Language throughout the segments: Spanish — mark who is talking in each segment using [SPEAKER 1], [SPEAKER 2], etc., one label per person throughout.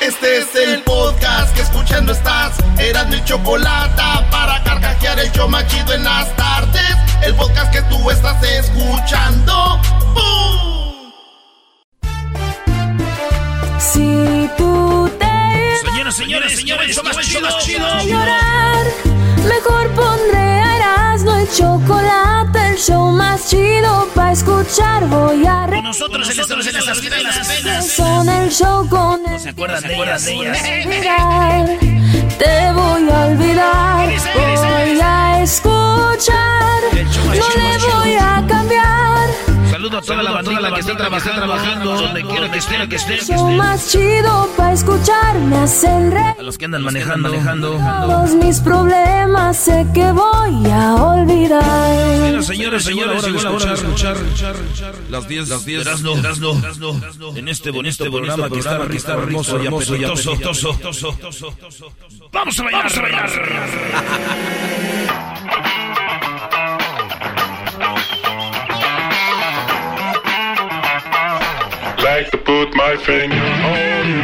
[SPEAKER 1] Este es el podcast que escuchando estás. Eran mi chocolate para carcajear el show machido en las tardes. El podcast que tú estás escuchando. ¡Bum!
[SPEAKER 2] Si tú te
[SPEAKER 3] Señoras, señores, señores, show más chido,
[SPEAKER 2] llorar, mejor pondré el chocolate, el show más chido para escuchar. Voy a
[SPEAKER 3] Y nosotros en nosotros en las penas.
[SPEAKER 2] Son el show con el
[SPEAKER 3] ¿Se acuerdan de ellas?
[SPEAKER 2] olvidar. Te voy a olvidar, voy a escuchar, no le voy a cambiar.
[SPEAKER 3] Saludo a toda la bandita que está trabajando, donde quiera que estén, que estén.
[SPEAKER 2] más chido para escuchar, me hacen reír.
[SPEAKER 3] A los que andan manejando, manejando.
[SPEAKER 2] Todos mis problemas sé que voy a olvidar.
[SPEAKER 3] Bueno, señores, señores, llegó la hora de escuchar las 10, las 10, Erasno, Erasno, en este bonito programa que está, que está hermoso y apetitoso. Vamos a bailar, vamos a bailar.
[SPEAKER 4] like to put my finger on you.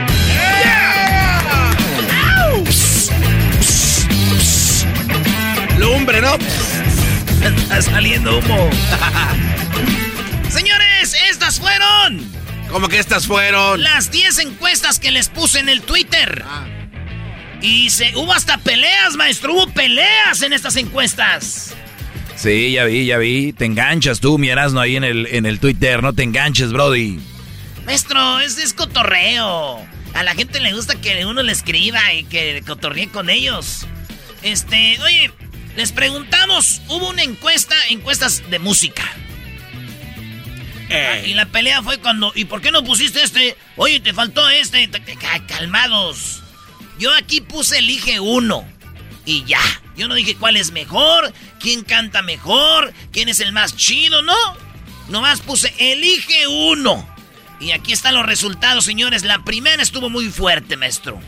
[SPEAKER 3] Lumbre, ¿no? Está saliendo humo. Señores, estas fueron
[SPEAKER 5] ¿Cómo que estas fueron?
[SPEAKER 3] las 10 encuestas que les puse en el Twitter. Y se, hubo hasta peleas, maestro. Hubo peleas en estas encuestas.
[SPEAKER 6] Sí, ya vi, ya vi. Te enganchas tú, mi Erasmo, ahí en el, en el Twitter. No te enganches, Brody.
[SPEAKER 3] Maestro, es, es cotorreo. A la gente le gusta que uno le escriba y que cotorree con ellos. Este, oye, les preguntamos, hubo una encuesta, encuestas de música. Ah, y la pelea fue cuando, ¿y por qué no pusiste este? Oye, te faltó este. Te- te- ca- Calmados. Yo aquí puse elige uno. Y ya. Yo no dije cuál es mejor, quién canta mejor, quién es el más chido, no. Nomás puse elige uno. Y aquí están los resultados, señores. La primera estuvo muy fuerte, maestro.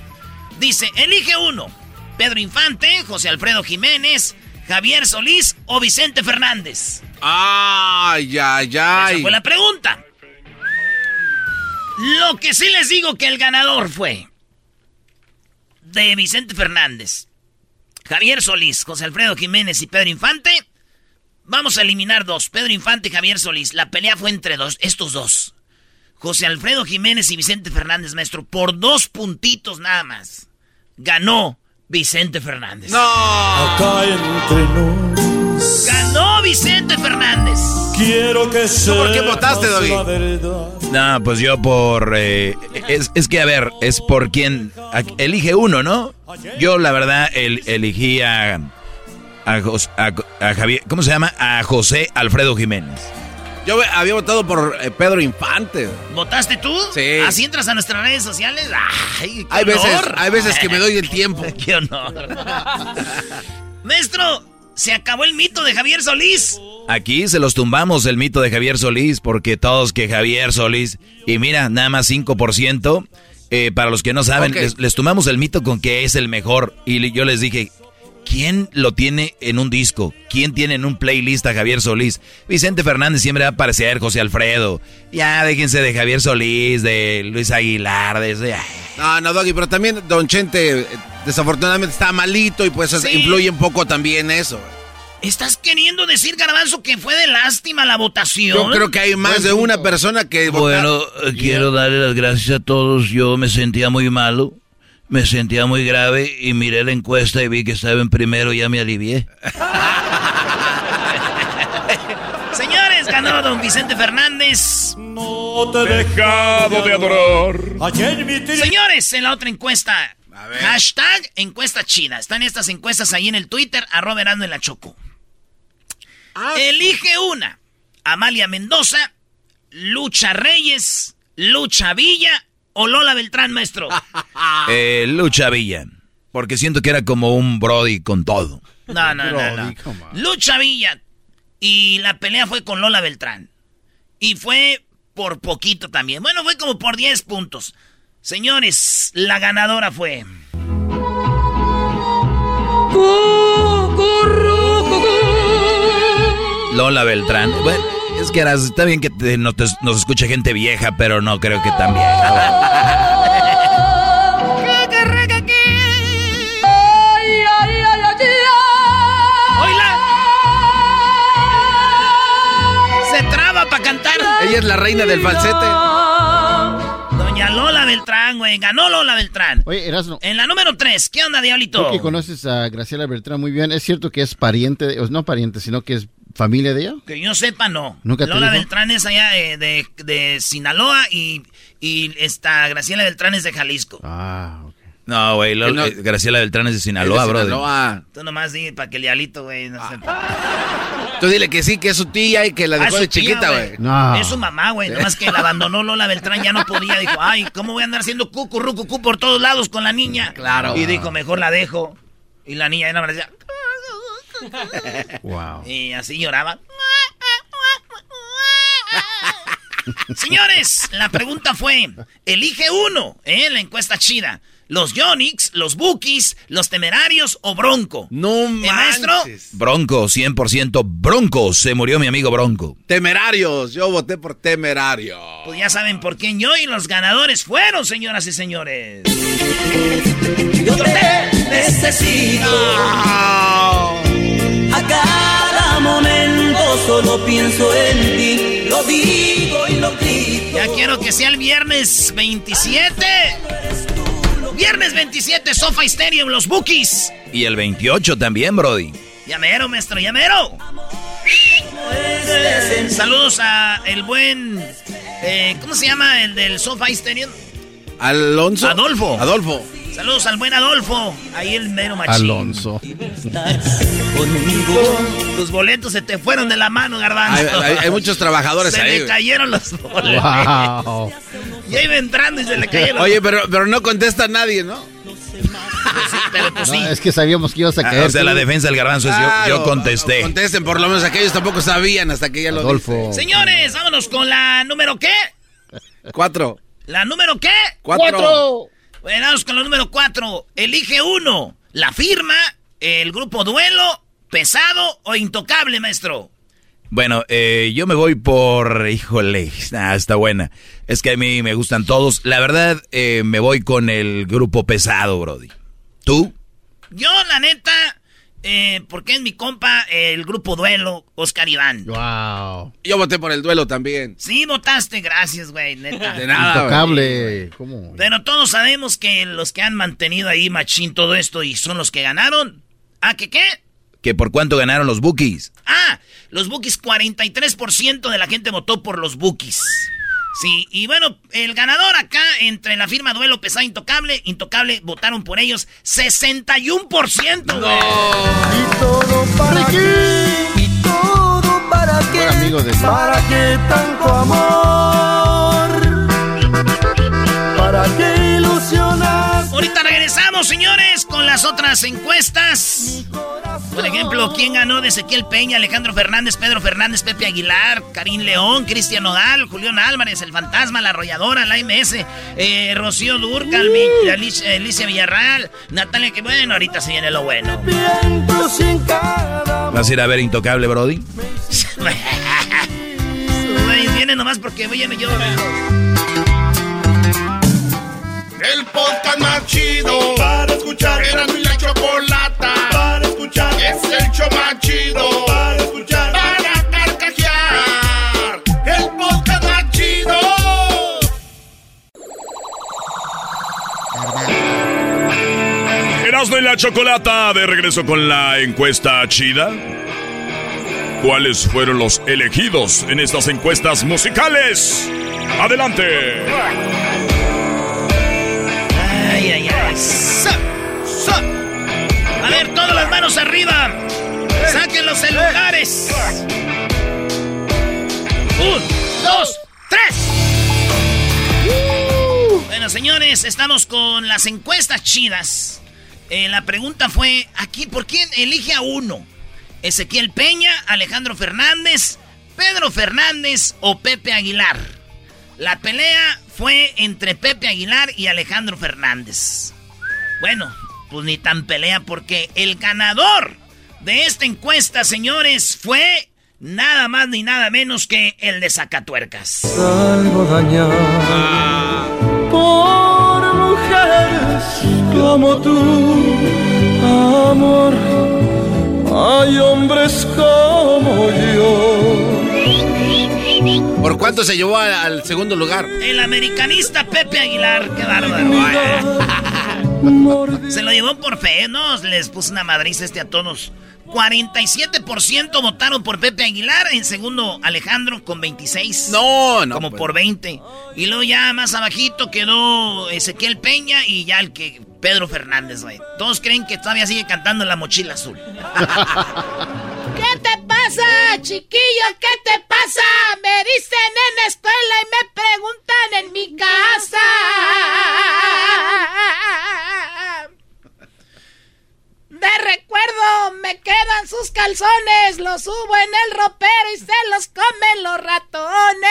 [SPEAKER 3] Dice, elige uno. Pedro Infante, José Alfredo Jiménez, Javier Solís o Vicente Fernández.
[SPEAKER 5] Ay, ay,
[SPEAKER 3] Esa
[SPEAKER 5] ay.
[SPEAKER 3] fue la pregunta. Lo que sí les digo que el ganador fue de Vicente Fernández, Javier Solís, José Alfredo Jiménez y Pedro Infante. Vamos a eliminar dos, Pedro Infante y Javier Solís. La pelea fue entre dos, estos dos. José Alfredo Jiménez y Vicente Fernández, maestro, por dos puntitos nada más. Ganó Vicente Fernández.
[SPEAKER 5] No.
[SPEAKER 7] Acá entre nos,
[SPEAKER 3] Ganó Vicente Fernández.
[SPEAKER 7] quiero que
[SPEAKER 5] ¿Tú por qué votaste,
[SPEAKER 7] verdad.
[SPEAKER 6] No, pues yo por... eh, es, es que, a ver, es por quien... a- elige uno, ¿no? Yo, la verdad, el, elegí a... A- a Javier... ¿Cómo se llama? A José Alfredo Jiménez.
[SPEAKER 5] Yo había votado por eh, Pedro Infante.
[SPEAKER 3] ¿Votaste tú?
[SPEAKER 5] Sí.
[SPEAKER 3] ¿Así entras a nuestras redes sociales? ¡Ay, qué
[SPEAKER 5] Hay veces,
[SPEAKER 3] honor!
[SPEAKER 5] hay veces que me doy el tiempo.
[SPEAKER 3] ¡Qué honor! Maestro, se acabó el mito de Javier Solís.
[SPEAKER 6] Aquí se los tumbamos el mito de Javier Solís, porque todos que Javier Solís, y mira, nada más 5%, eh, para los que no saben, les, les tumbamos el mito con que es el mejor, y yo les dije, ¿quién lo tiene en un disco? ¿Quién tiene en un playlist a Javier Solís? Vicente Fernández siempre va a aparecer, José Alfredo, ya déjense de Javier Solís, de Luis Aguilar, de ese...
[SPEAKER 5] No, no, Doggy, pero también Don Chente eh, desafortunadamente está malito y pues
[SPEAKER 3] Sí.
[SPEAKER 5] influye un poco también eso.
[SPEAKER 3] ¿Estás queriendo decir, Garbanzo, que fue de lástima la votación?
[SPEAKER 5] Yo creo que hay más de una persona que
[SPEAKER 6] Bueno, eh, quiero darle las gracias a todos. Yo me sentía muy malo, me sentía muy grave y miré la encuesta y vi que estaba en primero y ya me alivié.
[SPEAKER 3] Señores, ganó don Vicente Fernández.
[SPEAKER 7] No te he dejado de adorar.
[SPEAKER 3] Señores, en la otra encuesta, hashtag encuesta china. Están estas encuestas ahí en el Twitter, arroba Erasmo en la Choco. Elige una. Amalia Mendoza, Lucha Reyes, Lucha Villa o Lola Beltrán, maestro.
[SPEAKER 6] Eh, Lucha Villa, porque siento que era como un Brody con todo.
[SPEAKER 3] No, no, no, no. Lucha Villa. Y la pelea fue con Lola Beltrán. Y fue por poquito también. Bueno, fue como por 10 puntos. Señores, la ganadora fue.
[SPEAKER 6] Lola Beltrán. Bueno, es que eras- está bien que te- no te- nos escuche gente vieja, pero no creo que tan vieja.
[SPEAKER 3] Se traba para cantar.
[SPEAKER 5] Ella es la reina del falsete.
[SPEAKER 3] Doña Lola Beltrán, güey. Ganó Lola Beltrán.
[SPEAKER 8] Oye, Erasmo,
[SPEAKER 3] En la número 3, ¿qué onda, Diablito?
[SPEAKER 8] tú que conoces a Graciela Beltrán muy bien, ¿es cierto que es pariente, de- no pariente, sino que es familia de ella?
[SPEAKER 3] Que yo sepa, no.
[SPEAKER 8] ¿Nunca te
[SPEAKER 3] Lola? Beltrán es allá de, de Sinaloa y, y esta Graciela Beltrán es de Jalisco.
[SPEAKER 8] Ah, ok.
[SPEAKER 6] No, güey, Lola-
[SPEAKER 5] Que
[SPEAKER 6] eh, Graciela Beltrán es de Sinaloa,
[SPEAKER 5] Es de
[SPEAKER 6] bro.
[SPEAKER 5] Sinaloa.
[SPEAKER 3] Tú nomás di para que el Diablito, güey, no sepa.
[SPEAKER 5] Tú dile que sí, que es su tía y que la
[SPEAKER 3] Ah,
[SPEAKER 5] dejó de
[SPEAKER 3] tía,
[SPEAKER 5] chiquita, güey.
[SPEAKER 8] No.
[SPEAKER 3] Es su mamá, güey. Nomás que la abandonó Lola Beltrán, ya no podía. Dijo, ay, ¿cómo voy a andar haciendo cucu, rucucú por todos lados con la niña?
[SPEAKER 5] Claro.
[SPEAKER 3] Y dijo, mejor la dejo. Y la niña ya no me decía.
[SPEAKER 8] Wow.
[SPEAKER 3] Y así lloraba. Señores, la pregunta fue, elige uno, ¿eh? La encuesta chida. ¿Los Yonix, los Bookies, los Temerarios o Bronco?
[SPEAKER 5] No
[SPEAKER 3] ¿Eh, maestro?
[SPEAKER 6] Bronco, 100% Bronco. Se murió mi amigo Bronco.
[SPEAKER 5] Temerarios. Yo voté por temerario.
[SPEAKER 3] Pues ya saben por quién yo y los ganadores fueron, señoras y señores.
[SPEAKER 9] Yo te necesito. A cada momento solo pienso en ti. Lo digo y lo grito.
[SPEAKER 3] Ya quiero que sea el viernes 27. Viernes 27, Sofa Stadium, los Bookies.
[SPEAKER 6] Y el 28 también, Brody.
[SPEAKER 3] Llamero, maestro, llamero. Saludos a el buen. eh, ¿Cómo se llama el del SoFi Stadium?
[SPEAKER 5] Alonso.
[SPEAKER 3] Adolfo.
[SPEAKER 5] Adolfo.
[SPEAKER 3] Saludos al buen Adolfo. Ahí el mero machín.
[SPEAKER 8] Alonso.
[SPEAKER 3] Tus boletos se te fueron de la mano, Garbanzo.
[SPEAKER 5] Hay, hay- hay muchos trabajadores
[SPEAKER 3] se
[SPEAKER 5] ahí.
[SPEAKER 3] le
[SPEAKER 5] güey.
[SPEAKER 3] cayeron los boletos.
[SPEAKER 8] Wow.
[SPEAKER 3] Ya iba entrando y se le cayeron.
[SPEAKER 5] Oye, pero, pero no contesta nadie, ¿no?
[SPEAKER 3] Sí, pero pues sí.
[SPEAKER 8] No, es que sabíamos que ibas a
[SPEAKER 6] Ah,
[SPEAKER 8] caer.
[SPEAKER 6] o sea,
[SPEAKER 8] tú.
[SPEAKER 6] la defensa del garbanzo es yo,
[SPEAKER 5] Claro,
[SPEAKER 6] yo contesté.
[SPEAKER 5] Contesten, por lo menos aquellos tampoco sabían hasta que ya lo
[SPEAKER 8] Adolfo.
[SPEAKER 3] Señores, vámonos con la número qué?
[SPEAKER 5] Cuatro.
[SPEAKER 3] ¿La número qué?
[SPEAKER 5] Cuatro.
[SPEAKER 3] Bueno, vamos con la número cuatro. Elige uno. La firma, el grupo duelo, pesado o intocable, maestro.
[SPEAKER 6] Bueno, eh, yo me voy por, híjole, ah, está buena. Es que a mí me gustan todos. La verdad, eh, me voy con el grupo pesado, Brody. ¿Tú?
[SPEAKER 3] Yo, la neta, eh, porque es mi compa, el grupo duelo, Oscar Iván.
[SPEAKER 8] Wow.
[SPEAKER 5] Yo voté por el duelo también.
[SPEAKER 3] Sí, votaste, gracias, güey, neta.
[SPEAKER 5] De nada.
[SPEAKER 8] Intocable. ¿Cómo?
[SPEAKER 3] Pero todos sabemos que los que han mantenido ahí machín todo esto y son los que ganaron. ¿Ah, que qué?
[SPEAKER 6] ¿Que por cuánto ganaron los Bookies?
[SPEAKER 3] Ah, los Bookies, 43% de la gente votó por los Bookies. Sí, y bueno, el ganador acá entre la firma Duelo Pesado Intocable, Intocable, votaron por ellos 61%. güey.
[SPEAKER 9] Y todo para qué. Y todo para qué.
[SPEAKER 8] Buen amigo de
[SPEAKER 9] ¿Para qué tanto amor? ¿Para qué ilusionar?
[SPEAKER 3] Ahorita regresamos, señores, con las otras encuestas. Por ejemplo, ¿quién ganó de Ezequiel Peña, Alejandro Fernández, Pedro Fernández, Pepe Aguilar, Karim León, Cristian Nodal, Julián Álvarez, El Fantasma, La Arrolladora, la MS, eh, Rocío Durcal, Mi- Alicia, Alicia Villarreal, Natalia, que bueno, ahorita se viene lo bueno.
[SPEAKER 6] ¿Vas a ir a ver Intocable, Brody?
[SPEAKER 3] Güey, viene nomás porque voy a me llorar.
[SPEAKER 1] El podcast más chido para escuchar. Era mi la chocolata para escuchar. Es el show más chido para escuchar. Para carcajear. El podcast más chido.
[SPEAKER 7] Erasmo y la chocolata de regreso con la encuesta chida. ¿Cuáles fueron los elegidos en estas encuestas musicales? ¡Adelante!
[SPEAKER 3] A ver, todas las manos arriba. Saquen los celulares. Un, dos, tres. Bueno, señores, estamos con las encuestas chidas. Eh, la pregunta fue, aquí, ¿por quién elige a uno? Ezequiel Peña, Alejandro Fernández, Pedro Fernández o Pepe Aguilar. La pelea fue entre Pepe Aguilar y Alejandro Fernández. Bueno, pues ni tan pelea porque el ganador de esta encuesta, señores, fue nada más ni nada menos que el de Zacatuercas.
[SPEAKER 9] Algo dañado por mujeres como tú, amor. Hay hombres como yo.
[SPEAKER 5] ¿Por cuánto se llevó al, al segundo lugar?
[SPEAKER 3] El americanista Pepe Aguilar, qué bárbaro. Se lo llevó por fe, ¿no? Les puso una madriz este a todos. 47% votaron por Pepe Aguilar. En segundo, Alejandro con 26.
[SPEAKER 5] No, no.
[SPEAKER 3] Como
[SPEAKER 5] pues.
[SPEAKER 3] por 20. Y luego ya más abajito quedó Ezequiel Peña y ya el que Pedro Fernández, güey. Todos creen que todavía sigue cantando la mochila azul.
[SPEAKER 10] ¿Qué te pasa, chiquillo? ¿Qué te pasa? Me dicen en la escuela y me preguntan en mi casa. De recuerdo me quedan sus calzones, los subo en el ropero y se los comen los ratones.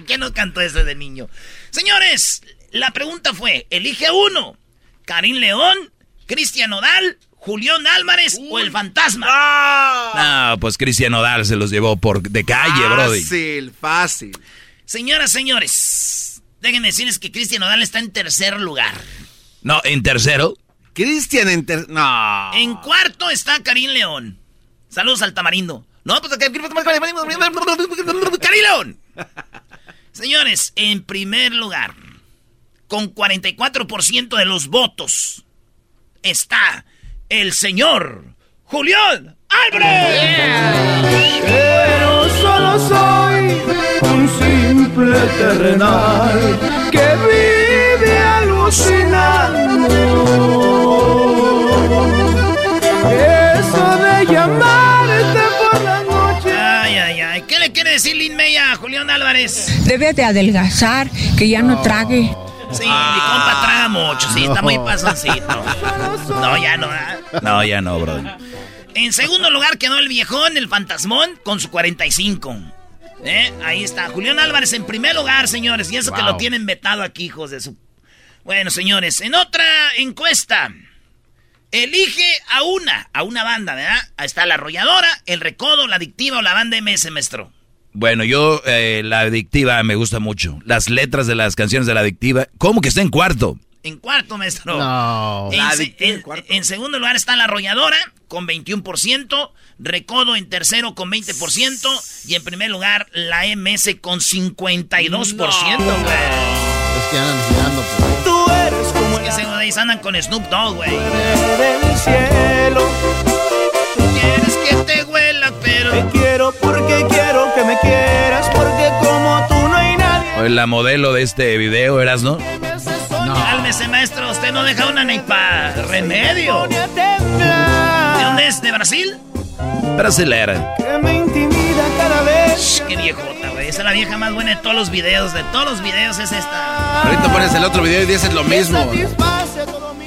[SPEAKER 3] ¿Quién nos cantó eso de niño? Señores, la pregunta fue, elige uno. Karim León, Cristian Odal, Julián Álvarez o el fantasma.
[SPEAKER 6] No, pues Cristian Odal se los llevó por de calle, Brody.
[SPEAKER 5] Fácil, fácil.
[SPEAKER 3] Señoras, señores, déjenme decirles que Cristian Odal está en tercer lugar.
[SPEAKER 6] No, en tercero.
[SPEAKER 5] Cristian en ter... No.
[SPEAKER 3] En cuarto está Karim León. Saludos al tamarindo. No, pues Karim León. Señores, en primer lugar, con 44% de los votos, está el señor Julián Álvarez.
[SPEAKER 9] Pero solo soy un simple terrenal que vive alucinando. Eso de llamarte por la noche.
[SPEAKER 3] Ay, ay, ay. ¿Qué le quiere decir Lin May a Julián Álvarez?
[SPEAKER 11] Debe de adelgazar, que ya no trague.
[SPEAKER 3] Sí, mi compa traga mucho, sí, está muy pasoncito. No, ya no. ¿verdad?
[SPEAKER 6] No, ya no, Brody.
[SPEAKER 3] En segundo lugar quedó el viejón, el fantasmón, con su 45. ¿Eh? Ahí está. Julián Álvarez en primer lugar, señores. Y eso que lo tienen vetado aquí, hijos de su... Bueno, señores, en otra encuesta, elige a una, a una banda, ¿verdad? Ahí está la arrolladora, el recodo, la adictiva o la banda MS, maestro.
[SPEAKER 6] Bueno, yo, eh, la adictiva me gusta mucho. Las letras de las canciones de la adictiva. ¿Cómo que está en cuarto?
[SPEAKER 3] En cuarto, maestro.
[SPEAKER 8] No.
[SPEAKER 3] En,
[SPEAKER 5] La
[SPEAKER 3] se-
[SPEAKER 5] adictiva en
[SPEAKER 3] en-
[SPEAKER 5] cuarto.
[SPEAKER 3] en segundo lugar está la arrolladora con 21%, Recodo en tercero con 20% y en primer lugar la MS con 52%, güey.
[SPEAKER 8] Es que
[SPEAKER 3] que güey andan con Snoop Dogg, güey.
[SPEAKER 9] del cielo.
[SPEAKER 3] Tú quieres que te huela, pero...
[SPEAKER 9] Te quiero porque quiero que me quieras, porque como tú no hay nadie.
[SPEAKER 6] O La modelo de este video, ¿eras, no?
[SPEAKER 3] Cálmese, maestro, usted no deja una ni pa' remedio. ¿De dónde es? ¿De Brasil?
[SPEAKER 6] Brasilera.
[SPEAKER 9] que me intimida cada vez.
[SPEAKER 3] Qué viejota, güey. Esa es la vieja más buena de todos los videos. De todos los videos es esta.
[SPEAKER 5] Ahorita pones el otro video y dices lo mismo.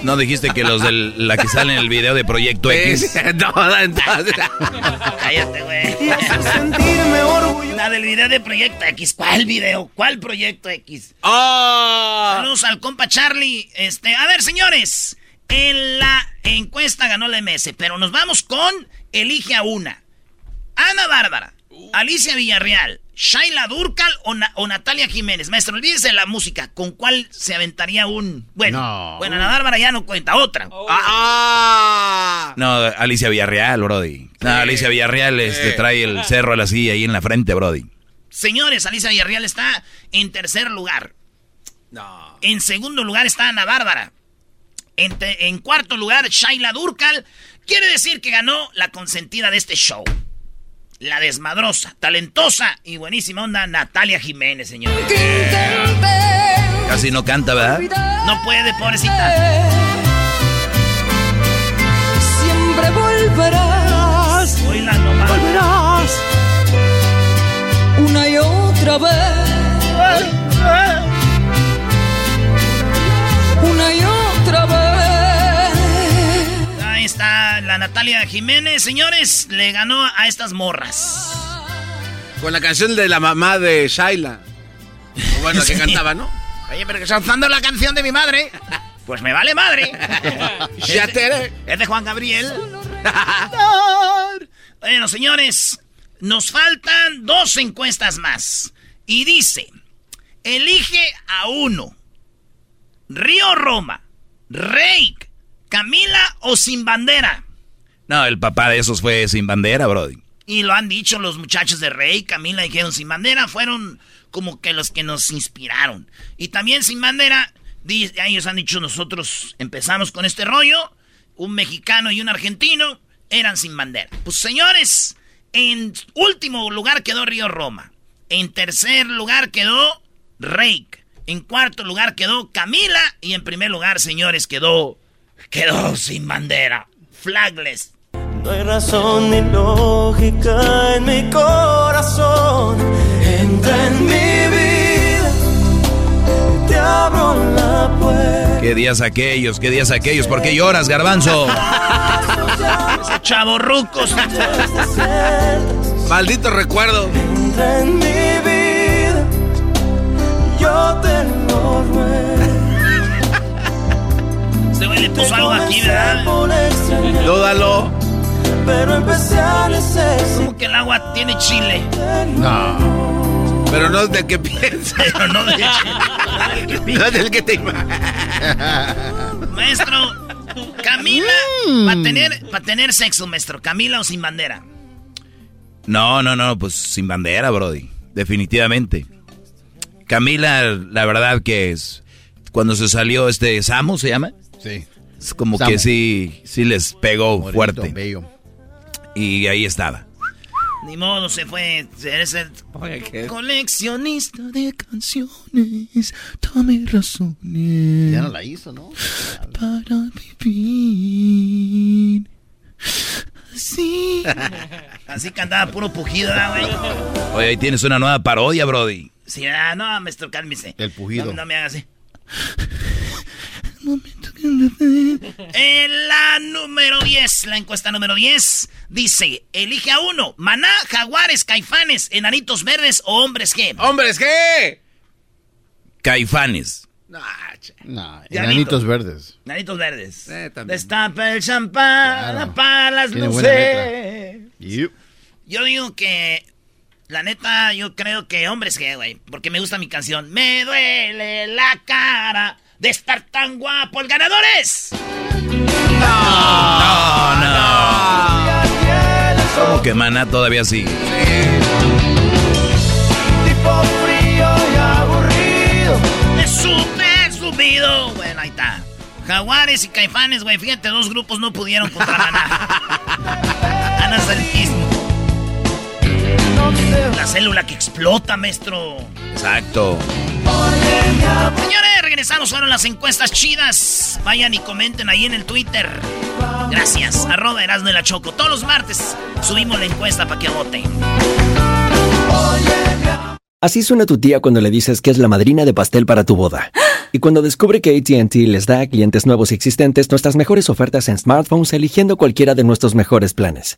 [SPEAKER 6] ¿No dijiste que los de la que sale en el video de Proyecto X?
[SPEAKER 5] no, entonces...
[SPEAKER 3] Cállate, güey. La del video de Proyecto X. ¿Cuál video? ¿Cuál Proyecto X?
[SPEAKER 5] ¡Oh!
[SPEAKER 3] Saludos al compa Charlie. Este, a ver, señores. En la encuesta ganó la MS, pero nos vamos con Elige a una. Ana Bárbara, Alicia Villarreal, Shaila Durcal o, Na- o Natalia Jiménez. Maestro, olvídese de la música. ¿Con cuál se aventaría un...? Bueno,
[SPEAKER 8] No.
[SPEAKER 3] bueno, Ana Bárbara ya no cuenta. Otra.
[SPEAKER 5] ¡Ah!
[SPEAKER 6] No, Alicia Villarreal, Brody. No, Alicia Villarreal este, trae el cerro a la silla ahí en la frente, Brody.
[SPEAKER 3] Señores, Alicia Villarreal está en tercer lugar. No. En segundo lugar está Ana Bárbara. En, en cuarto lugar, Shaila Durkal. Quiere decir que ganó la consentida de este show. La desmadrosa, talentosa y buenísima onda Natalia Jiménez, señor.
[SPEAKER 6] Casi no canta, ¿verdad?
[SPEAKER 3] No puede, pobrecita.
[SPEAKER 9] Siempre volverás.
[SPEAKER 3] Oíla nomás.
[SPEAKER 9] Volverás. Una y otra vez. Una
[SPEAKER 3] la Natalia Jiménez, señores. Le ganó a estas morras.
[SPEAKER 5] Con la canción de la mamá de Shaila. Bueno, que cantaba, ¿no?
[SPEAKER 3] Oye, pero que está usando la canción de mi madre. Pues me vale madre.
[SPEAKER 5] Ya te.
[SPEAKER 3] Es de Juan Gabriel. bueno, señores, nos faltan dos encuestas más. Y dice, elige a uno. Río Roma, Reik, Camila o Sin Bandera.
[SPEAKER 6] No, el papá de esos fue sin bandera, Brody.
[SPEAKER 3] Y lo han dicho los muchachos de Rey, Camila dijeron Sin Bandera, fueron como que los que nos inspiraron. Y también Sin Bandera, ellos han dicho nosotros empezamos con este rollo, un mexicano y un argentino eran Sin Bandera. Pues señores, en último lugar quedó Río Roma. En tercer lugar quedó Reik. En cuarto lugar quedó Camila. Y en primer lugar, señores, quedó. Quedó sin bandera. Flagless.
[SPEAKER 9] No hay razón ni lógica en mi corazón. Entra en mi vida. Te abro la puerta.
[SPEAKER 6] ¿Qué días aquellos? ¿Qué días aquellos? ¿Por qué lloras, garbanzo?
[SPEAKER 3] Chavorrucos.
[SPEAKER 5] Maldito recuerdo.
[SPEAKER 9] Entra en mi vida. Yo te lo ruego.
[SPEAKER 3] Este güey le puso algo aquí, ¿verdad?
[SPEAKER 5] Dúdalo.
[SPEAKER 9] Pero empecé a necesitar.
[SPEAKER 3] Como que el agua tiene chile.
[SPEAKER 5] No. Pero no del que piensa.
[SPEAKER 3] Pero no de
[SPEAKER 5] No del que te
[SPEAKER 3] Maestro, Camila, para tener, pa' tener sexo, maestro, Camila o sin bandera.
[SPEAKER 6] No, no, no, pues sin bandera, Brody. Definitivamente. Camila, la verdad que es. Cuando se salió este Samu, ¿se llama?
[SPEAKER 8] Sí.
[SPEAKER 6] Es como
[SPEAKER 8] Samu.
[SPEAKER 6] que sí, sí les pegó
[SPEAKER 8] Morenito,
[SPEAKER 6] fuerte.
[SPEAKER 8] bello.
[SPEAKER 6] Y ahí estaba.
[SPEAKER 3] Ni modo, se fue. Eres el
[SPEAKER 6] ¿qué?
[SPEAKER 3] coleccionista de canciones. Dame razones.
[SPEAKER 8] Ya no la hizo, ¿no?
[SPEAKER 3] Para vivir. Así. Así cantaba puro pujido, ¿verdad, güey?
[SPEAKER 6] Oye, ahí tienes una nueva parodia, Brody.
[SPEAKER 3] Sí, ah, no, maestro, cálmese.
[SPEAKER 8] El pujido.
[SPEAKER 3] No, no me haga así. En la número 10, la encuesta número 10, dice, elige a uno, maná, jaguares, caifanes, enanitos verdes o hombres G.
[SPEAKER 5] ¡Hombres qué!
[SPEAKER 6] Caifanes.
[SPEAKER 8] No, enanitos verdes.
[SPEAKER 3] Enanitos verdes.
[SPEAKER 5] Eh, también.
[SPEAKER 3] Destapa el champán,
[SPEAKER 8] Claro.
[SPEAKER 3] para las
[SPEAKER 8] Tiene
[SPEAKER 3] luces. Yo digo que, la neta, yo creo que hombres G, güey, porque me gusta mi canción. Me duele la cara de estar tan guapo. ¡El ganador es!
[SPEAKER 6] No, no. ¿Cómo que Maná todavía sigue?
[SPEAKER 9] Tipo frío y aburrido.
[SPEAKER 3] ¡Es subido! Bueno, ahí está. Jaguares y Caifanes, güey. Fíjate, dos grupos no pudieron contra Maná. Mismo. La célula que explota, maestro.
[SPEAKER 6] Exacto.
[SPEAKER 3] Señores, regresamos. Fueron las encuestas chidas. Vayan y comenten ahí en el Twitter. Gracias. Arroba Erasmo y la Choco. Todos los martes subimos la encuesta para que voten.
[SPEAKER 12] Así suena tu tía cuando le dices que es la madrina de pastel para tu boda. Y cuando descubre que ATT les da a clientes nuevos y existentes nuestras mejores ofertas en smartphones eligiendo cualquiera de nuestros mejores planes.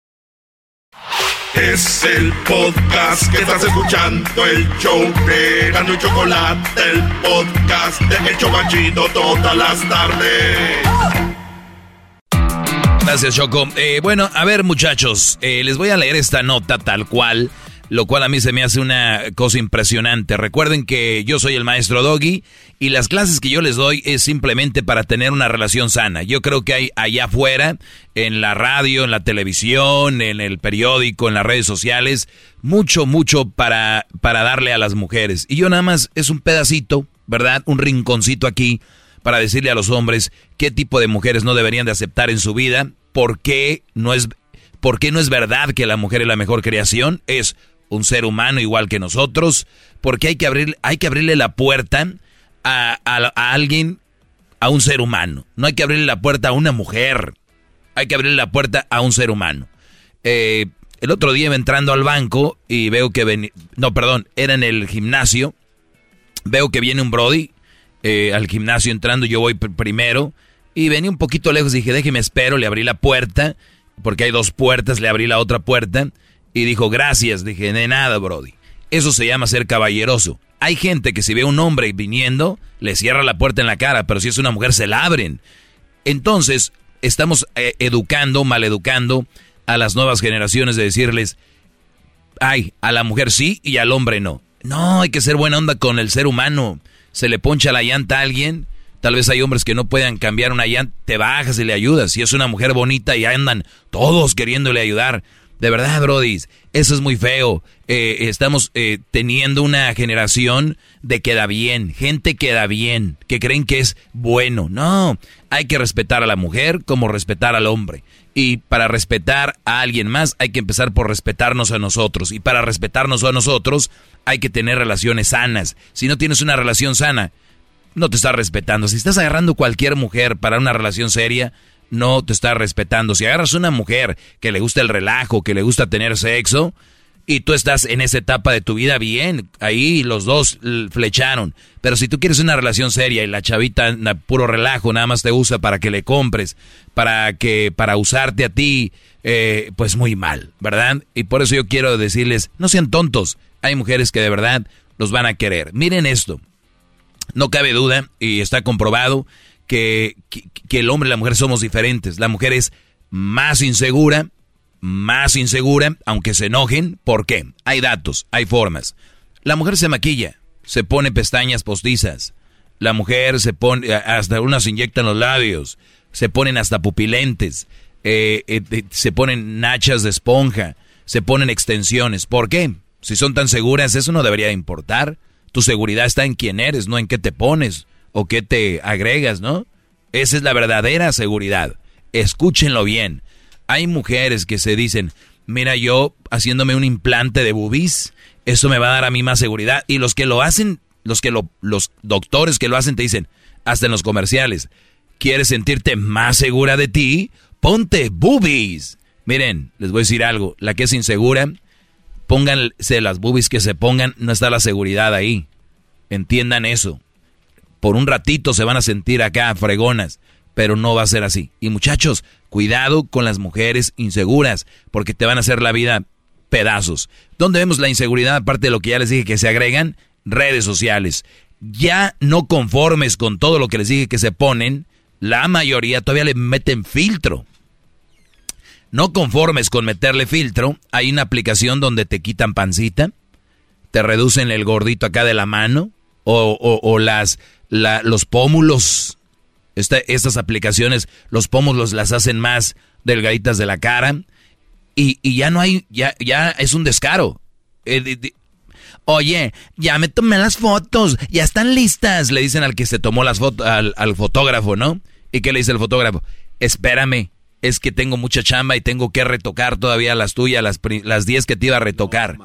[SPEAKER 13] Es el podcast que estás escuchando, el show de Gano Chocolate, el podcast de El Chocachito todas las tardes.
[SPEAKER 14] Gracias, Choco. Eh, bueno, a ver, muchachos, eh, les voy a leer esta nota tal cual, lo cual a mí se me hace una cosa impresionante. Recuerden que yo soy el maestro Doggy y las clases que yo les doy es simplemente para tener una relación sana. Yo creo que hay allá afuera, en la radio, en la televisión, en el periódico, en las redes sociales, mucho, mucho para, para darle a las mujeres. Y yo nada más es un pedacito, ¿verdad? Un rinconcito aquí para decirle a los hombres qué tipo de mujeres no deberían de aceptar en su vida, por qué no es, por qué no es verdad que la mujer es la mejor creación, es un ser humano igual que nosotros, porque hay que, abrir, hay que abrirle la puerta a, a- alguien, a un ser humano. No hay que abrirle la puerta a una mujer, hay que abrirle la puerta a un ser humano. Eh, el otro día entrando al banco y veo que ven, no, perdón, era en el gimnasio, veo que viene un Brody eh, al gimnasio entrando, yo voy pr- primero y venía un poquito lejos, dije, déjeme espero, le abrí la puerta, porque hay dos puertas, le abrí la otra puerta y dijo, gracias, dije, de nada, Brody. Eso se llama ser caballeroso. Hay gente que si ve a un hombre viniendo, le cierra la puerta en la cara, pero si es una mujer se la abren. Entonces, estamos eh, educando, maleducando a las nuevas generaciones de decirles, ay, a la mujer sí y al hombre no. No, hay que ser buena onda con el ser humano. Se le poncha la llanta a alguien. Tal vez hay hombres que no puedan cambiar una llanta. Te bajas y le ayudas. Si es una mujer bonita y andan todos queriéndole ayudar. De verdad, Brody, eso es muy feo. Eh, estamos eh, teniendo una generación de queda bien, gente queda bien, que creen que es bueno. No, hay que respetar a la mujer como respetar al hombre. Y para respetar a alguien más hay que empezar por respetarnos a nosotros. Y para respetarnos a nosotros hay que tener relaciones sanas. Si no tienes una relación sana, no te estás respetando. Si estás agarrando cualquier mujer para una relación seria, no te estás respetando. Si agarras una mujer que le gusta el relajo, que le gusta tener sexo, y tú estás en esa etapa de tu vida bien, ahí los dos flecharon. Pero si tú quieres una relación seria y la chavita puro relajo, nada más te usa para que le compres, para que para usarte a ti, eh, pues muy mal, ¿verdad? Y por eso yo quiero decirles, no sean tontos. Hay mujeres que de verdad los van a querer. Miren esto. No cabe duda, y está comprobado, que, que, el hombre y la mujer somos diferentes. La mujer es más insegura, más insegura, aunque se enojen. ¿Por qué? Hay datos, hay formas. La mujer se maquilla, se pone pestañas postizas. La mujer se pone, hasta unas inyectan los labios, se ponen hasta pupilentes, eh, eh, se ponen nachas de esponja, se ponen extensiones. ¿Por qué? Si son tan seguras, eso no debería importar. Tu seguridad está en quién eres, no en qué te pones o qué te agregas, ¿no? Esa es la verdadera seguridad. Escúchenlo bien. Hay mujeres que se dicen, mira, yo haciéndome un implante de bubis, eso me va a dar a mí más seguridad. Y los que lo hacen, los que lo, los doctores que lo hacen te dicen, hasta en los comerciales, ¿quieres sentirte más segura de ti? Ponte boobies. Miren, les voy a decir algo, la que es insegura, pónganse las boobies que se pongan, no está la seguridad ahí. Entiendan eso. Por un ratito se van a sentir acá fregonas, pero no va a ser así. Y muchachos, cuidado con las mujeres inseguras, porque te van a hacer la vida pedazos. ¿Dónde vemos la inseguridad aparte de lo que ya les dije que se agregan? Redes sociales. Ya no conformes con todo lo que les dije que se ponen, la mayoría todavía le meten filtro. No conformes con meterle filtro, hay una aplicación donde te quitan pancita, te reducen el gordito acá de la mano, o, o- o las, la- los pómulos. Esta- estas aplicaciones, los pómulos las hacen más delgaditas de la cara. Y, y ya no hay, ya, ya es un descaro. Eh, Oye, ya me tomé las fotos, ya están listas, le dicen al que se tomó las fotos, al, al fotógrafo, ¿no? ¿Y qué le dice el fotógrafo? Espérame,
[SPEAKER 6] es que tengo mucha chamba y tengo que retocar todavía las tuyas, las, las 10 que te iba a retocar.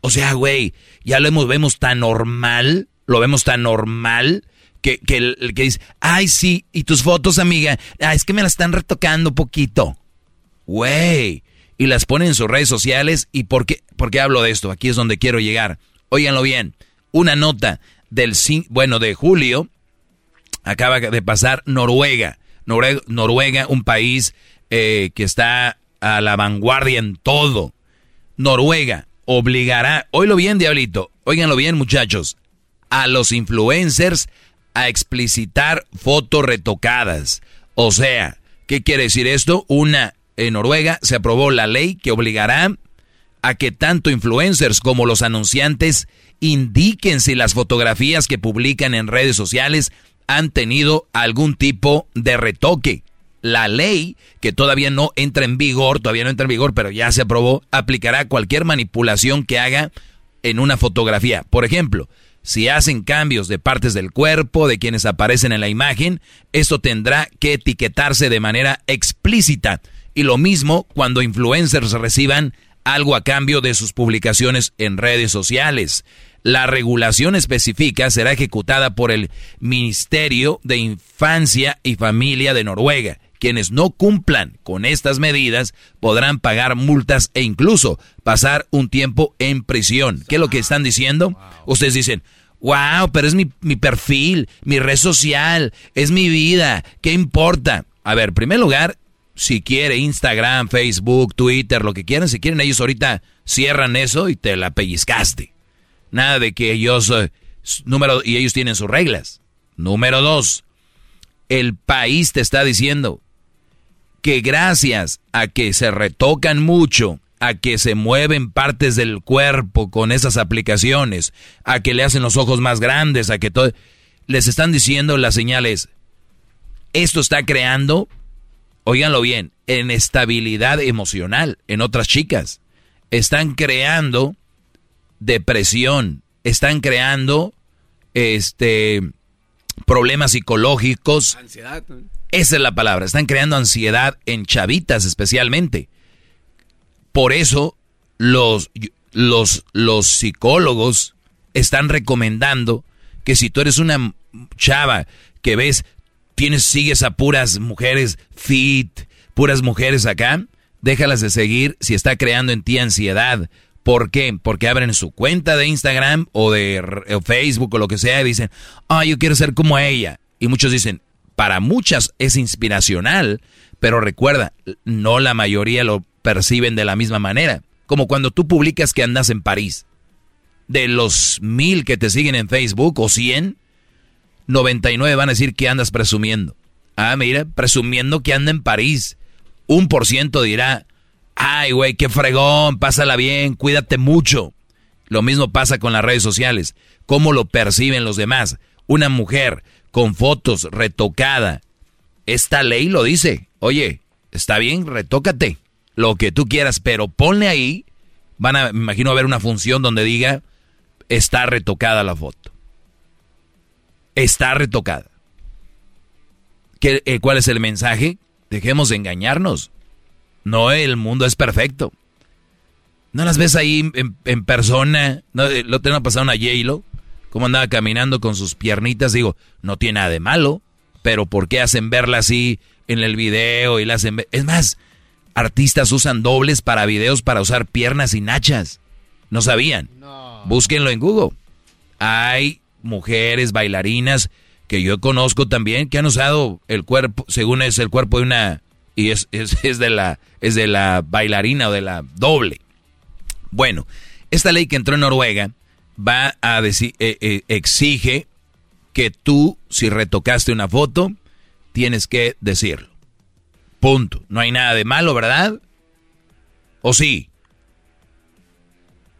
[SPEAKER 6] o sea, güey, ya lo hemos, vemos tan normal, lo vemos tan normal que, que, que dice, ay, sí, y tus fotos, amiga, ah, es que me las están retocando poquito. Güey, y las ponen en sus redes sociales. ¿Y por qué, por qué hablo de esto? Aquí es donde quiero llegar. Óiganlo bien, una nota del, bueno, de julio, acaba de pasar Noruega. Noruega, un país eh, que está a la vanguardia en todo. Noruega obligará, oílo bien, diablito, óiganlo bien, muchachos, a los influencers a explicitar fotos retocadas. O sea, ¿qué quiere decir esto? Una, en Noruega se aprobó la ley que obligará a que tanto influencers como los anunciantes indiquen si las fotografías que publican en redes sociales han tenido algún tipo de retoque. La ley, que todavía no entra en vigor, todavía no entra en vigor, pero ya se aprobó, aplicará cualquier manipulación que haga en una fotografía. Por ejemplo, si hacen cambios de partes del cuerpo de quienes aparecen en la imagen, esto tendrá que etiquetarse de manera explícita. Y lo mismo cuando influencers reciban algo a cambio de sus publicaciones en redes sociales. La regulación específica será ejecutada por el Ministerio de Infancia y Familia de Noruega. Quienes no cumplan con estas medidas podrán pagar multas e incluso pasar un tiempo en prisión. ¿Qué es lo que están diciendo? Ustedes dicen, wow, pero es mi, mi perfil, mi red social, es mi vida, ¿qué importa? A ver, en primer lugar, si quiere Instagram, Facebook, Twitter, lo que quieran, si quieren ellos ahorita cierran eso y te la pellizcaste. Nada de que ellos, número, y ellos tienen sus reglas. Número dos, el país te está diciendo que gracias a que se retocan mucho, a que se mueven partes del cuerpo con esas aplicaciones, a que le hacen los ojos más grandes, a que todo, les están diciendo las señales, esto está creando, oíganlo bien, inestabilidad emocional en otras chicas. Están creando depresión, están creando este problemas psicológicos. Ansiedad. Esa es la palabra, están creando ansiedad en chavitas especialmente. Por eso los, los, los psicólogos están recomendando que si tú eres una chava que ves, tienes, sigues a puras mujeres fit, puras mujeres acá, déjalas de seguir si está creando en ti ansiedad ¿Por qué? Porque abren su cuenta de Instagram o de Facebook o lo que sea y dicen, ah, yo quiero ser como ella. Y muchos dicen, para muchas es inspiracional, pero recuerda, no la mayoría lo perciben de la misma manera. Como cuando tú publicas que andas en París. De los mil que te siguen en Facebook o cien, 99 van a decir que andas presumiendo. Ah, mira, presumiendo que anda en París. Un por ciento dirá, Ay, güey, qué fregón, pásala bien, cuídate mucho. Lo mismo pasa con las redes sociales. ¿Cómo lo perciben los demás? Una mujer con fotos retocada. Esta ley lo dice. Oye, está bien, retócate. Lo que tú quieras, pero ponle ahí. Van a, me imagino, a ver una función donde diga, está retocada la foto. Está retocada. ¿Qué, eh, ¿Cuál es el mensaje? Dejemos de engañarnos. No, el mundo es perfecto. ¿No las ves ahí en, persona? ¿No, eh, lo tengo pasado una J-Lo? ¿Cómo andaba caminando con sus piernitas? Digo, no tiene nada de malo. Pero ¿por qué hacen verla así en el video y la hacen? Es más, artistas usan dobles para videos para usar piernas y nachas. ¿No sabían? Búsquenlo en Google. Hay mujeres bailarinas que yo conozco también que han usado el cuerpo, según es el cuerpo de una y es, es, de la, es de la bailarina o de la doble. Bueno, esta ley que entró en Noruega va a decir, eh, eh, exige que tú, si retocaste una foto, tienes que decirlo. Punto. No hay nada de malo, ¿verdad? ¿O sí?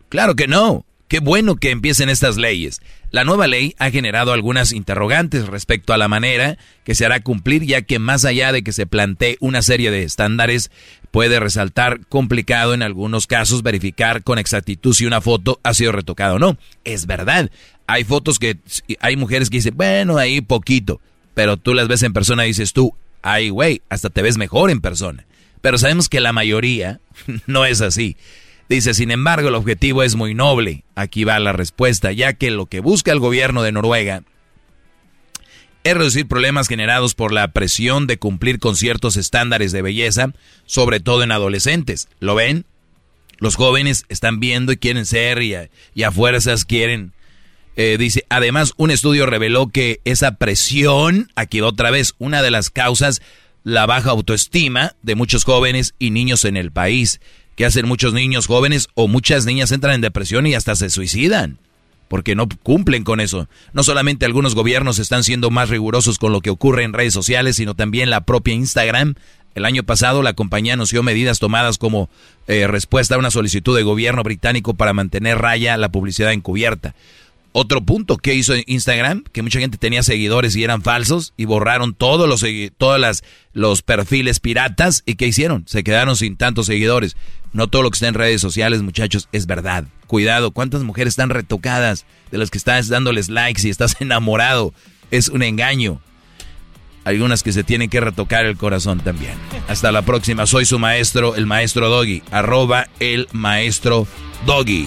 [SPEAKER 6] Claro que no. Qué bueno que empiecen estas leyes. La nueva ley ha generado algunas interrogantes respecto a la manera que se hará cumplir, ya que más allá de que se plantee una serie de estándares, puede resaltar complicado en algunos casos verificar con exactitud si una foto ha sido retocada o no. Es verdad, hay fotos que hay mujeres que dicen, bueno, ahí poquito, pero tú las ves en persona y dices tú, ay güey, hasta te ves mejor en persona. Pero sabemos que la mayoría no es así. Dice, sin embargo, el objetivo es muy noble. Aquí va la respuesta, ya que lo que busca el gobierno de Noruega es reducir problemas generados por la presión de cumplir con ciertos estándares de belleza, sobre todo en adolescentes. ¿Lo ven? Los jóvenes están viendo y quieren ser y a, fuerzas quieren. Eh, dice, además, un estudio reveló que esa presión, aquí otra vez, una de las causas, la baja autoestima de muchos jóvenes y niños en el país, que hacen muchos niños jóvenes o muchas niñas entran en depresión y hasta se suicidan porque no cumplen con eso. No solamente algunos gobiernos están siendo más rigurosos con lo que ocurre en redes sociales, sino también la propia Instagram. El año pasado la compañía anunció medidas tomadas como eh, respuesta a una solicitud de gobierno británico para mantener raya la publicidad encubierta. Otro punto que hizo Instagram, que mucha gente tenía seguidores y eran falsos y borraron todos los los perfiles piratas y ¿qué hicieron? Se quedaron sin tantos seguidores. No todo lo que está en redes sociales, muchachos, es verdad. Cuidado, ¿cuántas mujeres están retocadas de las que estás dándoles likes y estás enamorado? Es un engaño. Algunas que se tienen que retocar el corazón también. Hasta la próxima. Soy su maestro, el maestro Doggy. Arroba el maestro Doggy.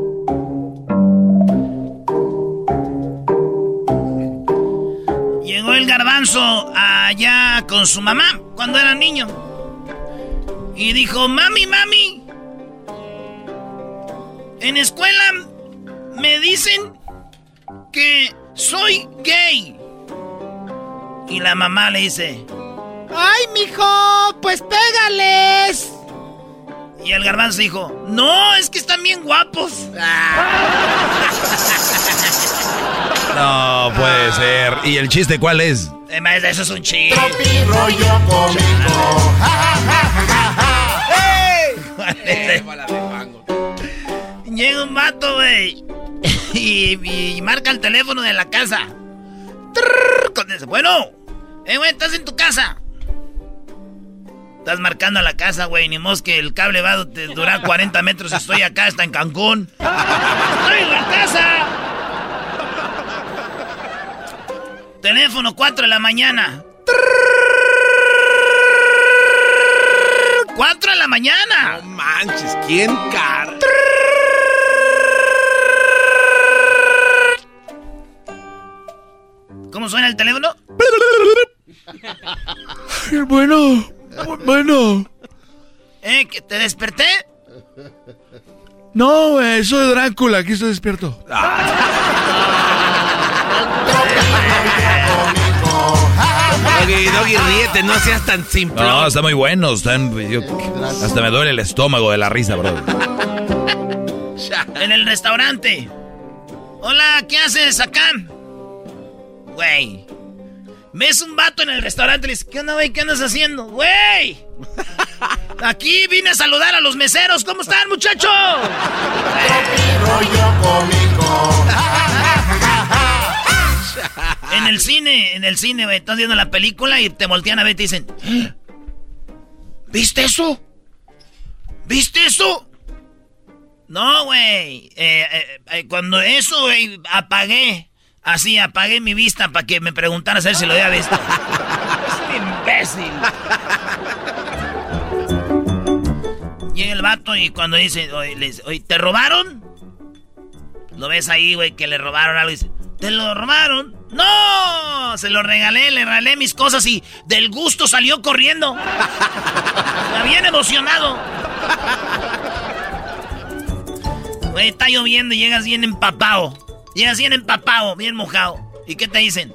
[SPEAKER 3] Llegó el garbanzo allá con su mamá cuando era niño. Y dijo, mami, mami, en escuela me dicen que soy gay. Y la mamá le dice,
[SPEAKER 10] ¡Ay, mijo! Pues pégales.
[SPEAKER 3] Y el garbanzo dijo, no, es que están bien guapos.
[SPEAKER 6] No puede ser. ¿Y el chiste cuál es?
[SPEAKER 3] Eh, eso es un chiste.
[SPEAKER 15] Tropi rollo cómico.
[SPEAKER 3] Llega un vato, güey. Y, marca el teléfono de la casa. Bueno, eh, güey, estás en tu casa. Estás marcando a la casa, güey. Ni mos que el cable va a durar 40 metros. Estoy acá, está en Cancún. ¡Estoy en la casa! Teléfono 4 de la mañana. 4 de la mañana.
[SPEAKER 5] No manches, ¿quién car?
[SPEAKER 3] ¿Cómo suena el teléfono?
[SPEAKER 5] bueno. Bueno.
[SPEAKER 3] ¿Eh? ¿Que ¿Te desperté?
[SPEAKER 5] No, güey, soy Drácula, aquí estoy despierto. Doggy, Doggy, ríete, no seas tan simple.
[SPEAKER 6] No, está muy bueno. hasta me duele el estómago de la risa, bro.
[SPEAKER 3] En el restaurante. Hola, ¿qué haces acá? Güey, Ves un vato en el restaurante y le dices, ¿qué onda, güey? ¿Qué andas haciendo? ¡Güey! Aquí vine a saludar a los meseros. ¿Cómo están, muchachos? en el cine, en el cine, güey, estás viendo la película y te voltean a ver y te dicen, ¿viste eso? ¿Viste eso? No, güey. Eh, eh, eh, cuando eso, güey, apagué. Así apagué mi vista para que me preguntara a ver si lo había visto. es un imbécil. Llega el vato y cuando dice, oye, ¿te robaron? Lo ves ahí, güey, que le robaron algo y dice, ¿te lo robaron? ¡No! Se lo regalé, le regalé mis cosas y del gusto salió corriendo. Está bien emocionado. Güey, está lloviendo y llegas bien empapado. Y así en empapado, bien mojado. ¿Y qué te dicen?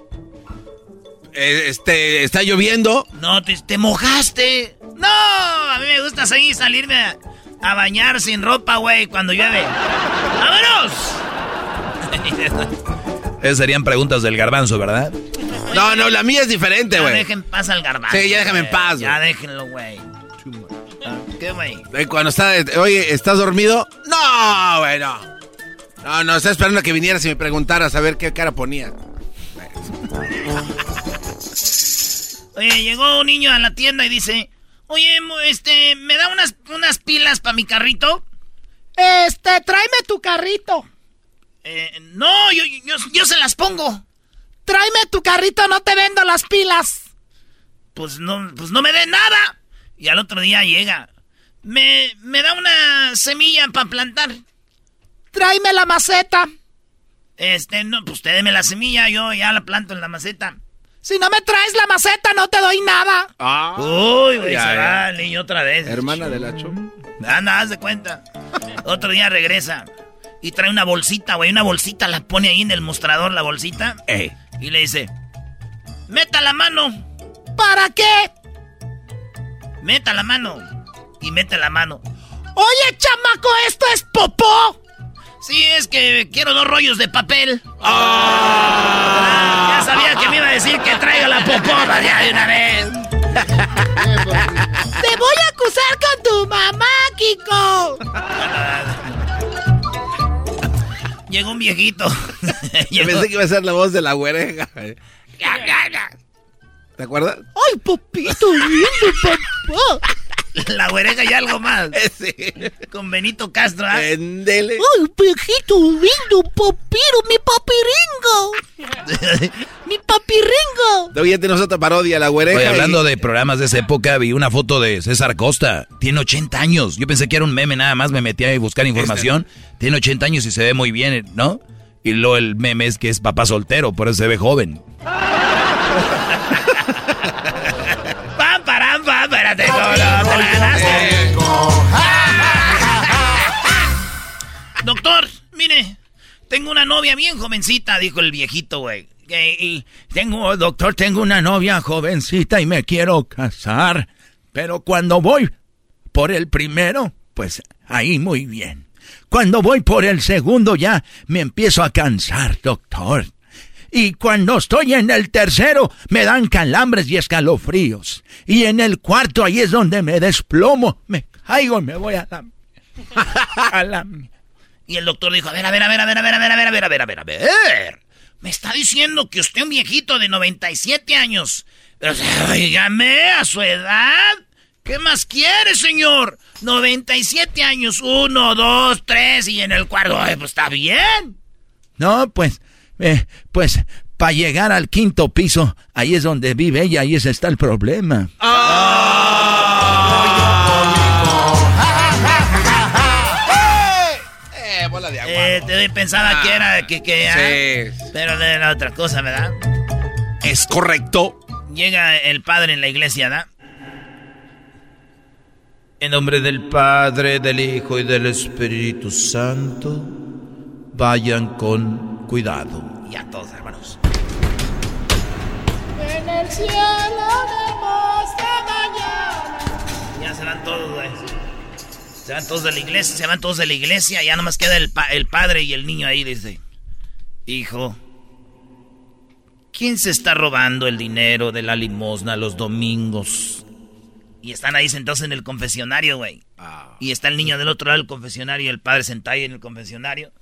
[SPEAKER 5] Eh, este, ¿está lloviendo?
[SPEAKER 3] No, te, mojaste. No, a mí me gusta seguir salirme a, bañar sin ropa, güey, cuando llueve. ¡Vámonos!
[SPEAKER 6] Esas serían preguntas del garbanzo, ¿verdad?
[SPEAKER 5] No, no, la mía es diferente,
[SPEAKER 3] Ya
[SPEAKER 5] güey.
[SPEAKER 3] dejen paz al garbanzo.
[SPEAKER 5] Sí, ya déjame en
[SPEAKER 3] güey.
[SPEAKER 5] paz,
[SPEAKER 3] Ya
[SPEAKER 5] güey.
[SPEAKER 3] déjenlo, güey. ¿Qué, güey?
[SPEAKER 5] Eh, Cuando está, oye, ¿estás dormido? No, güey, no. No, no, estaba esperando a que vinieras y me preguntaras a ver qué cara ponía.
[SPEAKER 3] Oye, llegó un niño a la tienda y dice, oye, este, ¿me da unas, unas pilas para mi carrito?
[SPEAKER 10] Este, tráeme tu carrito.
[SPEAKER 3] Eh, no, yo, yo, yo se las pongo.
[SPEAKER 10] Tráeme tu carrito, no te vendo las pilas.
[SPEAKER 3] Pues no, pues no me dé nada. Y al otro día llega. Me, me da una semilla para plantar.
[SPEAKER 10] Tráeme la maceta.
[SPEAKER 3] Este, no, pues usted deme la semilla, yo ya la planto en la maceta.
[SPEAKER 10] Si no me traes la maceta, no te doy nada.
[SPEAKER 5] Ah,
[SPEAKER 3] Uy, güey,
[SPEAKER 5] ya,
[SPEAKER 3] se va el niño otra vez.
[SPEAKER 5] Hermana de la choma.
[SPEAKER 3] Anda, haz de cuenta. Otro día regresa y trae una bolsita, güey, una bolsita, la pone ahí en el mostrador, la bolsita.
[SPEAKER 5] Ey.
[SPEAKER 3] Y le dice, meta la mano,
[SPEAKER 10] ¿Para qué?
[SPEAKER 3] meta la mano. Y mete la mano.
[SPEAKER 10] Oye, chamaco, esto es popó.
[SPEAKER 3] Sí, es que quiero dos rollos de papel. Ah, ya sabía que me iba a decir que traiga la popota ya de una vez.
[SPEAKER 10] Te voy a acusar con tu mamá, Kiko.
[SPEAKER 3] Llegó un viejito.
[SPEAKER 5] Yo
[SPEAKER 3] Llegó-
[SPEAKER 5] pensé que iba a ser la voz de la güereja. ¿Te acuerdas?
[SPEAKER 10] Ay, papito lindo, papá.
[SPEAKER 3] La güereja y algo más.
[SPEAKER 5] Sí.
[SPEAKER 3] Con Benito Castro. ¿ah?
[SPEAKER 5] Endele.
[SPEAKER 10] Ay, viejito lindo, papiro, mi papiringo. Mi papiringo.
[SPEAKER 5] Oye, tenemos otra parodia, la güereja.
[SPEAKER 6] Oye, hablando
[SPEAKER 5] y-
[SPEAKER 6] de programas de esa época, vi una foto de César Costa. Tiene 80 años. Yo pensé que era un meme nada más, me metí a buscar información. Tiene 80 años y se ve muy bien, ¿no? Y luego el meme es que es papá soltero, por eso se ve joven.
[SPEAKER 3] Doctor, mire, tengo una novia bien jovencita, dijo el viejito, güey. Y tengo, doctor, tengo una novia jovencita y me quiero casar. Pero cuando voy por el primero, pues ahí muy bien. Cuando voy por el segundo ya me empiezo a cansar, doctor. Y cuando estoy en el tercero me dan calambres y escalofríos. Y en el cuarto ahí es donde me desplomo, me caigo y me voy a la... a. Y el doctor dijo, a ver, a ver, a ver, a ver, a ver, a ver, a ver, a ver, a ver, a ver, a ver. Me está diciendo que usted es un viejito de 97 años. Pero, oígame, a su edad. ¿Qué más quiere, señor? 97 años, uno, dos, tres, y en el cuarto, ay, pues está bien. No, pues, eh, pues, para llegar al quinto piso, ahí es donde vive ella, ahí ese está el problema.
[SPEAKER 5] Eh, bola de agua.
[SPEAKER 3] Eh, te pensaba que era que, que
[SPEAKER 5] Sí.
[SPEAKER 3] ah, pero de la otra cosa, ¿verdad?
[SPEAKER 5] Es correcto.
[SPEAKER 3] Llega el padre en la iglesia, ¿verdad?
[SPEAKER 6] En nombre del Padre, del Hijo y del Espíritu Santo, vayan con cuidado.
[SPEAKER 3] Ya todos, hermanos.
[SPEAKER 10] En el cielo de esta mañana.
[SPEAKER 3] Ya se van todos, güey. Se van todos de la iglesia, se van todos de la iglesia, ya nomás queda el, pa- el padre y el niño ahí, dice. Hijo, ¿quién se está robando el dinero de la limosna los domingos? Y están ahí sentados en el confesionario, güey. Y está el niño del otro lado del confesionario y el padre sentado ahí en el confesionario.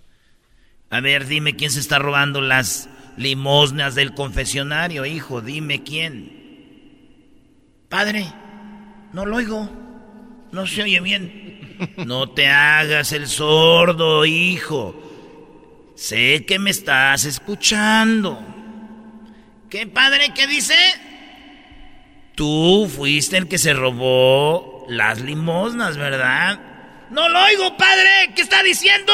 [SPEAKER 3] A ver, dime quién se está robando las limosnas del confesionario, hijo, dime quién. Padre, no lo oigo. No se oye bien. No te hagas el sordo, hijo. Sé que me estás escuchando. ¿Qué padre? ¿Qué dice? Tú fuiste el que se robó las limosnas, ¿verdad? No lo oigo, padre. ¿Qué está diciendo?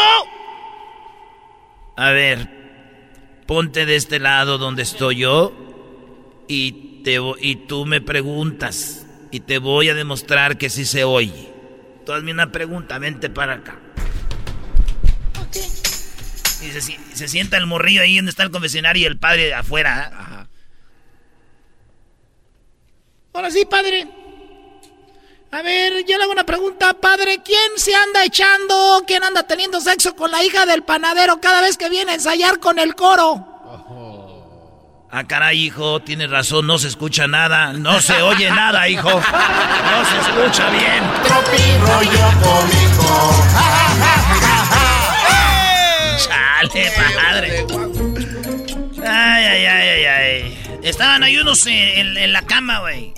[SPEAKER 3] A ver, ponte de este lado donde estoy yo y, te, y tú me preguntas y te voy a demostrar que sí se oye. Tú hazme una pregunta, vente para acá. Y se, se sienta el morrillo ahí donde está el confesionario y el padre afuera. ¿ah?
[SPEAKER 10] Ahora sí, padre. A ver, yo le hago una pregunta, padre. ¿Quién se anda echando, quién anda teniendo sexo con la hija del panadero cada vez que viene a ensayar con el coro?
[SPEAKER 3] Ah, caray, hijo, tienes razón, no se escucha nada, no se oye nada, hijo. No se escucha bien.
[SPEAKER 15] Tropi rollo cómico.
[SPEAKER 3] Chale, madre. Ay, ay, ay, ay, ay. Estaban ahí unos en, en la cama, güey.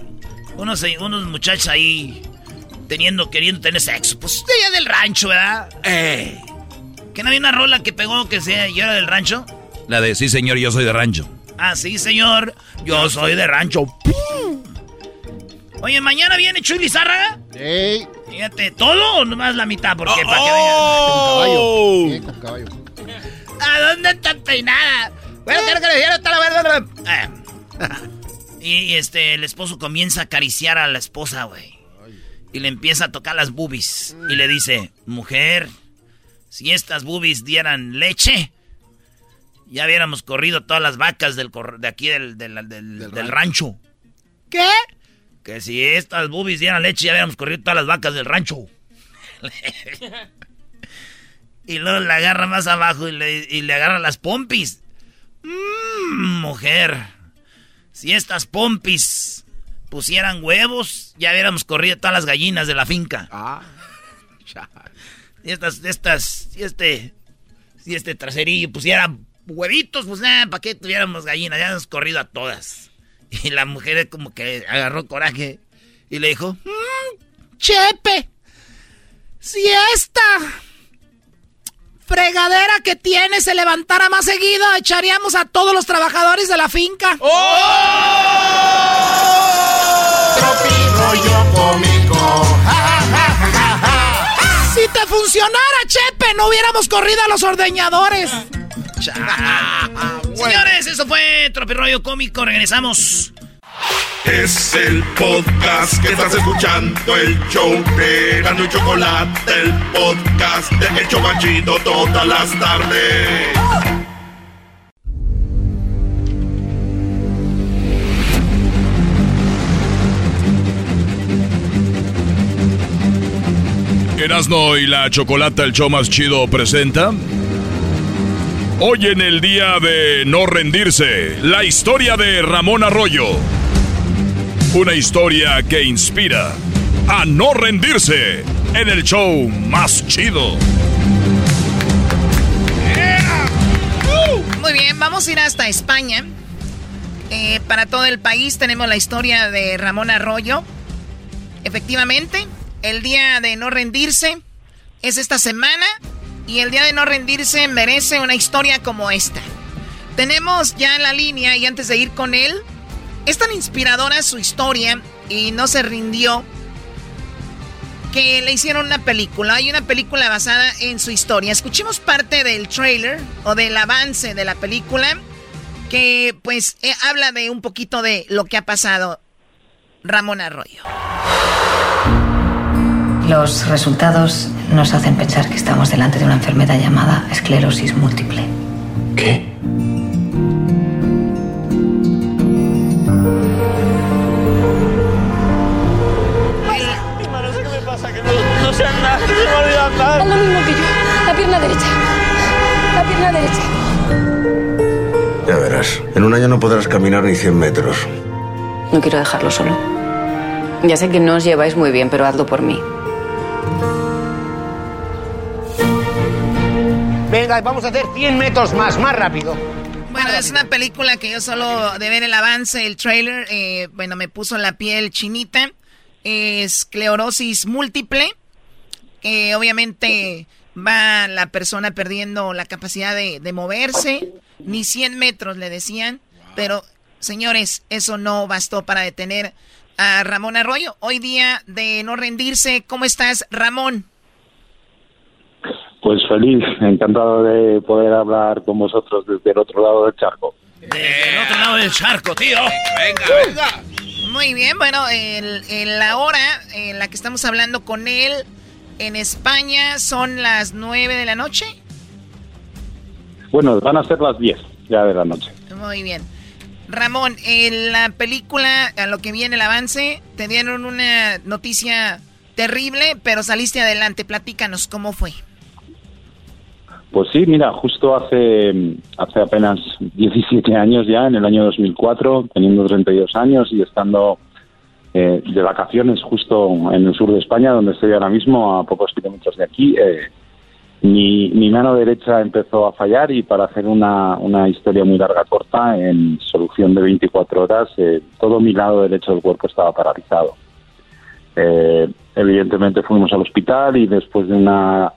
[SPEAKER 3] Unos, unos muchachos ahí teniendo, queriendo tener sexo. Pues de allá del rancho, ¿verdad? Eh. ¿Que no había una rola que pegó que sea yo era del rancho?
[SPEAKER 6] La de sí, señor, yo soy de rancho.
[SPEAKER 3] Ah, sí, señor, yo soy de rancho. Oye, mañana viene Chuy Lizárraga.
[SPEAKER 8] Ey.
[SPEAKER 3] Fíjate, ¿todo o nomás la mitad? Porque
[SPEAKER 8] Oh,
[SPEAKER 3] para que
[SPEAKER 8] oh.
[SPEAKER 3] venga.
[SPEAKER 8] Bien, con caballo.
[SPEAKER 3] ¿A dónde está peinada? Bueno, quiero que le diera hasta la verdad. Y este, el esposo comienza a acariciar a la esposa, güey. Y le empieza a tocar las boobies. Y le dice, mujer, si estas boobies dieran leche, ya hubiéramos corrido todas las vacas del cor- de aquí del, del- del- del rancho. ¿Qué? Que si estas boobies dieran leche, ya hubiéramos corrido todas las vacas del rancho. y luego le agarra más abajo y le, y le agarra las pompis. Mmm, mujer. Si estas pompis pusieran huevos, ya hubiéramos corrido todas las gallinas de la finca. Si estas, estas, si este, si este traserillo pusiera huevitos, pues nada, ¿para qué tuviéramos gallinas? Ya hemos corrido a todas. Y la mujer como que agarró coraje y le dijo, "Mm, Chepe, si esta fregadera que tiene se levantara más seguido, echaríamos a todos los trabajadores de la finca.
[SPEAKER 15] Tropi rollo cómico.
[SPEAKER 10] Si te funcionara, Chepe, no hubiéramos corrido a los ordeñadores.
[SPEAKER 3] Señores, eso fue Tropirroyo Cómico. Regresamos.
[SPEAKER 1] Es el podcast que estás escuchando, el show de y Chocolate, el podcast de El Chobachito todas las tardes.
[SPEAKER 7] Erasno y la Chocolata, el show más chido, presenta. Hoy en el día de no rendirse, la historia de Ramón Arroyo. Una historia que inspira a no rendirse en el show más chido.
[SPEAKER 16] Muy bien, vamos a ir hasta España. Eh, para todo el país tenemos la historia de Ramón Arroyo. Efectivamente, el día de no rendirse es esta semana y el día de no rendirse merece una historia como esta. Tenemos ya la línea y antes de ir con él, es tan inspiradora su historia y no se rindió que le hicieron una película. Hay una película basada en su historia. Escuchemos parte del trailer o del avance de la película que pues eh, habla de un poquito de lo que ha pasado Ramón Arroyo.
[SPEAKER 17] Los resultados nos hacen pensar que estamos delante de una enfermedad llamada esclerosis múltiple.
[SPEAKER 18] ¿Qué?
[SPEAKER 15] ¿qué
[SPEAKER 2] Haz lo mismo que yo. La pierna derecha. La pierna derecha.
[SPEAKER 18] Ya verás, en un año no podrás caminar ni 100 metros.
[SPEAKER 17] No quiero dejarlo solo. Ya sé que no os lleváis muy bien, pero hazlo por mí.
[SPEAKER 19] Venga, vamos a hacer 100 metros más, más rápido.
[SPEAKER 16] Bueno, es una película que yo solo de ver el avance, el trailer, eh, bueno, me puso la piel chinita. Esclerosis múltiple. Que obviamente va la persona perdiendo la capacidad de, de moverse. Ni 100 metros le decían. Pero, señores, eso no bastó para detener a Ramón Arroyo. Hoy día de no rendirse. ¿Cómo estás, Ramón?
[SPEAKER 20] Pues feliz, encantado de poder hablar con vosotros desde el otro lado del charco.
[SPEAKER 3] Del otro lado del charco, tío.
[SPEAKER 5] Venga, venga.
[SPEAKER 16] Muy bien, bueno, el, el- la hora en la que estamos hablando con él en España son las 9 de la noche.
[SPEAKER 20] Bueno, van a ser las 10 ya de la noche.
[SPEAKER 16] Muy bien. Ramón, en la película, a lo que viene el avance, te dieron una noticia terrible, pero saliste adelante. Platícanos cómo fue.
[SPEAKER 20] Pues sí, mira, justo hace, hace apenas 17 años ya, en el año 2004, teniendo 32 años y estando eh, de vacaciones justo en el sur de España, donde estoy ahora mismo, a pocos kilómetros de aquí, eh, mi, mi mano derecha empezó a fallar y para hacer una, una historia muy larga corta, en solución de 24 horas, eh, todo mi lado derecho del cuerpo estaba paralizado. Eh, evidentemente fuimos al hospital y después de una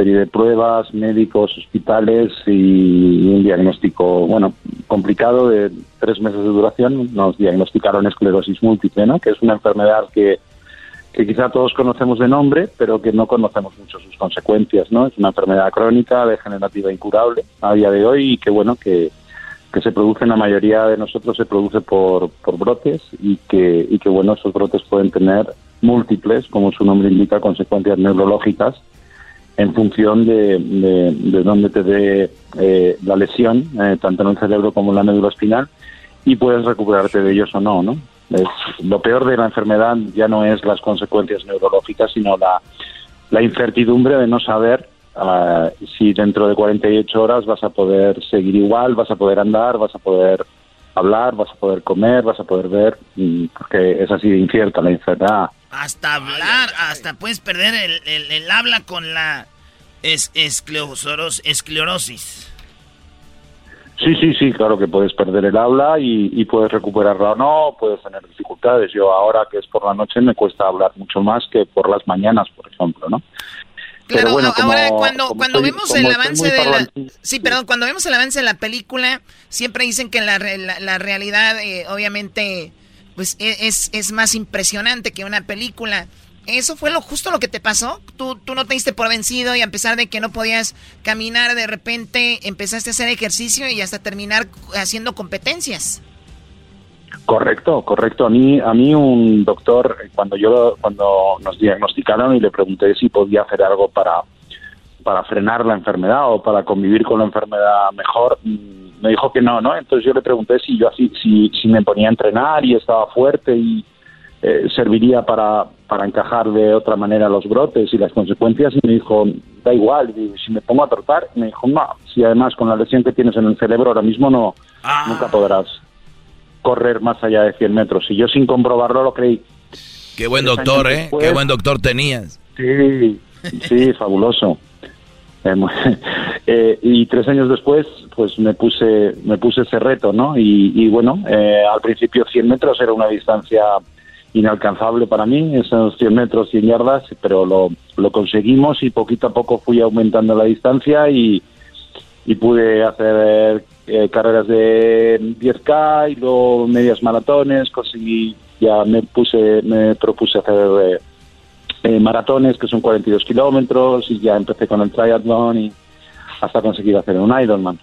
[SPEAKER 20] serie de pruebas, médicos, hospitales y un diagnóstico, bueno, complicado de tres meses de duración, nos diagnosticaron esclerosis múltiple, ¿no? que es una enfermedad que, que quizá todos conocemos de nombre, pero que no conocemos mucho sus consecuencias, ¿no? Es una enfermedad crónica, degenerativa, incurable a día de hoy y que, bueno, que, que se produce en la mayoría de nosotros se produce por, por brotes y que, y que, bueno, esos brotes pueden tener múltiples, como su nombre indica, consecuencias neurológicas en función de, de, de dónde te dé eh, la lesión, eh, tanto en el cerebro como en la médula espinal, y puedes recuperarte de ellos o no, ¿no? Lo peor de la enfermedad ya no es las consecuencias neurológicas, sino la, la incertidumbre de no saber uh, si dentro de 48 horas vas a poder seguir igual, vas a poder andar, vas a poder hablar, vas a poder comer, vas a poder ver, mm, porque es así de incierta la enfermedad.
[SPEAKER 3] Hasta hablar, hasta puedes perder el, el, el habla con la es, esclerosis. esclerosis.
[SPEAKER 20] Sí, sí, sí, claro que puedes perder el habla y, y, puedes recuperarla o no, puedes tener dificultades. Yo ahora que es por la noche me cuesta hablar mucho más que por las mañanas, por ejemplo, ¿no?
[SPEAKER 16] Claro, Pero bueno, ahora como, cuando, como cuando estoy, vemos el avance de la... Sí, perdón, cuando vemos el avance de la película, siempre dicen que la, la, la realidad, eh, obviamente, pues e, es, es más impresionante que una película. ¿Eso fue lo justo lo que te pasó? ¿Tú, tú no te diste por vencido y a pesar de que no podías caminar, de repente empezaste a hacer ejercicio y hasta terminar haciendo competencias.
[SPEAKER 20] Correcto, correcto. A mí, a mí un doctor, cuando yo, cuando nos diagnosticaron y le pregunté si podía hacer algo para, para frenar la enfermedad o para convivir con la enfermedad mejor, mm, me dijo que no, ¿no? Entonces yo le pregunté si yo así, si, si me ponía a entrenar y estaba fuerte y eh, serviría para, para encajar de otra manera los brotes y las consecuencias y me dijo, da igual, y si me pongo a tratar, me dijo, no, si además con la lesión que tienes en el cerebro ahora mismo no ah. nunca podrás correr más allá de 100 metros. Y yo sin comprobarlo lo creí.
[SPEAKER 6] Qué buen doctor, ¿eh? Después, Qué buen doctor tenías.
[SPEAKER 20] Sí, sí, fabuloso. Eh, y tres años después, pues me puse, me puse ese reto, ¿no? Y, y bueno, eh, al principio 100 metros era una distancia inalcanzable para mí, esos 100 metros, 100 yardas, pero lo, lo conseguimos y poquito a poco fui aumentando la distancia y, y pude hacer eh, carreras de 10K y luego medias maratones, conseguí, ya me puse, me propuse hacer eh, eh, maratones que son 42 kilómetros y ya empecé con el triatlón y hasta conseguir hacer un Ironman.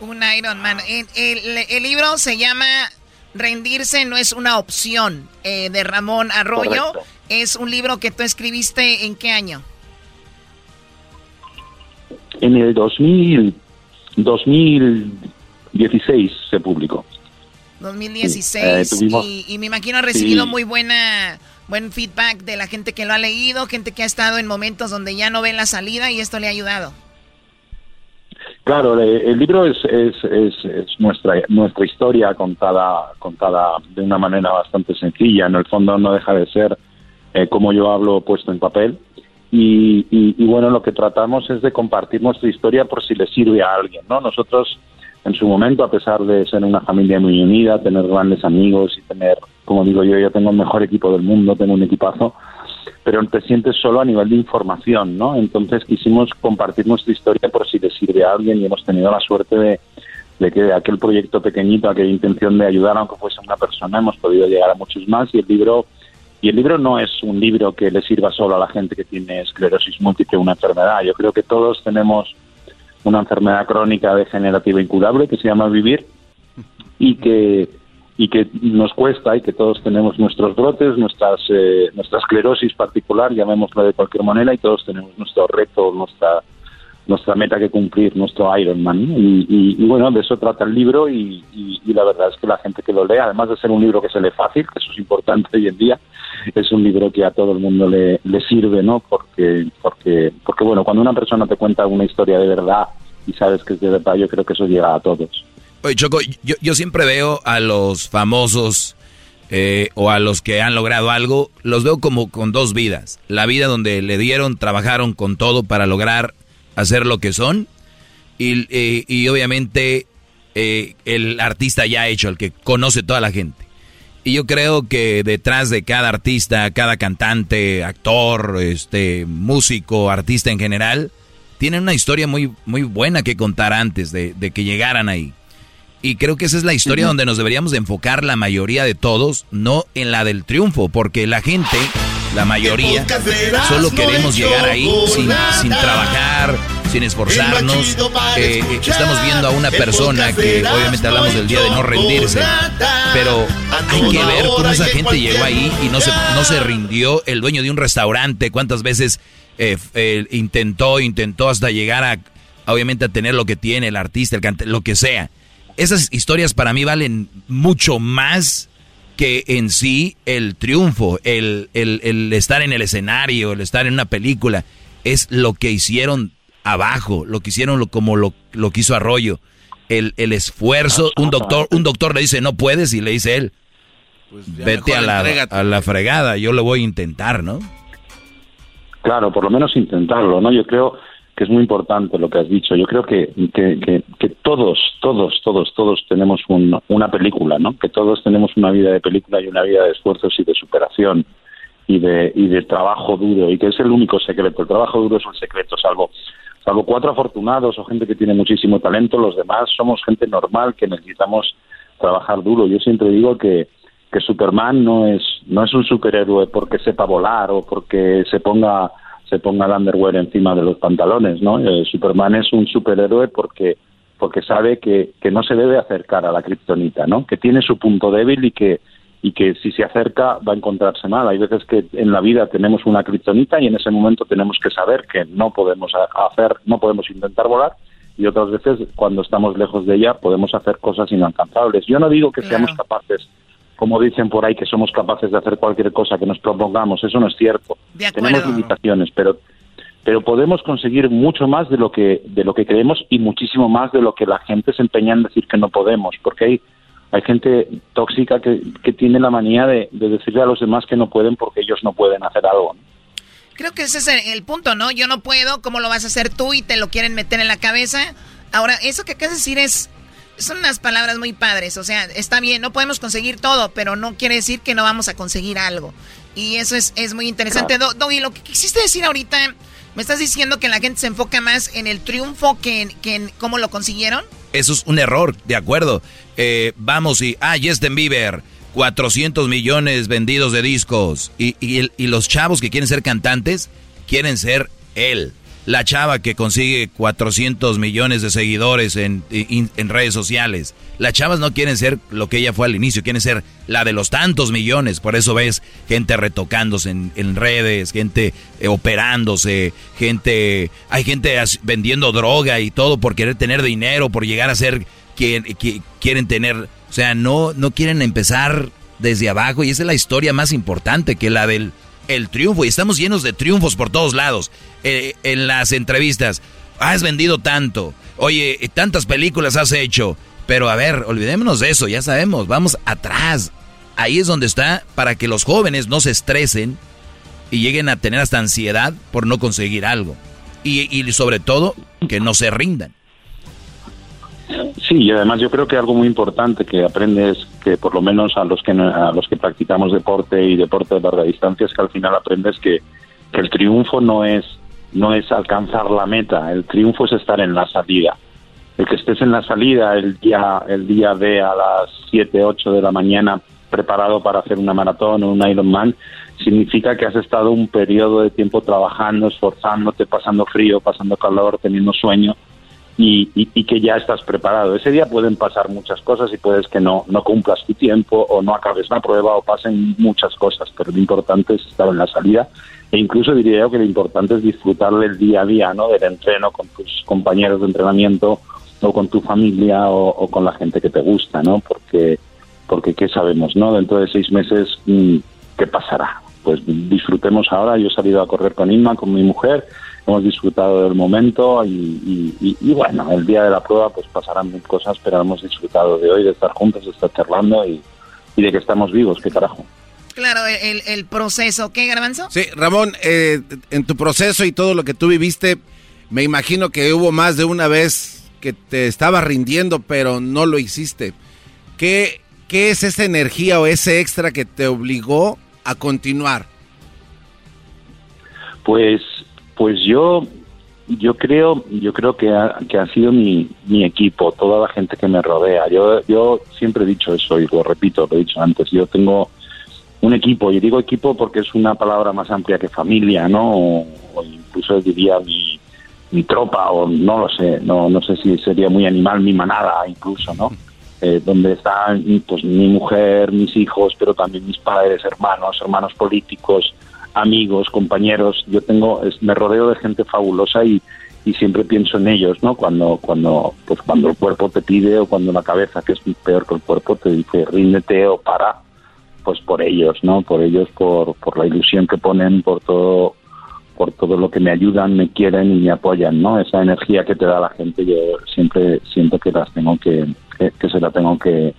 [SPEAKER 16] Un Ironman. El, el, el libro se llama Rendirse no es una opción eh, de Ramón Arroyo. Correcto. Es un libro que tú escribiste en qué año?
[SPEAKER 20] En el 2000, 2016 se publicó.
[SPEAKER 16] 2016 sí. eh, tuvimos, y, y, me imagino ha recibido sí. muy buena buen feedback de la gente que lo ha leído, gente que ha estado en momentos donde ya no ven la salida y esto le ha ayudado.
[SPEAKER 20] Claro, el libro es, es, es, es, nuestra nuestra historia contada contada de una manera bastante sencilla. En el fondo no deja de ser eh, como yo hablo puesto en papel. Y, y, y, bueno, lo que tratamos es de compartir nuestra historia por si le sirve a alguien, ¿no? Nosotros, en su momento, a pesar de ser una familia muy unida, tener grandes amigos y tener, como digo yo, yo tengo el mejor equipo del mundo, tengo un equipazo, pero te sientes solo a nivel de información, ¿no? Entonces quisimos compartir nuestra historia por si le sirve a alguien y hemos tenido la suerte de, que aquel proyecto pequeñito, aquella intención de ayudar, aunque fuese una persona, hemos podido llegar a muchos más y el libro y el libro no es un libro que le sirva solo a la gente que tiene esclerosis múltiple, una enfermedad. Yo creo que todos tenemos una enfermedad crónica degenerativa incurable que se llama vivir y que y que nos cuesta y que todos tenemos nuestros brotes, nuestras, eh, nuestra esclerosis particular, llamémoslo de cualquier manera, y todos tenemos nuestro reto, nuestra, nuestra meta que cumplir, nuestro Ironman. Y, y, y, bueno, de eso trata el libro y, y, la verdad es que la gente que lo lee, además de ser un libro que se lee fácil, que eso es importante hoy en día, es un libro que a todo el mundo le, le sirve, ¿no? Porque, porque, porque, bueno, cuando una persona te cuenta una historia de verdad y sabes que es de verdad, yo creo que eso llega a todos.
[SPEAKER 14] Oye, Choco, yo, siempre veo a los famosos eh, o a los que han logrado algo, los veo como con dos vidas. La vida donde le dieron, trabajaron con todo para lograr hacer lo que son. Y, eh, y obviamente eh, el artista ya hecho, el que conoce toda la gente. Y yo creo que detrás de cada artista, cada cantante, actor, este, músico, artista en general, tienen una historia muy, muy buena que contar antes de que llegaran ahí. Y creo que esa es la historia donde nos deberíamos de enfocar la mayoría de todos, no en la del triunfo, porque la gente, la mayoría, solo queremos llegar ahí sin, sin trabajar, sin esforzarnos. Eh, estamos viendo a una persona que obviamente hablamos del día de no rendirse, pero hay que ver cómo esa gente llegó ahí y no se, no se rindió. El dueño de un restaurante, cuántas veces eh, eh, intentó, intentó hasta llegar a, obviamente, a tener lo que tiene el artista, el cantante, lo que sea esas historias para mí valen mucho más que en sí el triunfo, el, el, el, estar en el escenario, el estar en una película, es lo que hicieron abajo, lo que hicieron lo, como lo, lo que hizo Arroyo. El, el esfuerzo, un doctor, un doctor le dice no puedes y le dice él, pues vete a la, a la fregada, yo lo voy a intentar, ¿no?
[SPEAKER 20] Claro, por lo menos intentarlo, ¿no? Yo creo que es muy importante lo que has dicho. Yo creo que, que, que, que todos, todos, todos, todos tenemos un, una película, ¿no? Que todos tenemos una vida de película y una vida de esfuerzos y de superación y de, y de trabajo duro, y que es el único secreto. El trabajo duro es un secreto, salvo, salvo cuatro afortunados o gente que tiene muchísimo talento, los demás somos gente normal que necesitamos trabajar duro. Yo siempre digo que, que Superman no es, no es un superhéroe porque sepa volar o porque se ponga se ponga el underwear encima de los pantalones, ¿no? Eh, Superman es un superhéroe porque porque sabe que, que no se debe acercar a la kriptonita, ¿no? Que tiene su punto débil y que y que si se acerca va a encontrarse mal. Hay veces que en la vida tenemos una kriptonita y en ese momento tenemos que saber que no podemos hacer, no podemos intentar volar y otras veces cuando estamos lejos de ella podemos hacer cosas inalcanzables. Yo no digo que seamos capaces como dicen por ahí, que somos capaces de hacer cualquier cosa que nos propongamos. Eso no es cierto. Tenemos limitaciones, pero pero podemos conseguir mucho más de lo que de lo que creemos y muchísimo más de lo que la gente se empeña en decir que no podemos, porque hay hay gente tóxica que, que tiene la manía de, de, decirle a los demás que no pueden porque ellos no pueden hacer algo.
[SPEAKER 3] Creo que ese es el punto, ¿no? Yo no puedo, ¿cómo lo vas a hacer tú? Y te lo quieren meter en la cabeza. Ahora, eso que acabas de decir es son unas palabras muy padres, o sea, está bien, no podemos conseguir todo, pero no quiere decir que no vamos a conseguir algo. Y eso es, es muy interesante. Claro. Do, lo que quisiste decir ahorita, ¿me estás diciendo que la gente se enfoca más en el triunfo que en, que en cómo lo consiguieron?
[SPEAKER 14] Eso es un error, de acuerdo. Eh, vamos y, ah, Justin Bieber, 400 millones vendidos de discos. Y, y, y los chavos que quieren ser cantantes, quieren ser él la chava que consigue 400 millones de seguidores en, en, redes sociales. Las chavas no quieren ser lo que ella fue al inicio, quieren ser la de los tantos millones. Por eso ves gente retocándose en, en redes, gente eh, operándose, gente... Hay gente vendiendo droga y todo por querer tener dinero, por llegar a ser quien, que, quieren tener... O sea, no, no quieren empezar desde abajo y esa es la historia más importante que la del el triunfo y estamos llenos de triunfos por todos lados. Eh, en las entrevistas, has vendido tanto, oye, tantas películas has hecho, pero a ver, olvidémonos de eso, ya sabemos, vamos atrás. Ahí es donde está para que los jóvenes no se estresen y lleguen a tener hasta ansiedad por no conseguir algo. Y, y sobre todo, que no se rindan.
[SPEAKER 20] Sí, y además yo creo que algo muy importante que aprendes, que por lo menos a los que a los que practicamos deporte y deporte de larga distancia, es que al final aprendes que, el triunfo no es no es alcanzar la meta, el triunfo es estar en la salida. El que estés en la salida el día el día de a las 7, 8 de la mañana preparado para hacer una maratón o un Ironman significa que has estado un periodo de tiempo trabajando, esforzándote, pasando frío, pasando calor, teniendo sueño y, y, y, que ya estás preparado. Ese día pueden pasar muchas cosas y puedes que no, no cumplas tu tiempo o no acabes la prueba o pasen muchas cosas, pero lo importante es estar en la salida E incluso diría yo que lo importante es disfrutar del día a día, ¿no? Del entreno con tus compañeros de entrenamiento o con tu familia o, con la gente que te gusta, ¿no? Porque, porque ¿qué sabemos, no? Dentro de seis meses, mm, ¿qué pasará? Pues disfrutemos ahora. Yo he salido a correr con Inma, con mi mujer, hemos disfrutado del momento y, bueno, el día de la prueba pues pasarán mil cosas, pero hemos disfrutado de hoy, de estar juntos, de estar charlando y, de que estamos vivos, qué carajo.
[SPEAKER 3] Claro, el, proceso, ¿qué, Garbanzo?
[SPEAKER 5] Sí, Ramón, eh, en tu proceso y todo lo que tú viviste, me imagino que hubo más de una vez que te estaba rindiendo, pero no lo hiciste. ¿Qué, qué es esa energía o ese extra que te obligó a continuar?
[SPEAKER 20] Pues pues yo yo creo yo creo que ha, que sido mi, mi equipo, toda la gente que me rodea. Yo yo siempre he dicho eso y lo repito, lo he dicho antes. Yo tengo un equipo y digo equipo porque es una palabra más amplia que familia, ¿no? O, incluso diría mi, mi tropa o no lo sé, no no sé si sería muy animal mi manada incluso, ¿no? Eh, donde están pues mi mujer, mis hijos, pero también mis padres, hermanos, hermanos políticos, amigos, compañeros. Yo tengo, me rodeo de gente fabulosa y, y siempre pienso en ellos, ¿no? Cuando, cuando, pues cuando el cuerpo te pide o cuando la cabeza, que es peor que el cuerpo, te dice ríndete o para, pues por ellos, ¿no? Por ellos, por, por la ilusión que ponen, por todo, por todo lo que me ayudan, me quieren y me apoyan, ¿no? Esa energía que te da la gente, yo siempre siento que las tengo que, que, se la tengo que,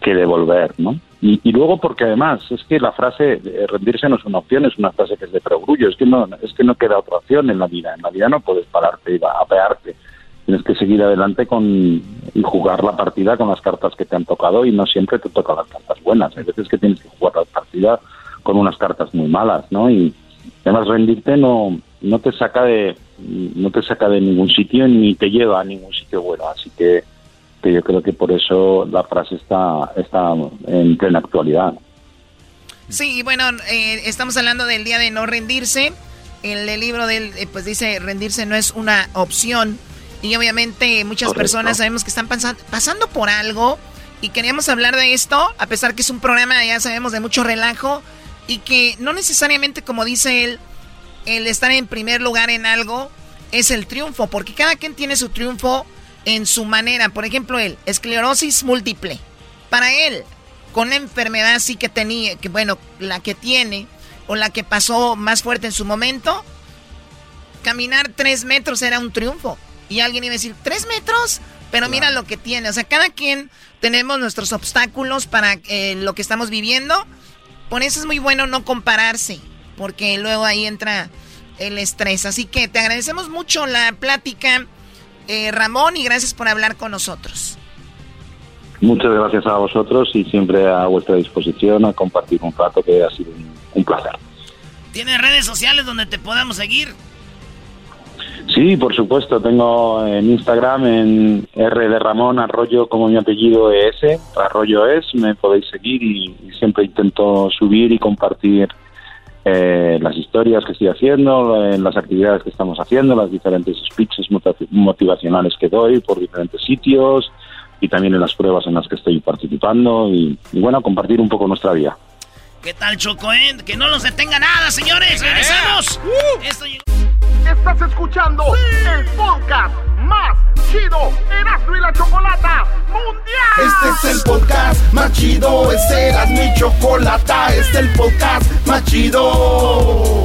[SPEAKER 20] que devolver, ¿no? Y, luego porque además es que la frase rendirse no es una opción, es una frase que es de perogrullo, es que no es que no queda otra opción en la vida, en la vida no puedes pararte y apearte, tienes que seguir adelante con y jugar la partida con las cartas que te han tocado y no siempre te tocan las cartas buenas, hay veces que tienes que jugar la partida con unas cartas muy malas, ¿no? Y además rendirte no no te saca de no te saca de ningún sitio ni te lleva a ningún sitio bueno, así que yo creo que por eso la frase está, está en plena actualidad.
[SPEAKER 3] Sí, bueno, eh, estamos hablando del día de no rendirse. El, el libro del, eh, pues dice, rendirse no es una opción. Y obviamente muchas personas sabemos que están pasando por algo. Y queríamos hablar de esto, a pesar que es un programa, ya sabemos, de mucho relajo. Y que no necesariamente, como dice él, el estar en primer lugar en algo es el triunfo. Porque cada quien tiene su triunfo en su manera. Por ejemplo, él, esclerosis múltiple. Para él, con la enfermedad así que tenía, que bueno, la que tiene, o la que pasó más fuerte en su momento, caminar tres metros era un triunfo. Y alguien iba a decir, ¿tres metros? Pero mira lo que tiene. O sea, cada quien tenemos nuestros obstáculos para eh, lo que estamos viviendo. Por eso es muy bueno no compararse, porque luego ahí entra el estrés. Así que te agradecemos mucho la plática. Eh, Ramón, y gracias por hablar con nosotros.
[SPEAKER 20] Muchas gracias a vosotros y siempre a vuestra disposición a compartir un rato que ha sido un, placer.
[SPEAKER 21] ¿Tienes redes sociales donde te podamos seguir?
[SPEAKER 20] Sí, por supuesto. Tengo en Instagram en R de Ramón Arroyo como mi apellido es Arroyo es. Me podéis seguir y siempre intento subir y compartir eh, las historias que estoy haciendo, en las actividades que estamos haciendo, las diferentes speeches motivacionales que doy por diferentes sitios y también en las pruebas en las que estoy participando y, bueno, compartir un poco nuestra vida.
[SPEAKER 21] ¿Qué tal, Choco? Eh? Que no nos detenga nada, señores. ¡Regresamos!
[SPEAKER 22] Estás escuchando el podcast más chido, Erasmo y la Chocolata Mundial.
[SPEAKER 1] Este es el podcast más chido, este Erasmo y Chocolata, este es el podcast más chido.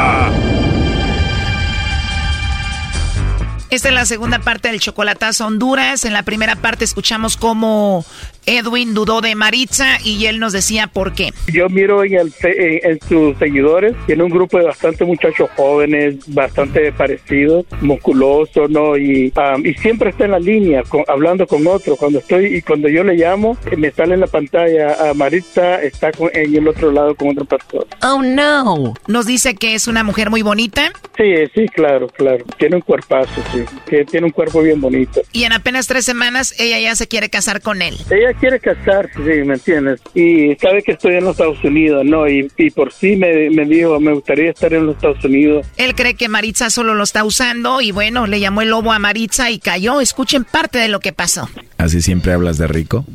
[SPEAKER 3] Esta es la segunda parte del Chocolatazo Honduras. En la primera parte escuchamos cómo Edwin dudó de Maritza y él nos decía por qué.
[SPEAKER 23] Yo miro en, el, en, sus seguidores, tiene un grupo de bastante muchachos jóvenes, bastante parecidos, musculosos, ¿no? Y, um, y siempre está en la línea, con, hablando con otros. Cuando estoy y cuando yo le llamo, me sale en la pantalla a Maritza, está con, en el otro lado con otra persona.
[SPEAKER 3] Oh, no. Nos dice que es una mujer muy bonita.
[SPEAKER 23] Sí, sí, claro, claro. Tiene un cuerpazo, sí. Tiene un cuerpo bien bonito.
[SPEAKER 3] Y en apenas tres semanas ella ya se quiere casar con él.
[SPEAKER 23] Ella quiere casarse, sí, ¿me entiendes? Y sabe que estoy en los Estados Unidos, ¿no? Y, y por sí me, me, dijo, me gustaría estar en los Estados Unidos.
[SPEAKER 3] Él cree que Maritza solo lo está usando y bueno, le llamó el lobo a Maritza y cayó. Escuchen parte de lo que pasó.
[SPEAKER 24] ¿Así siempre hablas de rico?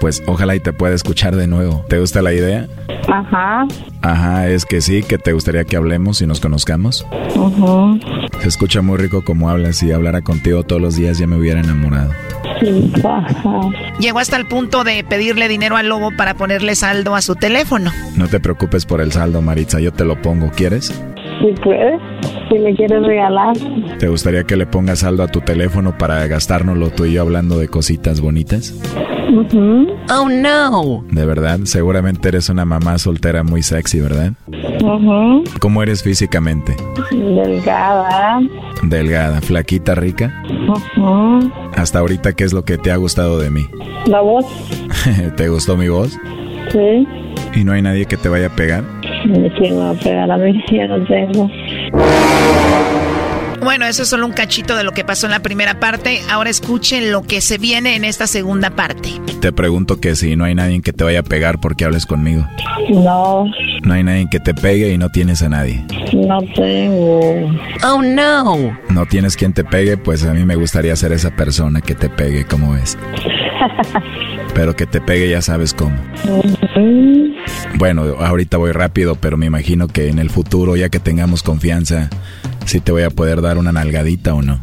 [SPEAKER 24] Pues ojalá y te pueda escuchar de nuevo. ¿Te gusta la idea?
[SPEAKER 25] Ajá.
[SPEAKER 24] Ajá, es que sí, que te gustaría que hablemos y nos conozcamos. Se escucha muy rico como hablas y hablara contigo todos los días ya me hubiera enamorado.
[SPEAKER 25] Sí, ajá.
[SPEAKER 3] Llegó hasta el punto de pedirle dinero al lobo para ponerle saldo a su teléfono.
[SPEAKER 24] No te preocupes por el saldo, Maritza, yo te lo pongo. ¿Quieres?
[SPEAKER 25] Si puedes, si me quieres regalar.
[SPEAKER 24] ¿Te gustaría que le pongas saldo a tu teléfono para gastárnoslo tú y yo hablando de cositas bonitas?
[SPEAKER 3] Oh no.
[SPEAKER 24] De verdad, seguramente eres una mamá soltera muy sexy, ¿verdad? ¿Cómo eres físicamente?
[SPEAKER 25] Delgada.
[SPEAKER 24] Delgada, flaquita, rica. Hasta ahorita, ¿qué es lo que te ha gustado de mí?
[SPEAKER 25] La voz.
[SPEAKER 24] ¿Te gustó mi voz?
[SPEAKER 25] Sí.
[SPEAKER 24] ¿Y no hay nadie que te vaya a pegar?
[SPEAKER 25] ¿Quién me va a pegar a mí? Ya no tengo.
[SPEAKER 3] Bueno, eso es solo un cachito de lo que pasó en la primera parte. Ahora escuchen lo que se viene en esta segunda parte.
[SPEAKER 24] Te pregunto que si no hay nadie que te vaya a pegar porque hables conmigo.
[SPEAKER 25] No.
[SPEAKER 24] No hay nadie que te pegue y no tienes a nadie.
[SPEAKER 25] No tengo.
[SPEAKER 3] Oh no.
[SPEAKER 24] No tienes quien te pegue, pues a mí me gustaría ser esa persona que te pegue, ¿cómo ves? Pero que te pegue ya sabes cómo. Bueno, ahorita voy rápido, pero me imagino que en el futuro, ya que tengamos confianza, sí te voy a poder dar una nalgadita o no.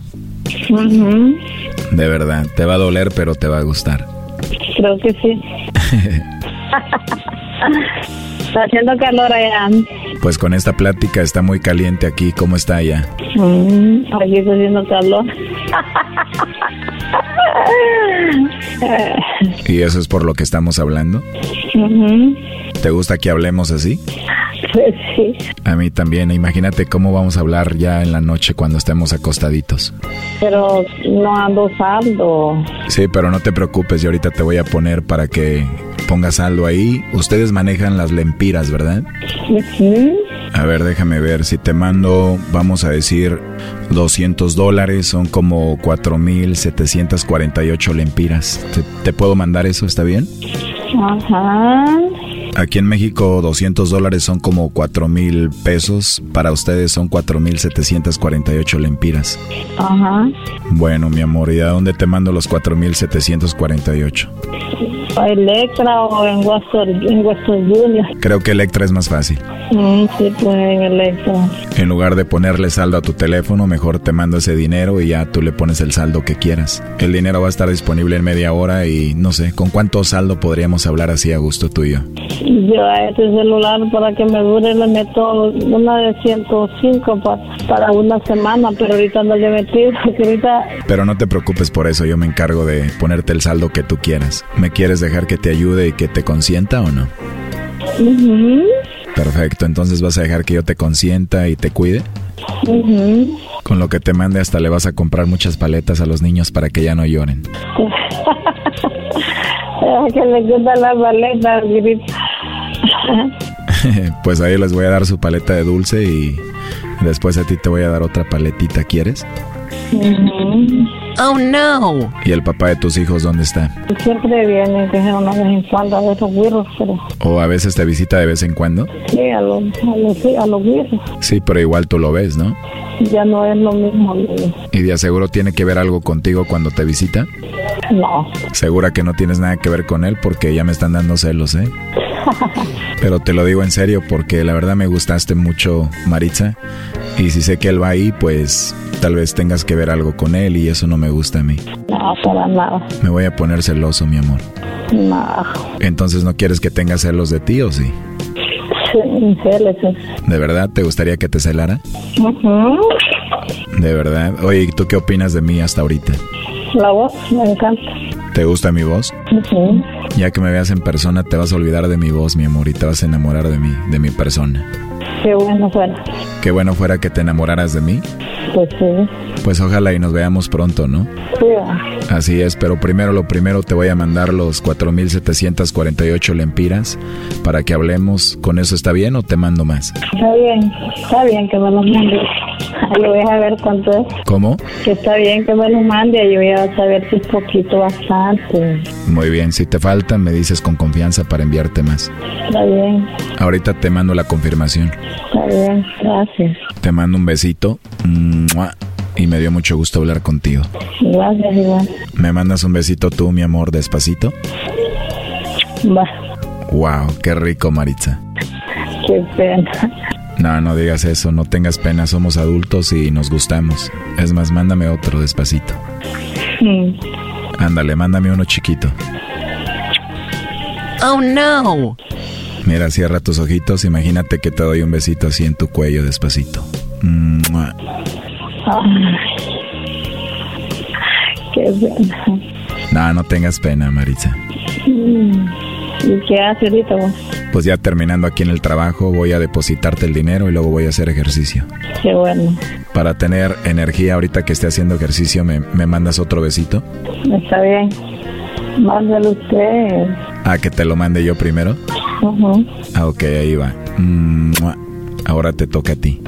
[SPEAKER 24] De verdad, te va a doler, pero te va a gustar.
[SPEAKER 25] Creo que sí. Está haciendo calor allá.
[SPEAKER 24] Pues con esta plática está muy caliente aquí. ¿Cómo está allá?
[SPEAKER 25] Mm, aquí está haciendo calor.
[SPEAKER 24] ¿Y eso es por lo que estamos hablando? ¿Te gusta que hablemos así?
[SPEAKER 25] Pues sí.
[SPEAKER 24] A mí también. Imagínate cómo vamos a hablar ya en la noche cuando estemos acostaditos.
[SPEAKER 25] Pero no ando saldo.
[SPEAKER 24] Sí, pero no te preocupes. Yo ahorita te voy a poner para que pongas saldo ahí. Ustedes manejan las lempiras, ¿verdad? A ver, déjame ver. Si te mando, vamos a decir, 200 dólares, son como 4.748 lempiras. ¿Te, ¿Te puedo mandar eso? ¿Está bien?
[SPEAKER 25] Ajá.
[SPEAKER 24] Aquí en México 200 dólares son como 4 mil pesos. Para ustedes son 4.748 lempiras.
[SPEAKER 25] Ajá.
[SPEAKER 24] Bueno, mi amor, ¿y a dónde te mando los 4.748?
[SPEAKER 25] Electra o en Western, en Western Junior.
[SPEAKER 24] Creo que Electra es más fácil.
[SPEAKER 25] Mm, sí, pues en Electra.
[SPEAKER 24] En lugar de ponerle saldo a tu teléfono, mejor te mando ese dinero y ya tú le pones el saldo que quieras. El dinero va a estar disponible en media hora y no sé, ¿con cuánto saldo podríamos hablar así a gusto tú y yo?
[SPEAKER 25] Yo a este celular para que me dure le meto una de 105 para, para una semana, pero ahorita no le metí porque ahorita...
[SPEAKER 24] Pero no te preocupes por eso, yo me encargo de ponerte el saldo que tú quieras. ¿Me quieres dejar que te ayude y que te consienta o no? Perfecto, entonces vas a dejar que yo te consienta y te cuide. Con lo que te mande hasta le vas a comprar muchas paletas a los niños para que ya no lloren.
[SPEAKER 25] que le gustan las paletas,
[SPEAKER 24] pues ahí les voy a dar su paleta de dulce y después a ti te voy a dar otra paletita, ¿quieres?
[SPEAKER 25] Oh no.
[SPEAKER 24] ¿Y el papá de tus hijos dónde está?
[SPEAKER 25] Siempre viene, que una vez en cuando a ver los güiros, pero.
[SPEAKER 24] ¿O a veces te visita de vez en cuando?
[SPEAKER 25] Sí, a los, a los, sí, a los
[SPEAKER 24] Sí, pero igual tú lo ves, ¿no?
[SPEAKER 25] Ya no es lo mismo.
[SPEAKER 24] ¿Y de aseguro tiene que ver algo contigo cuando te visita?
[SPEAKER 25] No.
[SPEAKER 24] Segura que no tienes nada que ver con él porque ya me están dando celos, ¿eh? Pero te lo digo en serio porque la verdad me gustaste mucho, Maritza. Y si sé que él va ahí, pues tal vez tengas que ver algo con él y eso no me gusta a mí.
[SPEAKER 25] No, para nada.
[SPEAKER 24] Me voy a poner celoso, mi amor.
[SPEAKER 25] No.
[SPEAKER 24] Entonces no quieres que tenga celos de ti o sí?
[SPEAKER 25] Sí, celos.
[SPEAKER 24] ¿De verdad te gustaría que te celara? De verdad. Oye, ¿y tú qué opinas de mí hasta ahorita?
[SPEAKER 25] La voz, me encanta.
[SPEAKER 24] ¿Te gusta mi voz? Ya que me veas en persona, te vas a olvidar de mi voz, mi amor, y te vas a enamorar de mí, de mi persona.
[SPEAKER 25] Qué bueno fuera.
[SPEAKER 24] Qué bueno fuera que te enamoraras de mí.
[SPEAKER 25] Pues sí.
[SPEAKER 24] Pues ojalá y nos veamos pronto, ¿no?
[SPEAKER 25] Sí.
[SPEAKER 24] Así es, pero primero lo primero te voy a mandar los 4748 lempiras para que hablemos. ¿Con eso está bien o te mando más?
[SPEAKER 25] Está bien, está bien que me los mande. Lo voy a ver cuánto es.
[SPEAKER 24] ¿Cómo?
[SPEAKER 15] Que está bien que me lo mande y voy a saber si es poquito bastante.
[SPEAKER 24] Muy bien, si te falta me dices con confianza para enviarte más.
[SPEAKER 15] Está bien.
[SPEAKER 24] Ahorita te mando la confirmación.
[SPEAKER 15] Está bien, gracias.
[SPEAKER 24] Te mando un besito. Y me dio mucho gusto hablar contigo.
[SPEAKER 15] Gracias, igual.
[SPEAKER 24] ¿Me mandas un besito tú, mi amor, despacito?
[SPEAKER 15] Va.
[SPEAKER 24] Wow, qué rico, Maritza.
[SPEAKER 15] Qué pena.
[SPEAKER 24] No, no digas eso, no tengas pena, somos adultos y nos gustamos. Es más, mándame otro despacito.
[SPEAKER 15] Sí.
[SPEAKER 24] Ándale, mándame uno chiquito.
[SPEAKER 15] Oh no.
[SPEAKER 24] Mira, cierra tus ojitos, imagínate que te doy un besito así en tu cuello despacito.
[SPEAKER 15] qué pena.
[SPEAKER 24] No, no tengas pena, Maritza.
[SPEAKER 15] Mm. ¿Y qué hace ahorita vos?
[SPEAKER 24] Pues ya terminando aquí en el trabajo, voy a depositarte el dinero y luego voy a hacer ejercicio.
[SPEAKER 15] Qué bueno.
[SPEAKER 24] Para tener energía ahorita que esté haciendo ejercicio, ¿me, me mandas otro besito?
[SPEAKER 15] Está bien. Mándalo usted.
[SPEAKER 24] Ah, que te lo mande yo primero. Ah, ok, ahí va. Ahora te toca a ti.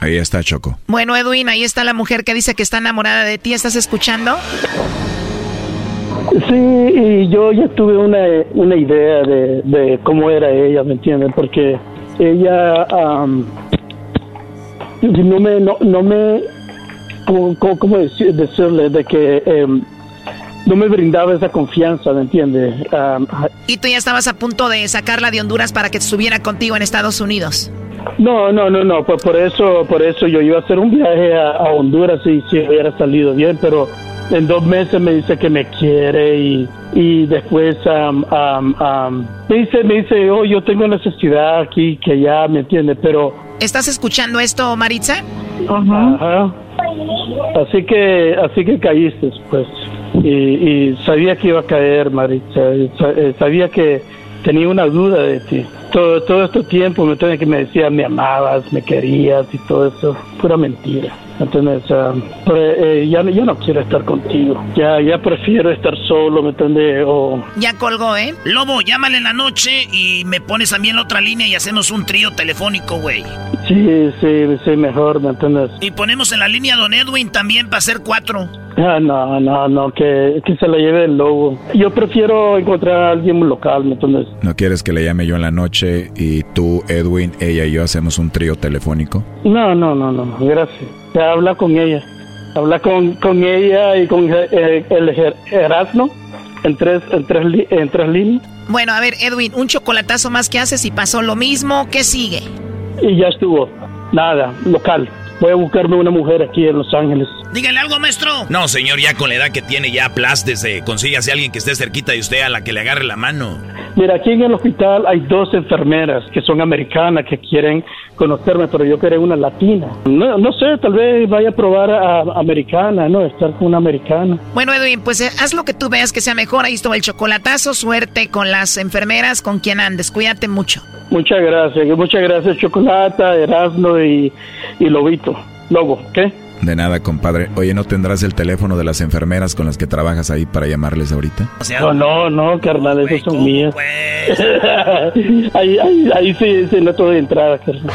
[SPEAKER 24] Ahí está Choco.
[SPEAKER 16] Bueno, Edwin, ahí está la mujer que dice que está enamorada de ti. ¿Estás escuchando?
[SPEAKER 23] Sí, y yo ya tuve una, una idea de, de cómo era ella, ¿me entienden? Porque ella no me, no, no me, ¿cómo, cómo decirle? De que em, no me brindaba esa confianza, ¿me entiendes?
[SPEAKER 16] y tú ya estabas a punto de sacarla de Honduras para que estuviera contigo en Estados Unidos.
[SPEAKER 23] No, no, no, no, pues por eso, por eso yo iba a hacer un viaje a, a Honduras y si hubiera salido bien, pero en dos meses me dice que me quiere y, y después me dice, me dice, oh, yo tengo necesidad aquí, que ya me entiende, pero...
[SPEAKER 16] ¿Estás escuchando esto, Maritza?
[SPEAKER 23] Ajá. Así que, así que caíste, pues. Y, y sabía que iba a caer, Maritza. Eh, sabía que tenía una duda de ti. Todo, todo este tiempo me tenía que me decía me amabas, me querías y todo eso, pura mentira. Entonces, eh, ya, ya no quiero estar contigo. Ya, ya prefiero estar solo, ¿me entiendes? O...
[SPEAKER 16] Ya colgó, ¿eh?
[SPEAKER 3] Lobo, llámale en la noche y me pones a mí en la otra línea y hacemos un trío telefónico, güey.
[SPEAKER 23] Sí, sí, sí, mejor, ¿me entiendes?
[SPEAKER 3] Y ponemos en la línea a Don Edwin también para hacer cuatro.
[SPEAKER 23] Ah, no, no, no, que, que se la lleve el lobo. Yo prefiero encontrar a alguien local, ¿me entiendes?
[SPEAKER 24] ¿No quieres que le llame yo en la noche y tú, Edwin, ella y yo hacemos un trío telefónico?
[SPEAKER 23] No, no, no, no, gracias. Ya habla con ella. Habla con, con ella y con eh, el Erasmo en tres, en, tres, en tres líneas.
[SPEAKER 16] Bueno, a ver, Edwin, un chocolatazo más que haces y pasó lo mismo. ¿Qué sigue?
[SPEAKER 23] Y ya estuvo. Nada, local. Voy a buscarme una mujer aquí en Los Ángeles.
[SPEAKER 3] Dígale algo, maestro.
[SPEAKER 6] No, señor, ya con la edad que tiene, ya aplástese. Consígase a alguien que esté cerquita de usted a la que le agarre la mano.
[SPEAKER 23] Mira, aquí en el hospital hay dos enfermeras que son americanas que quieren conocerme, pero yo quería una latina. No, no sé, tal vez vaya a probar a, americana, ¿no? Estar con una americana.
[SPEAKER 16] Bueno, Edwin, pues eh, haz lo que tú veas que sea mejor. Ahí estuvo el chocolatazo. Suerte con las enfermeras, con quien andes. Cuídate mucho.
[SPEAKER 23] Muchas gracias. Muchas gracias, Chocolata, Erasmo y, y Lobito. Lobo, ¿qué?
[SPEAKER 24] De nada, compadre. Oye, ¿no tendrás el teléfono de las enfermeras con las que trabajas ahí para llamarles ahorita?
[SPEAKER 23] no, no, no, carnal, esos son mías. Pues. ahí, ahí, ahí sí, sí, no de entrada, carnal.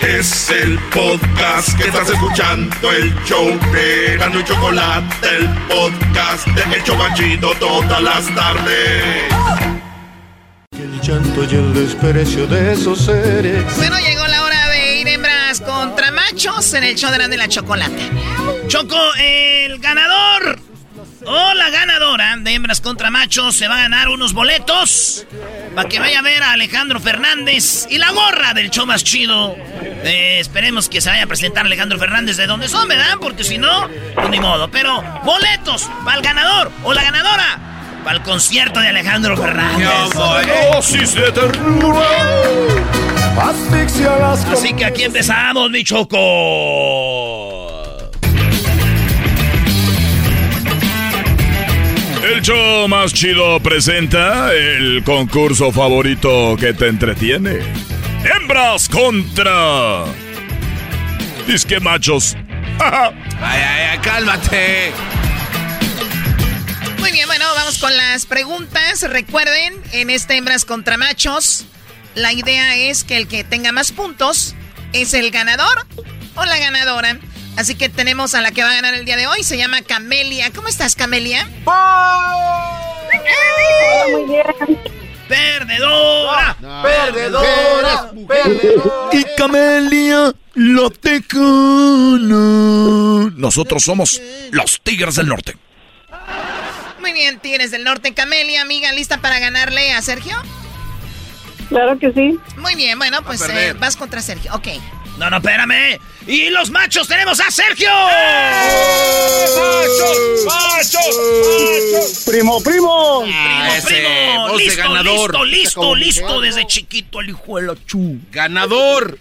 [SPEAKER 1] Es el podcast que estás escuchando, el show de Gano y Chocolate, el podcast de Hecho Chocachito todas las tardes.
[SPEAKER 26] El llanto y el desprecio de esos seres.
[SPEAKER 16] Bueno, llegó la hora de ir hembras contra machos en el show de Grande y la Chocolate.
[SPEAKER 3] Choco, el ganador o la ganadora de hembras contra machos se va a ganar unos boletos para que vaya a ver a Alejandro Fernández y la gorra del show más chido. Eh, esperemos que se vaya a presentar Alejandro Fernández de donde son, ¿verdad? Porque si no, pues ni modo. Pero boletos para el ganador o la ganadora para el concierto de Alejandro Fernández. Así que aquí empezamos, mi choco.
[SPEAKER 7] El show más chido presenta el concurso favorito que te entretiene. Hembras contra... Disque machos.
[SPEAKER 5] ay, ay, ay, cálmate.
[SPEAKER 16] Muy bien, bueno, vamos con las preguntas. Recuerden, en este hembras contra machos, la idea es que el que tenga más puntos es el ganador o la ganadora. Así que tenemos a la que va a ganar el día de hoy. Se llama Camelia. ¿Cómo estás, Camelia?
[SPEAKER 25] muy bien.
[SPEAKER 3] ¡Perdedora!
[SPEAKER 5] ¡Perdedora! ¡Perdedora!
[SPEAKER 7] Y Camelia, la tecana. Nosotros somos los Tigres del Norte.
[SPEAKER 16] Muy bien, Tigres del Norte. Camelia, amiga, ¿lista para ganarle a Sergio?
[SPEAKER 25] Claro que sí.
[SPEAKER 16] Muy bien, bueno, pues eh, vas contra Sergio. Ok.
[SPEAKER 3] No, no, espérame. Y los machos tenemos a Sergio.
[SPEAKER 23] ¡Eh! ¡Machos! ¡Machos! ¡Machos! ¡Primo, primo!
[SPEAKER 3] Ah, primo, Listo, listo, listo, listo. Desde chiquito el hijo de la chu.
[SPEAKER 5] ¡Ganador!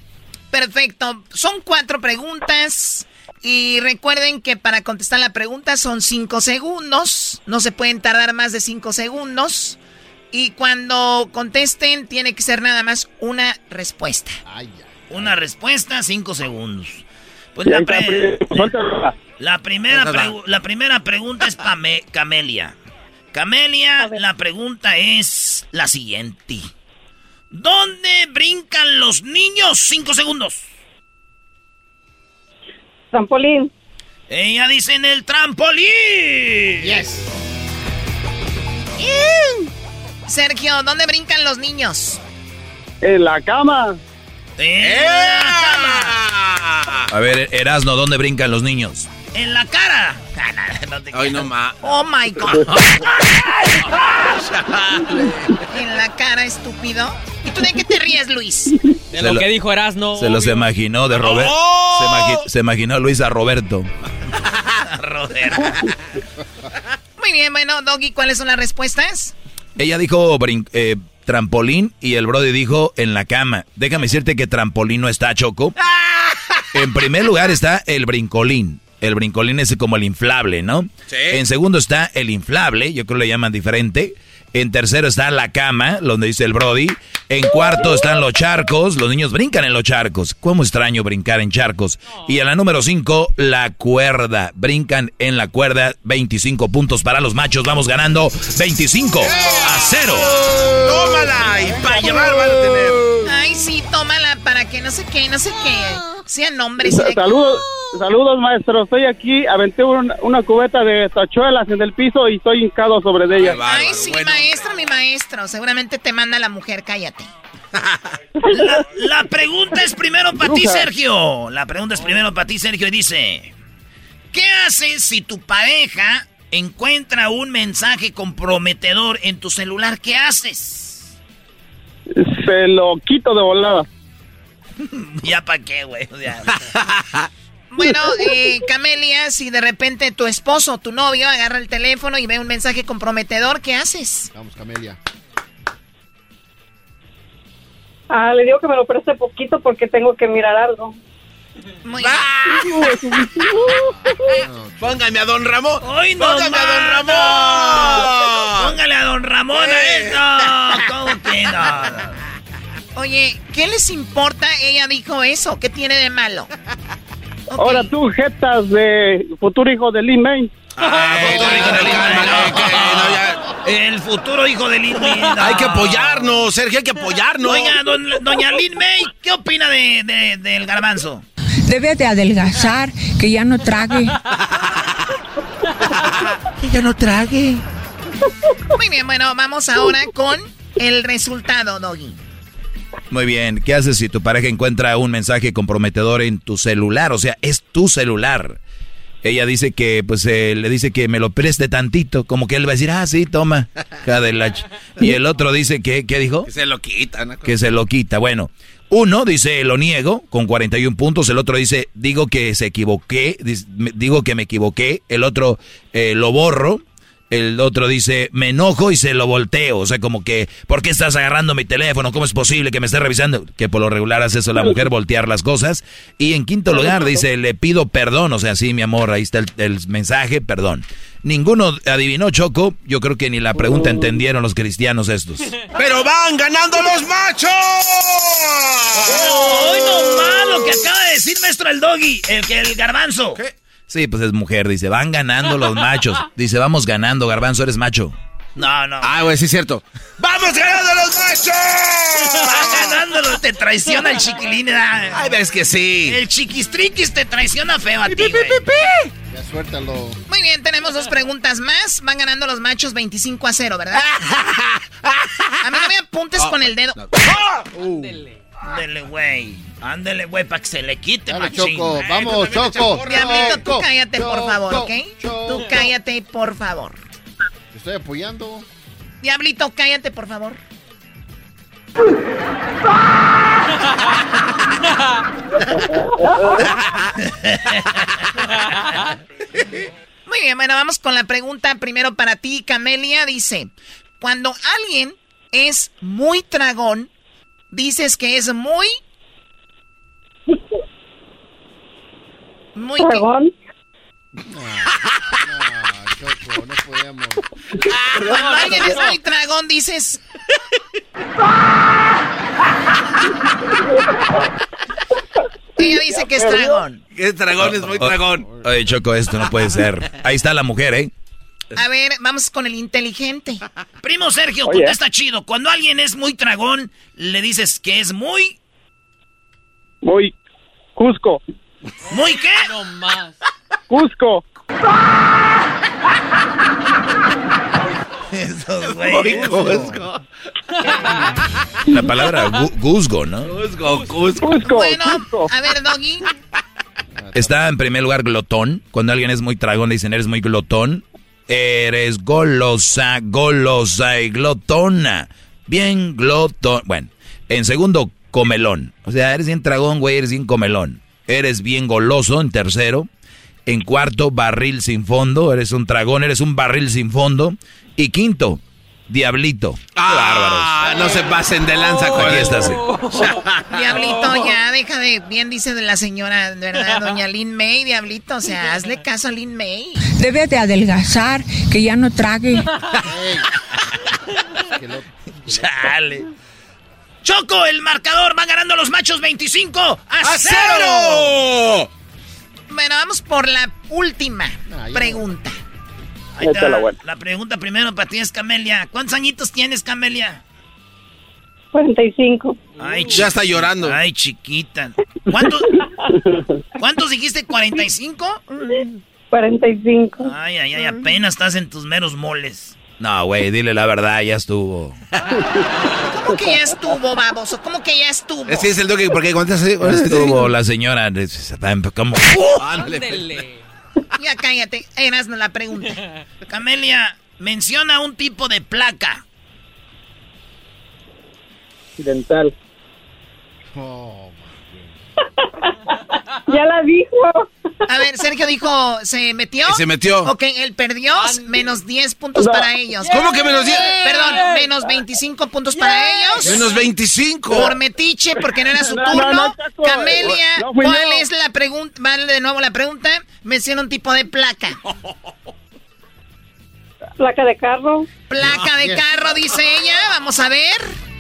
[SPEAKER 16] Perfecto. Son cuatro preguntas. Y recuerden que para contestar la pregunta son cinco segundos. No se pueden tardar más de cinco segundos. Y cuando contesten, tiene que ser nada más una respuesta. Ay,
[SPEAKER 3] una respuesta, cinco segundos. Pues la, la, primera la primera pregunta es para Camelia. Camelia, la pregunta es la siguiente. ¿Dónde brincan los niños? Cinco segundos.
[SPEAKER 25] Trampolín.
[SPEAKER 3] Ella dice en el trampolín.
[SPEAKER 16] Yes. Sergio, ¿dónde brincan los niños?
[SPEAKER 23] En la cama.
[SPEAKER 6] A ver, Erasno, ¿dónde brincan los niños?
[SPEAKER 3] ¡En la cara!
[SPEAKER 5] Ay, no más.
[SPEAKER 16] ¡Oh, my God! en la cara, estúpido. ¿Y tú de qué te ríes, Luis?
[SPEAKER 27] De lo, que dijo Erasno.
[SPEAKER 6] Se los imaginó de Roberto. ¡Oh! Se, imaginó Luis a Roberto.
[SPEAKER 3] Roberto.
[SPEAKER 16] Muy bien, bueno, Doggy, ¿cuáles son las respuestas?
[SPEAKER 6] Ella dijo eh, trampolín y el Brody dijo en la cama. Déjame decirte que trampolín no está, Choco. En primer lugar está el brincolín. El brincolín es como el inflable, ¿no? Sí. En segundo está el inflable, yo creo que le llaman diferente.
[SPEAKER 14] En tercero está la cama, donde dice el Brody. En cuarto están los charcos. Los niños brincan en los charcos. ¿Cómo extraño brincar en charcos? Y en la número cinco, la cuerda. Brincan en la cuerda. 25 puntos para los machos. Vamos ganando 25 a 0.
[SPEAKER 5] ¡Tómala! Y para llevar van a tener.
[SPEAKER 3] Ay, sí, tómala para que no sé qué, no sé qué. Sean nombres.
[SPEAKER 16] Saludos, saludos, maestro. Estoy aquí, aventé un- una cubeta de tachuelas en el piso y estoy hincado sobre de ella.
[SPEAKER 3] Ay, sí, maestro, mi maestro. Seguramente te manda la mujer, cállate.
[SPEAKER 8] La, la pregunta es primero para ti. Sergio. La pregunta es primero para ti, Sergio, y dice: ¿Qué haces si tu pareja encuentra un mensaje comprometedor en tu celular? ¿Qué haces?
[SPEAKER 16] Se lo quito de volada.
[SPEAKER 8] ya para qué, güey. O sea,
[SPEAKER 3] Bueno, eh, Camelia, si de repente tu esposo, tu novio, agarra el teléfono y ve un mensaje comprometedor, ¿qué haces?
[SPEAKER 5] Vamos, Camelia.
[SPEAKER 15] Ah, le digo que me lo preste poquito porque tengo que mirar algo.
[SPEAKER 3] Muy
[SPEAKER 5] Póngame a Don Ramón.
[SPEAKER 8] ¡Ay, no,
[SPEAKER 5] Póngame a Don! Ramón.
[SPEAKER 8] Póngale a Don Ramón a esto. ¿Cómo que no?
[SPEAKER 3] Oye, ¿qué les importa? Ella dijo eso. ¿Qué tiene de malo?
[SPEAKER 16] Ahora tú, jetas de futuro hijo de Lin May.
[SPEAKER 8] El futuro hijo de Lin May. no.
[SPEAKER 5] Hay que apoyarnos, Sergio, hay que apoyarnos.
[SPEAKER 8] Oiga, don- doña Lin May, ¿qué opina de, de- del garbanzo?
[SPEAKER 28] Debe de adelgazar, que ya no trague.
[SPEAKER 3] Que ya no trague. Muy bien, bueno, vamos ahora con el resultado, Doggy.
[SPEAKER 14] Muy bien, ¿qué haces si tu pareja encuentra un mensaje comprometedor en tu celular? O sea, es tu celular. Ella dice que, pues, eh, le dice que me lo preste tantito, como que él va a decir, ah, sí, toma, hija de la ch-". Y el otro dice que, ¿qué dijo?
[SPEAKER 5] Que se lo quitan.
[SPEAKER 14] Que se lo quita. Bueno, uno dice, lo niego, con 41 puntos. El otro dice, digo que se equivoqué, digo que me equivoqué. El otro, eh, lo borro. El otro dice, me enojo y se lo volteo. O sea, como que, ¿por qué estás agarrando mi teléfono? ¿Cómo es posible que me esté revisando? Que por lo regular hace eso la mujer, voltear las cosas. Y en quinto lugar dice, le pido perdón. O sea, sí, mi amor, ahí está el, el mensaje, perdón. Ninguno adivinó, Choco. Yo creo que ni la pregunta entendieron los cristianos estos.
[SPEAKER 5] ¡Pero van ganando los machos!
[SPEAKER 8] ¡Ay, no malo que acaba de decir maestro el doggy! El que el garbanzo.
[SPEAKER 14] Sí, pues es mujer, dice, van ganando los machos. Dice, vamos ganando, garbanzo, eres macho.
[SPEAKER 8] No, no.
[SPEAKER 5] Ah, güey, sí es cierto. ¡Vamos ganando los machos!
[SPEAKER 8] Va ganándolo, te traiciona el chiquilín.
[SPEAKER 5] Ay, ves que sí.
[SPEAKER 8] El chiquistriquis te traiciona feo a ti.
[SPEAKER 5] Ya suéltalo.
[SPEAKER 3] Muy bien, tenemos dos preguntas más. Van ganando los machos 25 a 0, ¿verdad? A mí no me apuntes con el dedo.
[SPEAKER 8] Ándele, güey. Ándele, güey, para que se le quite,
[SPEAKER 5] Dale,
[SPEAKER 8] machín.
[SPEAKER 5] Choco, vamos, Choco.
[SPEAKER 3] Diablito, tú
[SPEAKER 5] Choco,
[SPEAKER 3] cállate, por favor, ¿ok?
[SPEAKER 5] Choco,
[SPEAKER 3] Tú cállate, por favor.
[SPEAKER 5] Te estoy apoyando.
[SPEAKER 3] Diablito, cállate, por favor. Muy bien, bueno, vamos con la pregunta primero para ti, Camelia. Dice, cuando alguien es muy tragón, dices que es muy... Muy...
[SPEAKER 15] ¿Tragón?
[SPEAKER 5] Choco, no podemos.
[SPEAKER 3] Cuando alguien es muy tragón, dices... Ella dice que es tragón.
[SPEAKER 5] ¿Qué dragón es muy dragón?
[SPEAKER 14] Oye, Choco, esto no puede ser. Ahí está la mujer, ¿eh?
[SPEAKER 3] A ver, vamos con el inteligente.
[SPEAKER 8] Primo Sergio,
[SPEAKER 16] Oye.
[SPEAKER 8] contesta chido. Cuando alguien es muy tragón, le dices que es muy...
[SPEAKER 16] Muy Cusco.
[SPEAKER 8] ¿Muy qué?
[SPEAKER 27] No más.
[SPEAKER 16] Cusco.
[SPEAKER 8] Esos güeyes.
[SPEAKER 14] La palabra guzgo, ¿no?
[SPEAKER 5] Cusco, Cusco.
[SPEAKER 16] Cusco.
[SPEAKER 3] Bueno,
[SPEAKER 16] Cusco.
[SPEAKER 3] a ver, Doggy.
[SPEAKER 14] Está en primer lugar glotón. Cuando alguien es muy tragón, le dicen, eres muy glotón. Eres golosa, golosa y glotona. Bien glotón. Bueno, en segundo, comelón. O sea, eres bien tragón, güey, eres bien comelón. Eres bien goloso en tercero. En cuarto, barril sin fondo. Eres un tragón, eres un barril sin fondo. Y quinto, diablito.
[SPEAKER 5] Ah, no se pasen de lanza con
[SPEAKER 14] Aquí está, sí.
[SPEAKER 3] Diablito, ya, deja de. Bien dice de la señora, ¿verdad? Doña Lin May, Diablito. O sea, hazle caso a Lin May.
[SPEAKER 28] Debe de adelgazar, que ya no trague.
[SPEAKER 8] Chale. Choco, el marcador va ganando los machos 25 a, cero. Bueno, vamos por la última pregunta. Ahí está, la, la pregunta primero para ti es Camelia. ¿Cuántos añitos tienes, Camelia?
[SPEAKER 15] 45.
[SPEAKER 8] Ay,
[SPEAKER 5] ya está llorando.
[SPEAKER 8] Ay, chiquita. ¿Cuántos, ¿Cuántos dijiste? ¿45?
[SPEAKER 15] 45.
[SPEAKER 8] Ay, ay, ay, apenas estás en tus meros moles.
[SPEAKER 6] No, güey, dile la verdad, ya estuvo.
[SPEAKER 3] ¿Cómo que ya estuvo, baboso? ¿Cómo que ya estuvo?
[SPEAKER 5] Ese es el toque, porque cuando
[SPEAKER 6] estuvo la señora. Como...
[SPEAKER 3] Ándele. Ya cállate, eras la pregunta.
[SPEAKER 8] Camelia, menciona un tipo de placa.
[SPEAKER 16] Dental.
[SPEAKER 15] Oh, ya la dijo.
[SPEAKER 3] A ver, Sergio dijo, ¿se metió?
[SPEAKER 5] Se metió.
[SPEAKER 3] Ok, él perdió, menos 10 puntos para ellos.
[SPEAKER 5] ¿Cómo que menos 10?
[SPEAKER 3] Perdón, menos 25 puntos para ellos.
[SPEAKER 5] Menos 25.
[SPEAKER 3] Por metiche, porque no era su turno. Camelia, ¿cuál es la pregunta? Vale de nuevo la pregunta. Menciona un tipo de placa.
[SPEAKER 15] Placa de carro.
[SPEAKER 3] Placa de carro, dice ella. Vamos a ver.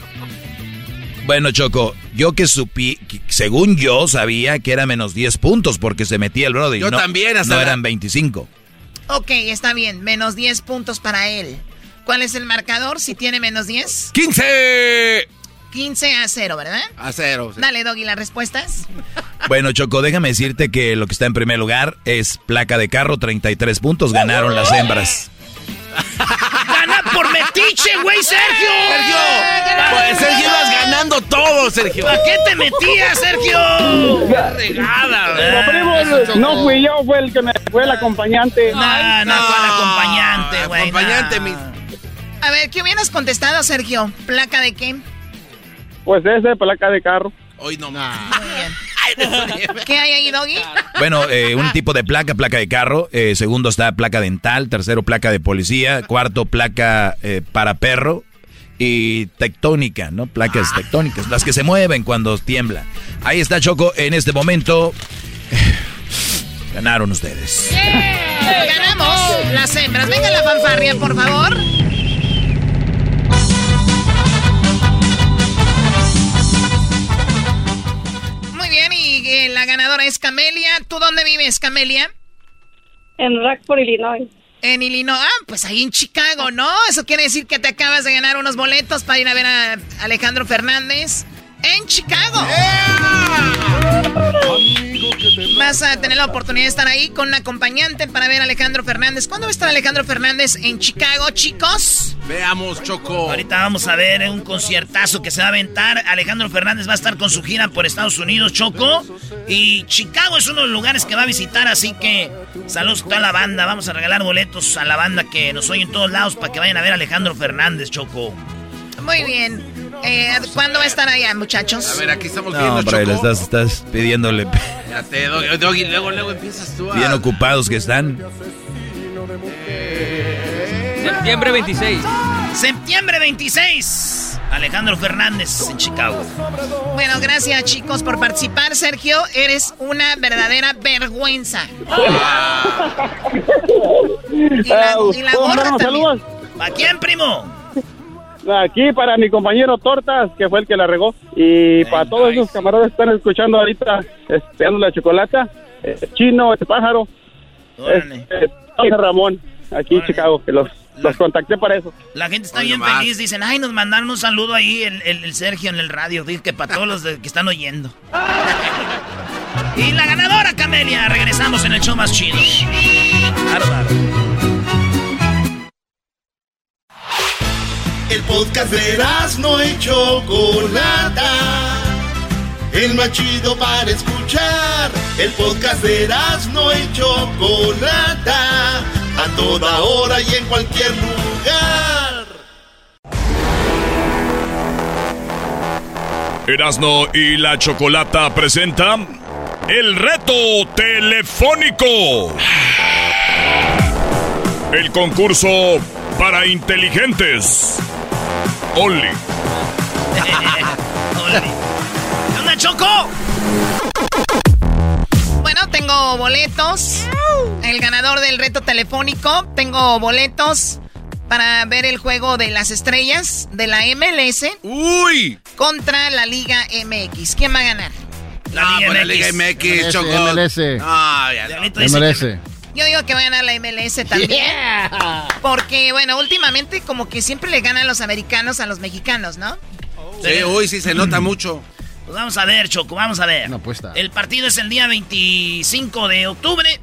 [SPEAKER 6] Bueno, Choco, yo que supí, según yo sabía que era menos 10 puntos porque se metía el brother.
[SPEAKER 5] Yo
[SPEAKER 6] no,
[SPEAKER 5] también, hasta
[SPEAKER 6] No eran 25.
[SPEAKER 3] Ok, está bien, menos 10 puntos para él. ¿Cuál es el marcador si tiene menos 10?
[SPEAKER 5] ¡15!
[SPEAKER 3] 15 a 0, ¿verdad?
[SPEAKER 5] A 0.
[SPEAKER 3] Dale, Doggy, las respuestas.
[SPEAKER 6] Bueno, Choco, déjame decirte que lo que está en primer lugar es placa de carro, 33 puntos, ganaron las hembras.
[SPEAKER 8] ¡Gana por metiche, güey, Sergio!
[SPEAKER 5] ¡Sergio! Ibas Sergio.
[SPEAKER 8] ¿A qué te metías, Sergio?
[SPEAKER 16] ¡Qué regada! no fui yo, fue el que me fue el acompañante.
[SPEAKER 8] No, no, no fue el acompañante, güey.
[SPEAKER 5] Acompañante, mi...
[SPEAKER 3] A ver, ¿qué hubieras contestado, Sergio? ¿Placa de qué?
[SPEAKER 16] Pues ese, placa de carro.
[SPEAKER 5] Hoy no
[SPEAKER 3] más. Muy bien. ¿Qué hay ahí, Doggy?
[SPEAKER 6] Bueno, eh, un tipo de placa, placa de carro. Eh, segundo está placa dental. Tercero, placa de policía. Cuarto, placa eh, para perro. Y tectónica, ¿no? Placas
[SPEAKER 5] Ah.
[SPEAKER 6] tectónicas, las que se mueven cuando tiembla. Ahí está Choco en este momento. Ganaron ustedes.
[SPEAKER 3] Ganamos las hembras. Venga la fanfarria, por favor. Muy bien, y eh, la ganadora es Camelia. ¿Tú dónde vives, Camelia?
[SPEAKER 15] En Rockford, Illinois.
[SPEAKER 3] En Illinois. Ah, pues ahí en Chicago, ¿no? Eso quiere decir que te acabas de ganar unos boletos para ir a ver a Alejandro Fernández en Chicago. Vas a tener la oportunidad de estar ahí con un acompañante para ver a Alejandro Fernández. ¿Cuándo va a estar Alejandro Fernández en Chicago, chicos?
[SPEAKER 5] Veamos, Choco.
[SPEAKER 8] Ahorita vamos a ver un conciertazo que se va a aventar. Alejandro Fernández va a estar con su gira por Estados Unidos, Choco. Y Chicago es uno de los lugares que va a visitar, así que saludos a toda la banda. Vamos a regalar boletos a la banda que nos oye en todos lados para que vayan a ver a Alejandro Fernández, Choco.
[SPEAKER 3] Muy bien. Eh, ¿Cuándo va a estar allá, muchachos?
[SPEAKER 5] A ver, aquí estamos viendo,
[SPEAKER 6] No, hombre, le estás, estás pidiéndole.
[SPEAKER 5] Espérate, Doggy, luego, luego empiezas tú a...
[SPEAKER 6] Bien ocupados que están.
[SPEAKER 27] Septiembre 26.
[SPEAKER 8] Septiembre 26. Alejandro Fernández en Chicago.
[SPEAKER 3] Bueno, gracias chicos por participar. Sergio, eres una verdadera vergüenza. Y la, y la
[SPEAKER 16] ¿Puedo
[SPEAKER 3] gorra?
[SPEAKER 8] ¿Para quién, primo?
[SPEAKER 16] Aquí para mi compañero Tortas, que fue el que la regó. Y para todos esos camaradas que están escuchando ahorita, esperando la chocolata, eh, Chino, este pájaro,
[SPEAKER 8] Órale.
[SPEAKER 16] este, Ramón, aquí en Chicago, que los, los contacté para eso.
[SPEAKER 8] La gente está bien feliz. Dicen, ay, nos mandaron un saludo ahí el, el- el Sergio en el radio. Dice que para todos los de- que están oyendo. y la ganadora, Camelia. Regresamos en el show más chido. Bárbaro.
[SPEAKER 1] El podcast de no y Chocolata. El más chido para escuchar. El podcast de no y Chocolata. A toda hora y en cualquier lugar.
[SPEAKER 7] Erasno y la Chocolata presenta el reto telefónico. El concurso para inteligentes. Only.
[SPEAKER 8] ¿Qué onda, Choco?
[SPEAKER 3] Bueno, tengo boletos. El ganador del reto telefónico. Tengo boletos
[SPEAKER 16] para ver el juego de las estrellas de la MLS.
[SPEAKER 5] ¡Uy!
[SPEAKER 16] Contra la Liga MX. ¿Quién va a ganar?
[SPEAKER 5] La Liga, MX. La Liga MX, Choco.
[SPEAKER 29] MLS.
[SPEAKER 5] Ah, ya
[SPEAKER 29] MLS.
[SPEAKER 16] Yo digo que va a ganar la MLS también. Porque, bueno, últimamente como que siempre le ganan los americanos a los mexicanos, ¿no?
[SPEAKER 5] Sí, uy, sí se nota mucho.
[SPEAKER 3] Pues vamos a ver, Choco, vamos a ver.
[SPEAKER 29] Una apuesta.
[SPEAKER 3] El partido es el día 25 de octubre.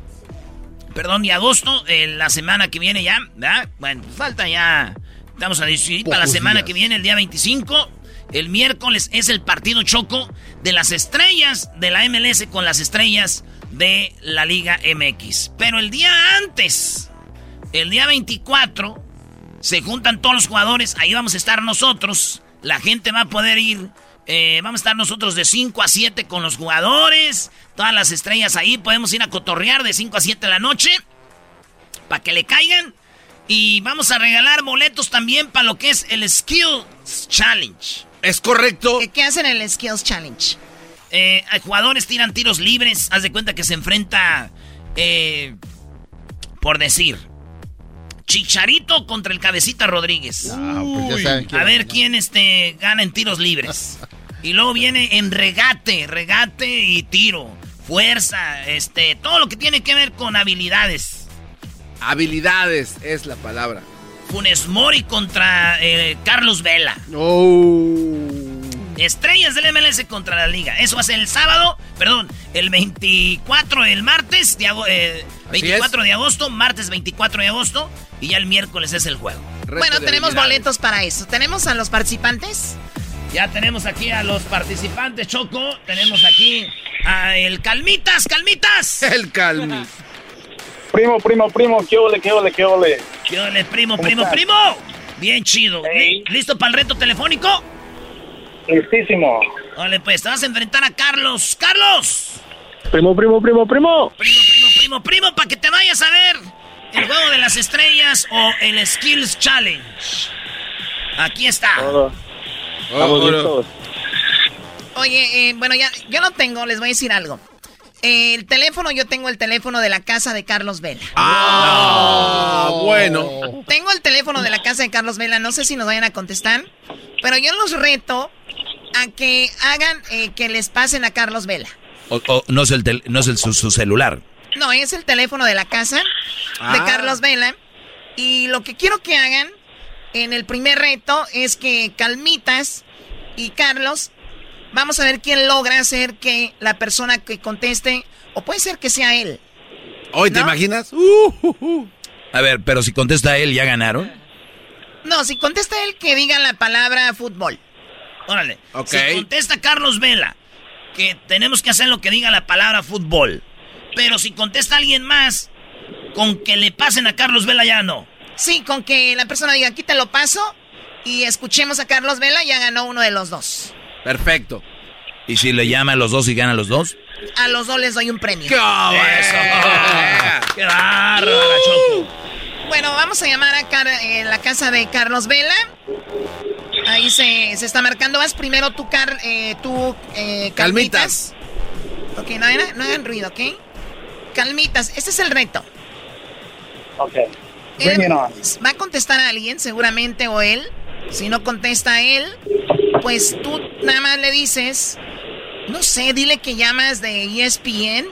[SPEAKER 3] Perdón, de agosto, la semana que viene ya, ¿verdad? Bueno, falta ya. Estamos a decidir para la semana que viene, el día 25. El miércoles es el partido Choco de las estrellas de la MLS con las estrellas de la Liga MX. Pero el día antes, el día 24, se juntan todos los jugadores, ahí vamos a estar nosotros. La gente va a poder ir eh, vamos a estar nosotros de 5 a 7 con los jugadores. Todas las estrellas ahí. Podemos ir a cotorrear de 5 a 7 de la noche. Para que le caigan. Y vamos a regalar boletos también para lo que es el Skills Challenge.
[SPEAKER 5] Es correcto.
[SPEAKER 16] ¿Qué, hacen en el Skills Challenge?
[SPEAKER 3] Eh, jugadores tiran tiros libres. Haz de cuenta que se enfrenta. Eh, por decir. Chicharito contra el Cabecita Rodríguez.
[SPEAKER 29] Ah, pues
[SPEAKER 3] a ver quién este, gana en tiros libres. y luego viene en regate, regate y tiro. Fuerza, este, todo lo que tiene que ver con habilidades.
[SPEAKER 5] Habilidades es la palabra.
[SPEAKER 3] Funes Mori contra eh, Carlos Vela.
[SPEAKER 5] Oh.
[SPEAKER 3] Estrellas del MLS contra la liga. Eso va a ser el sábado, perdón, el 24, el martes, de, 24 eh, de agosto, martes 24 de agosto. Y ya el miércoles es el juego.
[SPEAKER 16] bueno, tenemos boletos para eso. ¿Tenemos a los participantes?
[SPEAKER 3] Ya tenemos aquí a los participantes, Choco. Tenemos aquí a el Calmitas, Calmitas.
[SPEAKER 5] El Calmitas.
[SPEAKER 30] Primo, primo, primo, qué ole, qué ole, qué ole.
[SPEAKER 3] Qué ole, primo, primo, primo. Bien chido. ¿Listo para el reto telefónico?
[SPEAKER 30] Listísimo.
[SPEAKER 3] Vale, pues te vas a enfrentar a Carlos. ¡Carlos!
[SPEAKER 30] Primo, primo, primo, primo.
[SPEAKER 3] Primo, primo, primo, primo, para que te vayas a ver el juego de las estrellas o el Skills Challenge. Aquí está.
[SPEAKER 16] Oye, eh, bueno, ya yo lo tengo, les voy a decir algo. el teléfono, yo tengo el teléfono de la casa de Carlos Vela.
[SPEAKER 5] Ah, bueno.
[SPEAKER 16] Tengo el teléfono de la casa de Carlos Vela, no sé si nos vayan a contestar, pero yo los reto a que hagan eh, que les pasen a Carlos Vela.
[SPEAKER 6] O, no es, el no es el, su celular.
[SPEAKER 16] No, es el teléfono de la casa de ah. Carlos Vela. Y lo que quiero que hagan en el primer reto es que Calmitas y Carlos, vamos a ver quién logra hacer que la persona que conteste, o puede ser que sea él.
[SPEAKER 5] ¿Hoy te imaginas? Uh, uh, uh.
[SPEAKER 6] A ver, pero si contesta él, ¿ya ganaron?
[SPEAKER 16] No, si contesta él, que diga la palabra fútbol.
[SPEAKER 3] Órale. Si contesta Carlos Vela, que tenemos que hacer lo que diga la palabra fútbol. Pero si contesta alguien más, con que le pasen a Carlos Vela ya no.
[SPEAKER 16] Sí, con que la persona diga, aquí te lo paso y escuchemos a Carlos Vela, ya ganó uno de los dos.
[SPEAKER 5] Perfecto.
[SPEAKER 6] ¿Y si le llama a los dos y gana a los dos?
[SPEAKER 16] A los dos les doy un premio.
[SPEAKER 5] ¡Qué eso!
[SPEAKER 3] ¡Qué Choco!
[SPEAKER 16] Bueno, vamos a llamar a eh, la casa de Carlos Vela. Ahí se, está marcando. Vas primero tu car, eh, tu eh, calmitas. Ok, no, no hagan ruido, ¿ok? Calmitas, este es el reto.
[SPEAKER 30] Ok.
[SPEAKER 16] va a contestar a alguien, seguramente, o él. Si no contesta él, pues tú nada más le dices, no sé, dile que llamas de ESPN,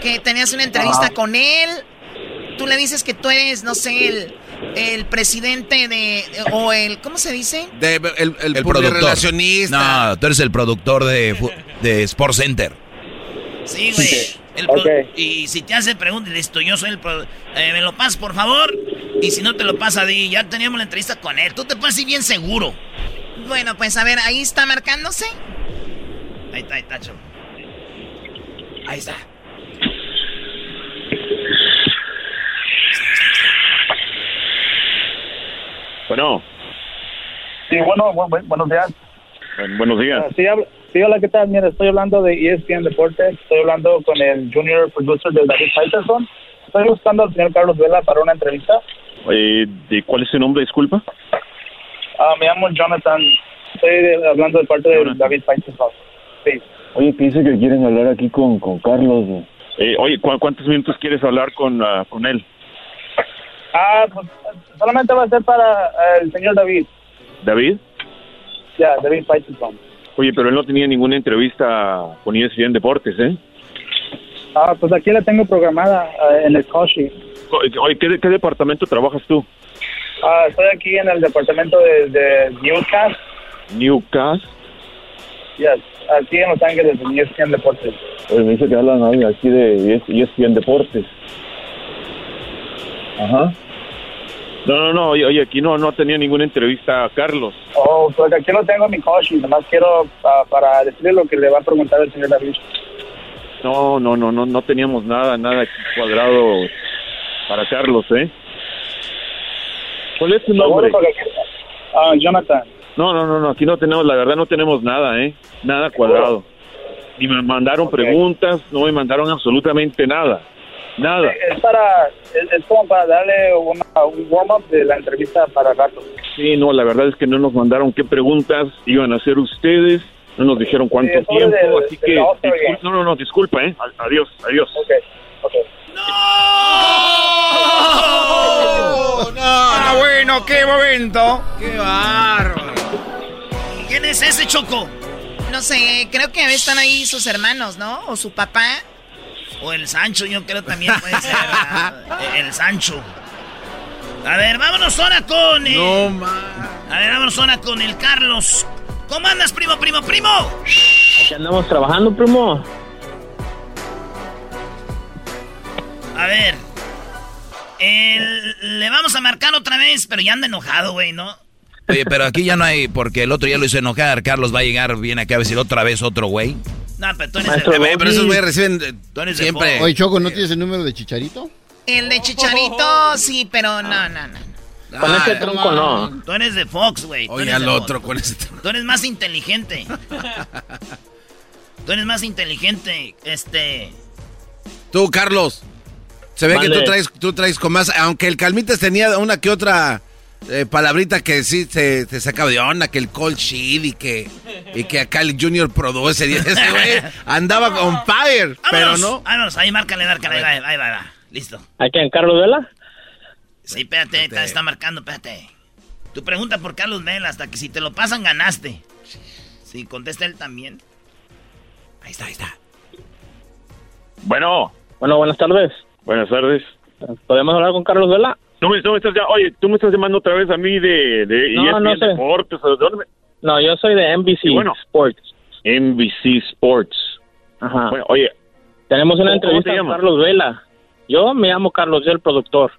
[SPEAKER 16] que tenías una entrevista con él. Tú le dices que tú eres, no sé, el, el presidente de, o el, ¿cómo se dice?
[SPEAKER 5] De, el, el, productor. relacionista.
[SPEAKER 6] No, tú eres el productor de, de Sports Center.
[SPEAKER 3] Sí, güey. Y si te hace preguntas, listo, yo soy el eh, me lo pasas, por favor. Y si no te lo pasa, di, ya teníamos la entrevista con él. Tú te puedes ir bien seguro.
[SPEAKER 16] Bueno, pues a ver, ahí está marcándose.
[SPEAKER 3] Ahí está, ahí está, Ahí está.
[SPEAKER 20] Bueno.
[SPEAKER 30] Sí, bueno, buenos días.
[SPEAKER 20] buenos días.
[SPEAKER 30] Ah, sí, Sí, hola, ¿qué tal? Mira, estoy hablando de ESPN Deportes. Estoy hablando con el junior producer de David Peterson. Estoy buscando al señor Carlos Vela para una entrevista.
[SPEAKER 20] Eh, ¿de ¿Cuál es su nombre, disculpa?
[SPEAKER 30] Ah, me llamo Jonathan. Estoy hablando de parte de David Peterson. Sí.
[SPEAKER 20] Oye, pienso que quieren hablar aquí con, con Carlos. Eh, oye, ¿cuántos minutos quieres hablar con, uh, con él?
[SPEAKER 30] Ah, pues solamente va a ser para eh, el señor David.
[SPEAKER 29] ¿David?
[SPEAKER 30] Ya, David Faitelson.
[SPEAKER 29] Oye, pero él no tenía ninguna entrevista con ESPN Deportes, ¿eh?
[SPEAKER 30] Ah, pues aquí la tengo programada eh, en el Koshi.
[SPEAKER 29] Oye, ¿qué, qué departamento trabajas tú?
[SPEAKER 30] Ah, estoy aquí en el departamento de, de Newcastle.
[SPEAKER 29] Newcastle.
[SPEAKER 30] Yes, aquí en Los Ángeles, en ESPN Deportes.
[SPEAKER 29] Oye, me dice que hablan aquí de ESPN Deportes. Ajá. No, no, no, oye, aquí no, no tenía ninguna entrevista a Carlos.
[SPEAKER 30] Oh, pues aquí lo tengo en mi Koshi. Nomás quiero ah, para decirle lo que le va a preguntar el señor David.
[SPEAKER 29] No, no, no, no, no teníamos nada, nada aquí cuadrado para Carlos, ¿eh? ¿Cuál es tu nombre?
[SPEAKER 30] Ah, Jonathan.
[SPEAKER 29] No, no, no, no, aquí no tenemos, la verdad no tenemos nada, ¿eh? Nada cuadrado. Ni me mandaron preguntas, no me mandaron absolutamente nada. Nada.
[SPEAKER 30] Es para, es, es como para darle una- un warm-up de la entrevista para rato.
[SPEAKER 29] Sí, no, la verdad es que no nos mandaron qué preguntas iban a hacer ustedes, no nos dijeron cuánto
[SPEAKER 30] Sí,
[SPEAKER 29] tiempo, así que...
[SPEAKER 30] Game.
[SPEAKER 29] no, no, no, disculpa, ¿eh? Adiós, adiós.
[SPEAKER 30] Ok, ok.
[SPEAKER 3] ¡Oh!
[SPEAKER 5] Ah, bueno, qué momento.
[SPEAKER 16] ¡Qué
[SPEAKER 5] bárbaro!
[SPEAKER 3] ¿Quién es ese Choco?
[SPEAKER 16] No sé, creo que están ahí sus hermanos, ¿no? O su papá.
[SPEAKER 3] O el Sancho, yo creo también puede ser. el Sancho. A ver, vámonos ahora con. eh,
[SPEAKER 5] No, ma.
[SPEAKER 3] A ver, vámonos ahora con el Carlos. ¿Cómo andas, primo, primo, primo?
[SPEAKER 31] Aquí andamos trabajando, primo.
[SPEAKER 3] A ver. el- le vamos a marcar otra vez, pero ya anda enojado, güey, ¿no?
[SPEAKER 6] Oye, pero aquí ya no hay, porque el otro ya lo hizo enojar. Carlos va a llegar, viene acá a decir otra vez otro güey.
[SPEAKER 3] No, pero tú eres
[SPEAKER 5] Maestro
[SPEAKER 3] de-
[SPEAKER 5] Doggy. pero esos güeyes reciben eh,
[SPEAKER 3] Tú eres de
[SPEAKER 5] siempre.
[SPEAKER 32] Oye, Choco, ¿no tienes el número de Chicharito?
[SPEAKER 16] El de Chicharito, sí, pero no, no, no.
[SPEAKER 31] Con
[SPEAKER 3] Ah,
[SPEAKER 31] ese tronco no.
[SPEAKER 3] Tú eres de Fox, güey.
[SPEAKER 5] Oye, al otro con ese tronco.
[SPEAKER 3] Tú eres más inteligente. Tú eres más inteligente, este...
[SPEAKER 5] Tú, Carlos. Se ve que tú traes, tú traes con más. Aunque el Calmitas tenía una que otra eh, palabrita que sí te, te sacaba de onda, que el cold sheet y que, y que acá el Junior produce. Ese güey andaba on fire, pero no.
[SPEAKER 3] Vámonos, ahí márcale, márcale, ahí va, ahí va. Listo.
[SPEAKER 31] ¿A quién? ¿Carlos Vela?
[SPEAKER 3] Sí, espérate, está, está marcando, espérate. Tu pregunta por Carlos Vela, hasta que si te lo pasan, ganaste. Sí, contesta él también. Ahí está, ahí está.
[SPEAKER 29] Bueno,
[SPEAKER 31] Bueno, buenas tardes.
[SPEAKER 29] buenas tardes.
[SPEAKER 31] ¿Podemos hablar con Carlos Vela?
[SPEAKER 29] ¿Tú me, tú me estás ya- oye, tú me estás llamando otra vez a mí de, de
[SPEAKER 31] No,
[SPEAKER 29] ESPN
[SPEAKER 31] no sé.
[SPEAKER 29] Deportes, ¿o de dónde me-
[SPEAKER 31] No, yo soy de NBC
[SPEAKER 29] bueno.
[SPEAKER 31] Sports.
[SPEAKER 29] NBC Sports.
[SPEAKER 31] Ajá.
[SPEAKER 29] Bueno, oye,
[SPEAKER 31] Tenemos una
[SPEAKER 29] ¿Cómo- cómo
[SPEAKER 31] entrevista con? Carlos Vela. Yo me llamo Carlos, soy el productor.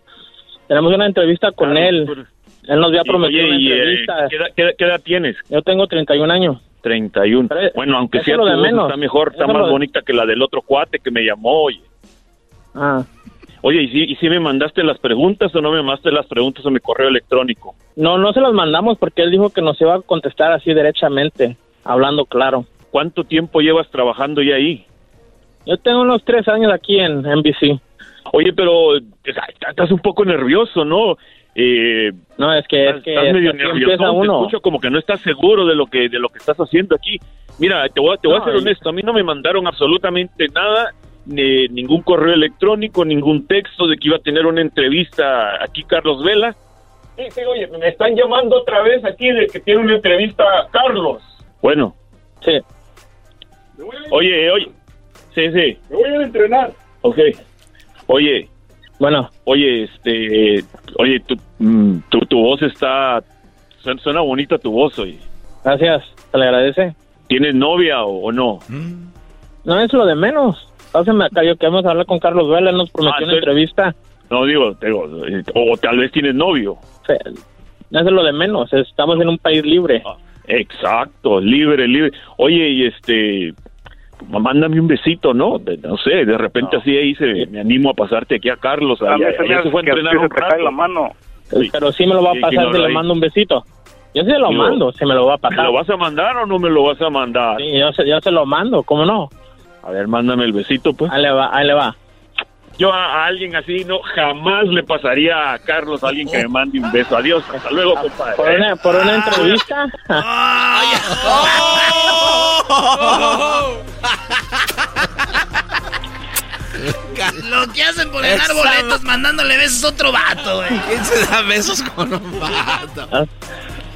[SPEAKER 31] Tenemos una entrevista con
[SPEAKER 29] Carlos,
[SPEAKER 31] él. Él nos había prometido
[SPEAKER 29] oye,
[SPEAKER 31] una
[SPEAKER 29] y, eh,
[SPEAKER 31] entrevista.
[SPEAKER 29] ¿qué, edad, qué edad- qué edad tienes?
[SPEAKER 31] Yo tengo 31 años.
[SPEAKER 29] 31.
[SPEAKER 31] Pero,
[SPEAKER 29] Bueno, aunque sea tu voz está mejor, está más
[SPEAKER 31] de-
[SPEAKER 29] bonita que la del otro cuate que me llamó, oye.
[SPEAKER 31] Ah.
[SPEAKER 29] Oye, ¿y si, ¿y si me mandaste las preguntas o no me mandaste las preguntas a mi correo electrónico?
[SPEAKER 31] No, no se las mandamos porque él dijo que nos iba a contestar así derechamente, hablando claro.
[SPEAKER 29] ¿Cuánto tiempo llevas trabajando ya ahí?
[SPEAKER 31] Yo tengo unos tres años aquí en NBC.
[SPEAKER 29] Oye, pero estás un poco nervioso, ¿no? Eh,
[SPEAKER 31] No, es que, es
[SPEAKER 29] estás,
[SPEAKER 31] que,
[SPEAKER 29] estás
[SPEAKER 31] es
[SPEAKER 29] medio nervioso, te
[SPEAKER 31] uno.
[SPEAKER 29] escucho como que no estás seguro de lo que de lo que estás haciendo aquí. Mira, te voy, a- te voy
[SPEAKER 31] No,
[SPEAKER 29] a ser honesto, a mí no me mandaron absolutamente nada, ni ningún correo electrónico, ningún texto de que iba a tener una entrevista aquí Carlos Vela. Sí, sí, oye, me están llamando otra vez aquí de que tiene una entrevista Carlos. Bueno.
[SPEAKER 31] Sí.
[SPEAKER 29] Oye, oye. Sí, sí.
[SPEAKER 30] Me voy a entrenar.
[SPEAKER 29] Ok. Oye.
[SPEAKER 31] Bueno.
[SPEAKER 29] Oye, este. Oye, tu, mm, tu, tu voz está. Suena, suena bonita tu voz, oye.
[SPEAKER 31] Gracias, se le agradece.
[SPEAKER 29] ¿Tienes novia o, o no?
[SPEAKER 31] No es lo de menos. Pásame acá, yo queremos hablar con Carlos Vela, él nos prometió
[SPEAKER 29] Ah,
[SPEAKER 31] una entrevista.
[SPEAKER 29] No, digo, digo, o tal vez tienes novio.
[SPEAKER 31] Sí, No es lo de menos, estamos en un país libre.
[SPEAKER 29] Ah, Exacto, libre, libre. Oye, y este. Mándame un besito, ¿no? De- no sé, de repente así ahí se, me animo a pasarte aquí a Carlos.
[SPEAKER 31] A mí
[SPEAKER 29] Allá,
[SPEAKER 31] se me
[SPEAKER 29] se fue a entrenar un
[SPEAKER 31] se
[SPEAKER 29] rato.
[SPEAKER 31] la
[SPEAKER 30] mano.
[SPEAKER 31] Pero sí me lo va a
[SPEAKER 29] Sí,
[SPEAKER 31] pasar
[SPEAKER 29] ¿quién
[SPEAKER 31] si le mando un besito. Yo sí lo
[SPEAKER 29] Digo,
[SPEAKER 31] mando, si me lo va a
[SPEAKER 29] ¿Me
[SPEAKER 31] pasar.
[SPEAKER 29] lo vas a mandar o no me lo vas a mandar?
[SPEAKER 31] Sí, yo se, yo se lo mando, ¿cómo no?
[SPEAKER 29] A ver, mándame el besito, pues.
[SPEAKER 31] Ahí le va, ahí le va.
[SPEAKER 29] Yo a, a alguien así no jamás le pasaría a Carlos a alguien que me mande un beso. Adiós, hasta luego, compadre.
[SPEAKER 31] Por una, por una entrevista.
[SPEAKER 3] Lo que hacen por ganar boletos mandándole besos a otro vato, güey.
[SPEAKER 5] ¿Quién se da besos con un vato?
[SPEAKER 31] Ah.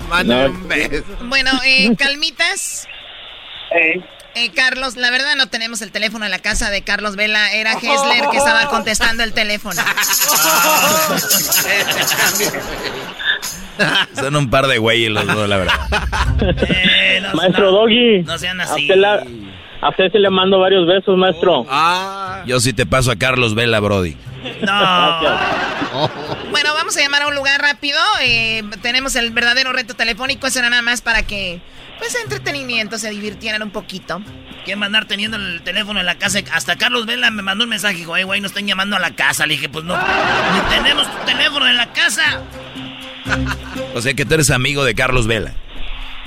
[SPEAKER 5] Mande un beso.
[SPEAKER 16] Bueno, eh, calmitas. Eh, Carlos, la verdad no tenemos el teléfono en la casa de Carlos Vela. Era Hessler que estaba contestando el teléfono.
[SPEAKER 6] Son un par de güeyes los dos, la verdad.
[SPEAKER 3] Eh,
[SPEAKER 31] Maestro Doggy.
[SPEAKER 3] No sean
[SPEAKER 31] A
[SPEAKER 3] así.
[SPEAKER 31] usted, la- a usted sí le mando varios besos, maestro.
[SPEAKER 5] Ah.
[SPEAKER 6] Yo sí te paso a Carlos Vela, Brody.
[SPEAKER 3] No.
[SPEAKER 16] Bueno, vamos a llamar a un lugar rápido. Eh, tenemos el verdadero reto telefónico. Eso era nada más para que, pues, entretenimiento, se divirtieran un poquito.
[SPEAKER 3] ¿Quién va a andar teniendo el teléfono en la casa? Hasta Carlos Vela me mandó un mensaje. Dijo, eh, güey, no están llamando a la casa. Le dije, pues no. Ni tenemos tu teléfono en la casa.
[SPEAKER 6] O sea que tú eres amigo de Carlos Vela.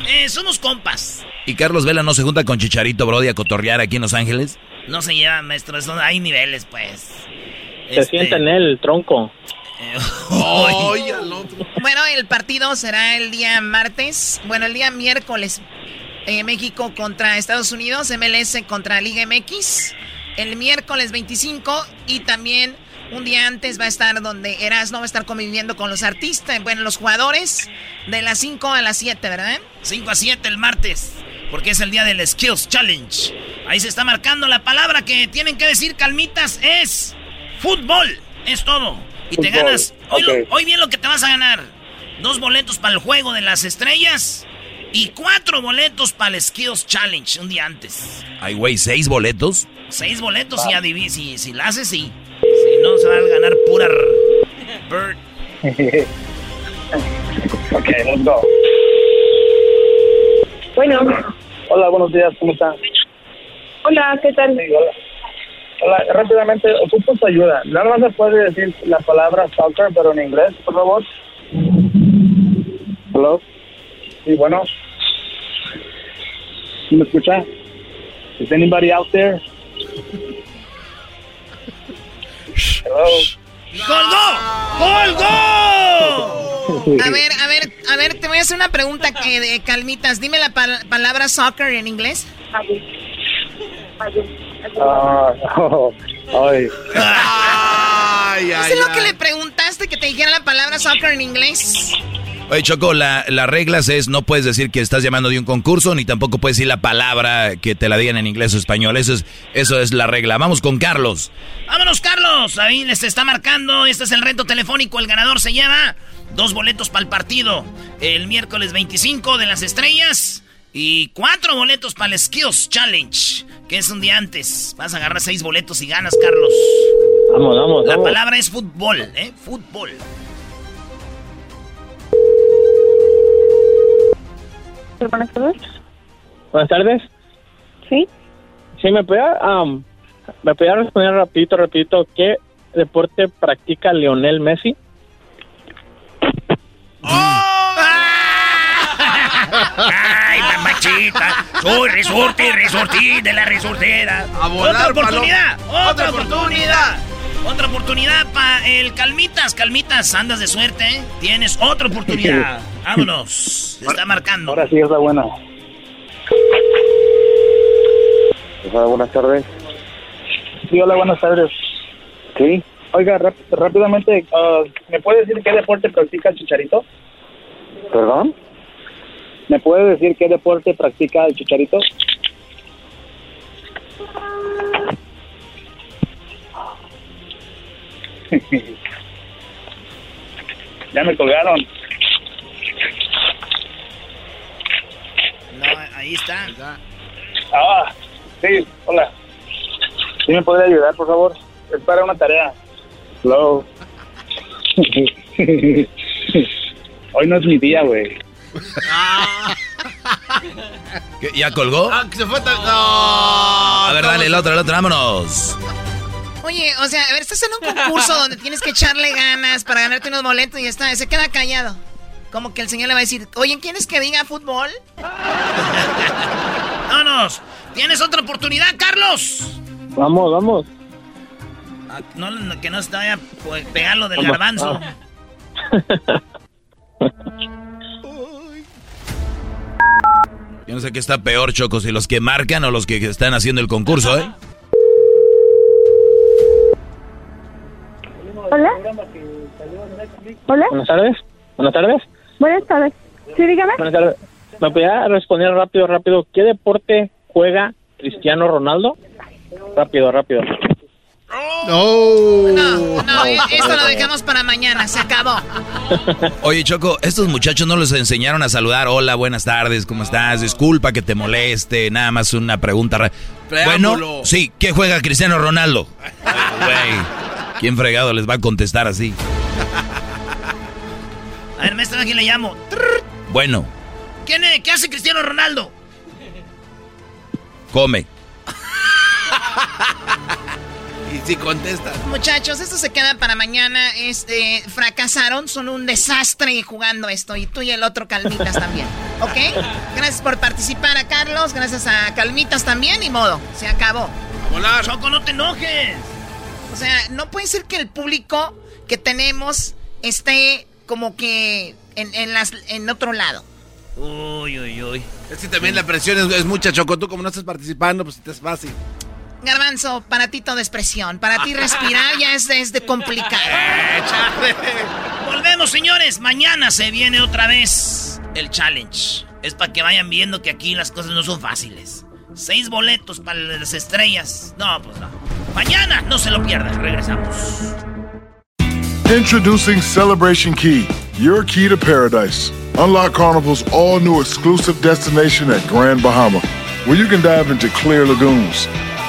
[SPEAKER 3] Eh, somos compas.
[SPEAKER 6] ¿Y Carlos Vela no se junta con Chicharito Brody a cotorrear aquí en Los Ángeles?
[SPEAKER 3] No se llevan, maestro. Eso, hay niveles, pues.
[SPEAKER 31] Se
[SPEAKER 3] Este-
[SPEAKER 31] sienta en él, el tronco.
[SPEAKER 16] Bueno, el partido será el día martes. Bueno, el día miércoles. eh, México contra Estados Unidos, MLS contra Liga MX. El miércoles 25 y también un día antes va a estar donde Erasmo va a estar conviviendo con los artistas, bueno, los jugadores de las 5 a las 7, ¿verdad?
[SPEAKER 3] 5 a 7 el martes. Porque es el día del Skills Challenge. Ahí se está marcando la palabra que tienen que decir, calmitas, es fútbol. Es todo. Y te ganas. Hoy, lo- hoy bien lo que te vas a ganar. Dos boletos para el juego de las estrellas. Y cuatro boletos para el Skills Challenge un día antes.
[SPEAKER 6] Ay, güey, ¿seis boletos?
[SPEAKER 3] Seis boletos y adivi- si, si la haces, sí. Si no, se va a ganar pura bird.
[SPEAKER 30] ok, let's go.
[SPEAKER 25] Bueno,
[SPEAKER 30] Hola, buenos días, ¿cómo están?
[SPEAKER 25] hola, ¿qué tal?
[SPEAKER 30] Sí, hola. Hola, rápidamente, ocupo su ayuda. Nada más me puede decir la palabra soccer, pero en inglés, por favor. Hello. Sí, bueno. ¿Sí ¿Me escucha? Is anybody out there? Hello.
[SPEAKER 3] ¡Colgó! ¡Colgó!
[SPEAKER 16] A ver, a ver, a ver, te voy a hacer una pregunta que de calmitas. Dime la pal- palabra soccer en inglés.
[SPEAKER 30] Ah, ay.
[SPEAKER 5] Ay,
[SPEAKER 16] ¿Eso es lo que le preguntaste que te dijera la palabra soccer en inglés?
[SPEAKER 6] Oye, Choco, la- las reglas es no puedes decir que estás llamando de un concurso, ni tampoco puedes decir la palabra que te la digan en inglés o español. Eso es, eso es la regla. Vamos con Carlos.
[SPEAKER 3] Vámonos, Carlos. Ahí les está marcando. Este es el reto telefónico. El ganador se lleva dos boletos para el partido. El miércoles 25 de las estrellas. Y cuatro boletos para el Skills Challenge. Que es un día antes. Vas a agarrar seis boletos y ganas, Carlos.
[SPEAKER 31] Vamos, vamos,
[SPEAKER 3] La
[SPEAKER 31] vamos.
[SPEAKER 3] palabra es fútbol, ¿eh? Fútbol.
[SPEAKER 25] Buenas tardes.
[SPEAKER 31] Buenas tardes.
[SPEAKER 25] Sí.
[SPEAKER 31] Sí, me podía, am, me podía responder rapidito, rapidito, ¿qué deporte practica Lionel Messi?
[SPEAKER 3] ¡Ay, mamachita! Soy resorte, resortín de la resortera.
[SPEAKER 5] A volar,
[SPEAKER 3] ¡Otra oportunidad!
[SPEAKER 5] paloma.
[SPEAKER 3] ¡Otra oportunidad! Otra oportunidad para el Calmitas. Calmitas, andas de suerte, ¿eh? Tienes otra oportunidad. Vámonos. Se está marcando.
[SPEAKER 30] Ahora sí es la buena.
[SPEAKER 20] Hola, buenas tardes.
[SPEAKER 30] Sí, hola, buenas tardes.
[SPEAKER 20] Sí.
[SPEAKER 30] Oiga, ráp- rápidamente, ah, ¿me puede decir qué deporte practica el Chicharito?
[SPEAKER 20] ¿Perdón?
[SPEAKER 30] ¿Me puede decir qué deporte practica el Chicharito? ya me colgaron.
[SPEAKER 3] No, ahí está.
[SPEAKER 30] Ah, sí, hola. ¿Sí me podría ayudar, por favor? Es para una tarea. Hello. Hoy no es mi día, güey.
[SPEAKER 6] ¿Qué, ¿Ya colgó?
[SPEAKER 5] Ah, que se fue tan... No.
[SPEAKER 6] A ver, dale, el otro, el otro, vámonos.
[SPEAKER 16] Oye, o sea, a ver, estás en un concurso donde tienes que echarle ganas para ganarte unos boletos y ya está, se queda callado. Como que el señor le va a decir, oye, ¿quieres que diga fútbol?
[SPEAKER 3] ¡Vámonos! ¿Tienes otra oportunidad, Carlos?
[SPEAKER 31] Vamos, vamos.
[SPEAKER 3] Ah, no, no, que no se te vaya a pegar lo del
[SPEAKER 31] Vamos.
[SPEAKER 3] garbanzo.
[SPEAKER 6] Yo no sé qué está peor, Choco, si los que marcan o los que están haciendo el concurso, ¿eh?
[SPEAKER 33] Hola. Hola.
[SPEAKER 31] Buenas tardes. Buenas tardes.
[SPEAKER 33] Buenas tardes. Sí, dígame.
[SPEAKER 31] Buenas tardes. ¿Me podía responder rápido, rápido? ¿Qué deporte juega Cristiano Ronaldo? Rápido, rápido.
[SPEAKER 33] Oh.
[SPEAKER 16] No, no, eh, esto lo dejamos para mañana, se acabó.
[SPEAKER 6] Oye, Choco, estos muchachos no les enseñaron a saludar. Hola, buenas tardes, ¿cómo estás? Disculpa que te moleste, nada más una pregunta. Bueno, sí, ¿qué juega Cristiano Ronaldo? Güey, ¿quién fregado les va a contestar así?
[SPEAKER 3] A ver, maestro, ¿a quién le llamo?
[SPEAKER 6] Bueno,
[SPEAKER 3] ¿Quién es? ¿Qué hace Cristiano Ronaldo?
[SPEAKER 6] come.
[SPEAKER 5] Y si contestas.
[SPEAKER 16] Muchachos, esto se queda para mañana. Este, fracasaron, son un desastre jugando esto. Y tú y el otro Calmitas también. ¿Ok? Gracias por participar a Carlos, gracias a Calmitas también, y modo. Se acabó.
[SPEAKER 3] Hola. Choco, no te enojes.
[SPEAKER 16] O sea, no puede ser que el público que tenemos esté como que en, en las, en otro lado.
[SPEAKER 3] Uy, uy, uy.
[SPEAKER 5] Es que también la presión es, es mucha, Choco. Tú como no estás participando, pues te es fácil.
[SPEAKER 16] Garbanzo, para ti todo es presión. Para ti respirar ya es es de complicado.
[SPEAKER 3] Volvemos, señores. Mañana se viene otra vez el challenge. Es para que vayan viendo que aquí las cosas no son fáciles. Seis boletos para las estrellas. No, pues no. Mañana no se lo pierdan. Regresamos.
[SPEAKER 34] Introducing Celebration Key, your key to paradise. Unlock Carnival's all new exclusive destination at Grand Bahama, where you can dive into clear lagoons,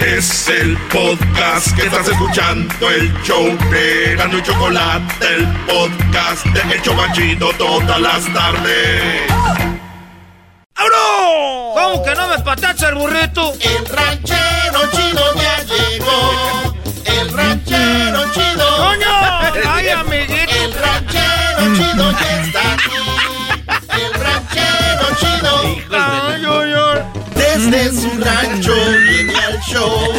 [SPEAKER 1] Es el podcast que estás escuchando, el show de Gano y Chocolate, el podcast de El Chobachito todas las tardes.
[SPEAKER 3] ¡Abro! ¿Cómo que no me patacha el burrito?
[SPEAKER 1] El ranchero chido ya llegó. El ranchero chido.
[SPEAKER 3] ¡Coño! ¡Ay, amiguito!
[SPEAKER 1] El ranchero chido ya está aquí. El ranchero chido.
[SPEAKER 3] Ay, ay, ay.
[SPEAKER 1] Desde su rancho viene al show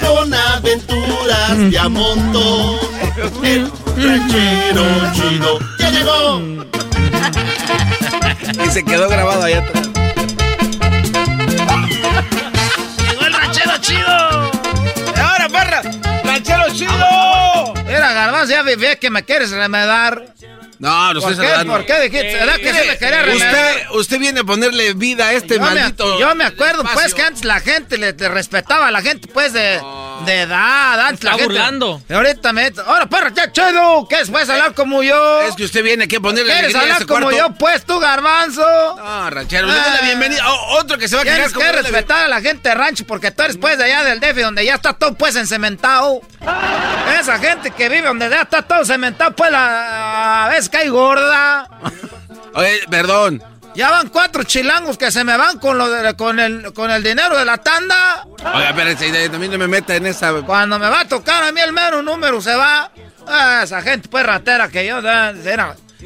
[SPEAKER 1] con aventuras de a montón. El ranchero chido ya llegó.
[SPEAKER 5] Y se quedó grabado allá atrás.
[SPEAKER 3] ¡Llegó el ranchero chido!
[SPEAKER 5] ¡Ahora, perra! ¡Ranchero chido!
[SPEAKER 3] Era garbanzo, ya vi que me quieres remedar.
[SPEAKER 5] No, no
[SPEAKER 3] ¿Por
[SPEAKER 5] estoy
[SPEAKER 3] qué? ¿Por qué dijiste? ¿Verdad que
[SPEAKER 5] Mire,
[SPEAKER 3] se me quería remedar?
[SPEAKER 5] usted, usted viene a ponerle vida a este
[SPEAKER 3] yo, me,
[SPEAKER 5] maldito.
[SPEAKER 3] yo me acuerdo, pues, que antes la gente le, le respetaba a la gente, pues, de, de edad. Antes
[SPEAKER 27] está
[SPEAKER 3] la gente,
[SPEAKER 27] burlando.
[SPEAKER 3] Y ahorita me... Ahora, perro, ya chido. ¿Qué es, pues, hablar como yo?
[SPEAKER 5] Es que usted viene aquí a ponerle
[SPEAKER 3] ¿Quieres
[SPEAKER 5] alegría a
[SPEAKER 3] hablar
[SPEAKER 5] este
[SPEAKER 3] como
[SPEAKER 5] cuarto.
[SPEAKER 3] yo, pues, tú, garbanzo?
[SPEAKER 5] No, ranchero, le doy la
[SPEAKER 3] Ah.
[SPEAKER 5] bienvenida. O- otro que se va a quedar
[SPEAKER 3] Tienes
[SPEAKER 5] como
[SPEAKER 3] que respetar a la gente de rancho porque tú eres pues de allá del DF donde ya está todo pues encementado. Esa gente que vive donde ya está todo cementado pues la, a veces cae gorda.
[SPEAKER 5] Oye, perdón.
[SPEAKER 3] Ya van cuatro chilangos que se me van con lo de- con el con el dinero de la tanda.
[SPEAKER 5] Oiga, espérense, también no me meta en esa.
[SPEAKER 3] Cuando me va a tocar a mí el mero número se va. Ah, esa gente pues ratera que yo era-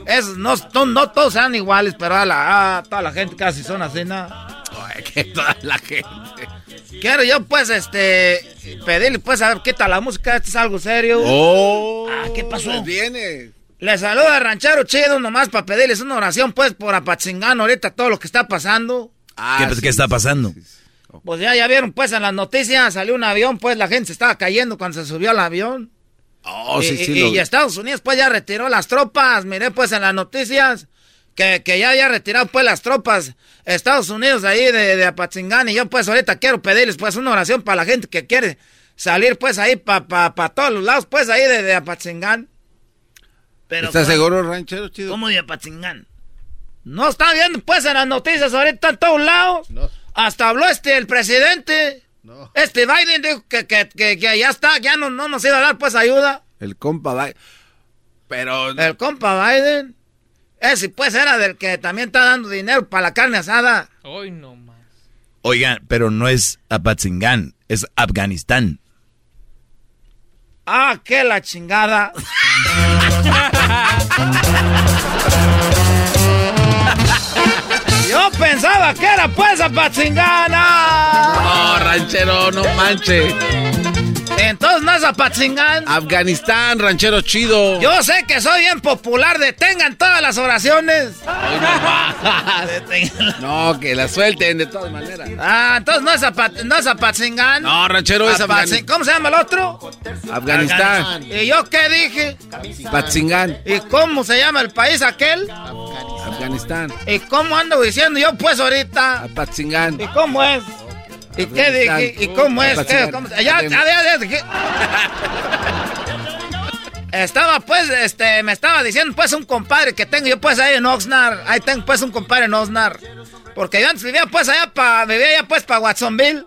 [SPEAKER 3] es, no, no, no todos sean iguales, pero a la, ah, toda la gente casi son así, ¿no?
[SPEAKER 5] Oye, que toda la gente.
[SPEAKER 3] Quiero yo, pues, este, pedirle, pues, a ver, qué tal la música, esto es algo serio.
[SPEAKER 5] Oh.
[SPEAKER 3] Ah, ¿qué pasó?
[SPEAKER 5] Pues viene.
[SPEAKER 3] Les saluda el ranchero chido nomás para pedirles una oración, pues, por Apatzingán ahorita todo lo que está pasando.
[SPEAKER 5] Ah,
[SPEAKER 6] ¿Qué, pues, ¿Qué está pasando?
[SPEAKER 3] Pues ya, ya vieron, pues, en las noticias salió un avión, pues, la gente se estaba cayendo cuando se subió al avión.
[SPEAKER 5] Oh,
[SPEAKER 3] y, y-
[SPEAKER 5] lo-
[SPEAKER 3] y Estados Unidos, pues, ya retiró las tropas. Miré, pues, en las noticias que, que ya había retirado, pues, las tropas Estados Unidos ahí de, de Apatzingán. Y yo, pues, ahorita quiero pedirles, pues, una oración para la gente que quiere salir, pues, ahí para pa, pa todos los lados, pues, ahí de, de Apatzingán. Pero,
[SPEAKER 5] ¿Estás
[SPEAKER 3] ¿cuál?
[SPEAKER 5] seguro, ranchero chido?
[SPEAKER 3] ¿Cómo de Apatzingán? No están viendo, pues, en las noticias ahorita en todos lados. Hasta habló este, el presidente. Este Biden dijo que, que, que, que ya está, ya no, no nos iba a dar, pues, ayuda.
[SPEAKER 5] El compa va. Pero.
[SPEAKER 3] El compa Biden. Ese, pues, era del que también está dando dinero para la carne asada.
[SPEAKER 27] Hoy no más.
[SPEAKER 6] Oigan, pero no es Apatzingán, es Afganistán.
[SPEAKER 3] Ah, qué la chingada. Yo pensaba que era pues Apatzingana.
[SPEAKER 5] No, ranchero, no manche.
[SPEAKER 3] Entonces no es Apatzingán.
[SPEAKER 5] Afganistán, ranchero chido.
[SPEAKER 3] Yo sé que soy bien popular. Detengan todas las oraciones.
[SPEAKER 5] no, que la suelten de todas maneras.
[SPEAKER 3] Ah, entonces no es, Apat no es Apatzingán.
[SPEAKER 5] No, ranchero es Afganistán.
[SPEAKER 3] ¿Cómo se llama el otro?
[SPEAKER 5] Afganistán.
[SPEAKER 3] ¿Y yo qué dije?
[SPEAKER 5] Apatzingán.
[SPEAKER 3] ¿Y cómo se llama el país aquel?
[SPEAKER 5] Afganistán.
[SPEAKER 3] ¿Y cómo ando diciendo yo pues ahorita?
[SPEAKER 5] Apatzingán.
[SPEAKER 3] ¿Y cómo es? ¿Y qué dije? ¿Y cómo es? ¿Qué? ¿Cómo? Ya, ya, ya, ya, Estaba pues, este, me estaba diciendo pues un compadre que tengo yo pues ahí en Oxnard. Ahí tengo pues un compadre en Oxnard. Porque yo antes vivía pues allá para, vivía allá pues para Watsonville.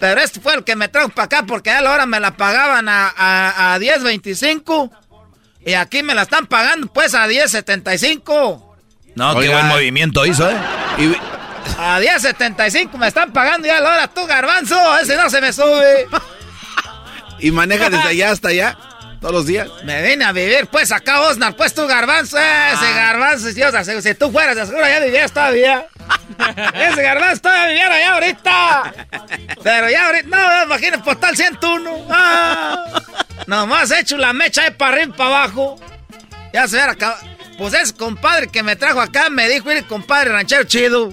[SPEAKER 3] Pero este fue el que me trajo para acá porque a la hora me la pagaban a, a, a 10.25. Y aquí me la están pagando pues a 10.75.
[SPEAKER 6] No, qué buen movimiento hizo, ¿eh?
[SPEAKER 3] Y, a 10.75 me están pagando ya la hora tú, garbanzo. Ese no se me sube.
[SPEAKER 5] ¿Y maneja desde allá hasta allá? ¿Todos los días?
[SPEAKER 3] Me vine a vivir, pues, acá, Osnar. Pues tú, garbanzo. Ese ah. garbanzo, si, si tú fueras, de seguro ya vivías todavía. ese garbanzo todavía viviera allá ahorita. Pero ya ahorita, no, imagínate, postal 101. Ah, nomás he hecho la mecha de para arriba y para abajo. Ya se verá acá. Pues ese compadre que me trajo acá me dijo, mire, compadre ranchero chido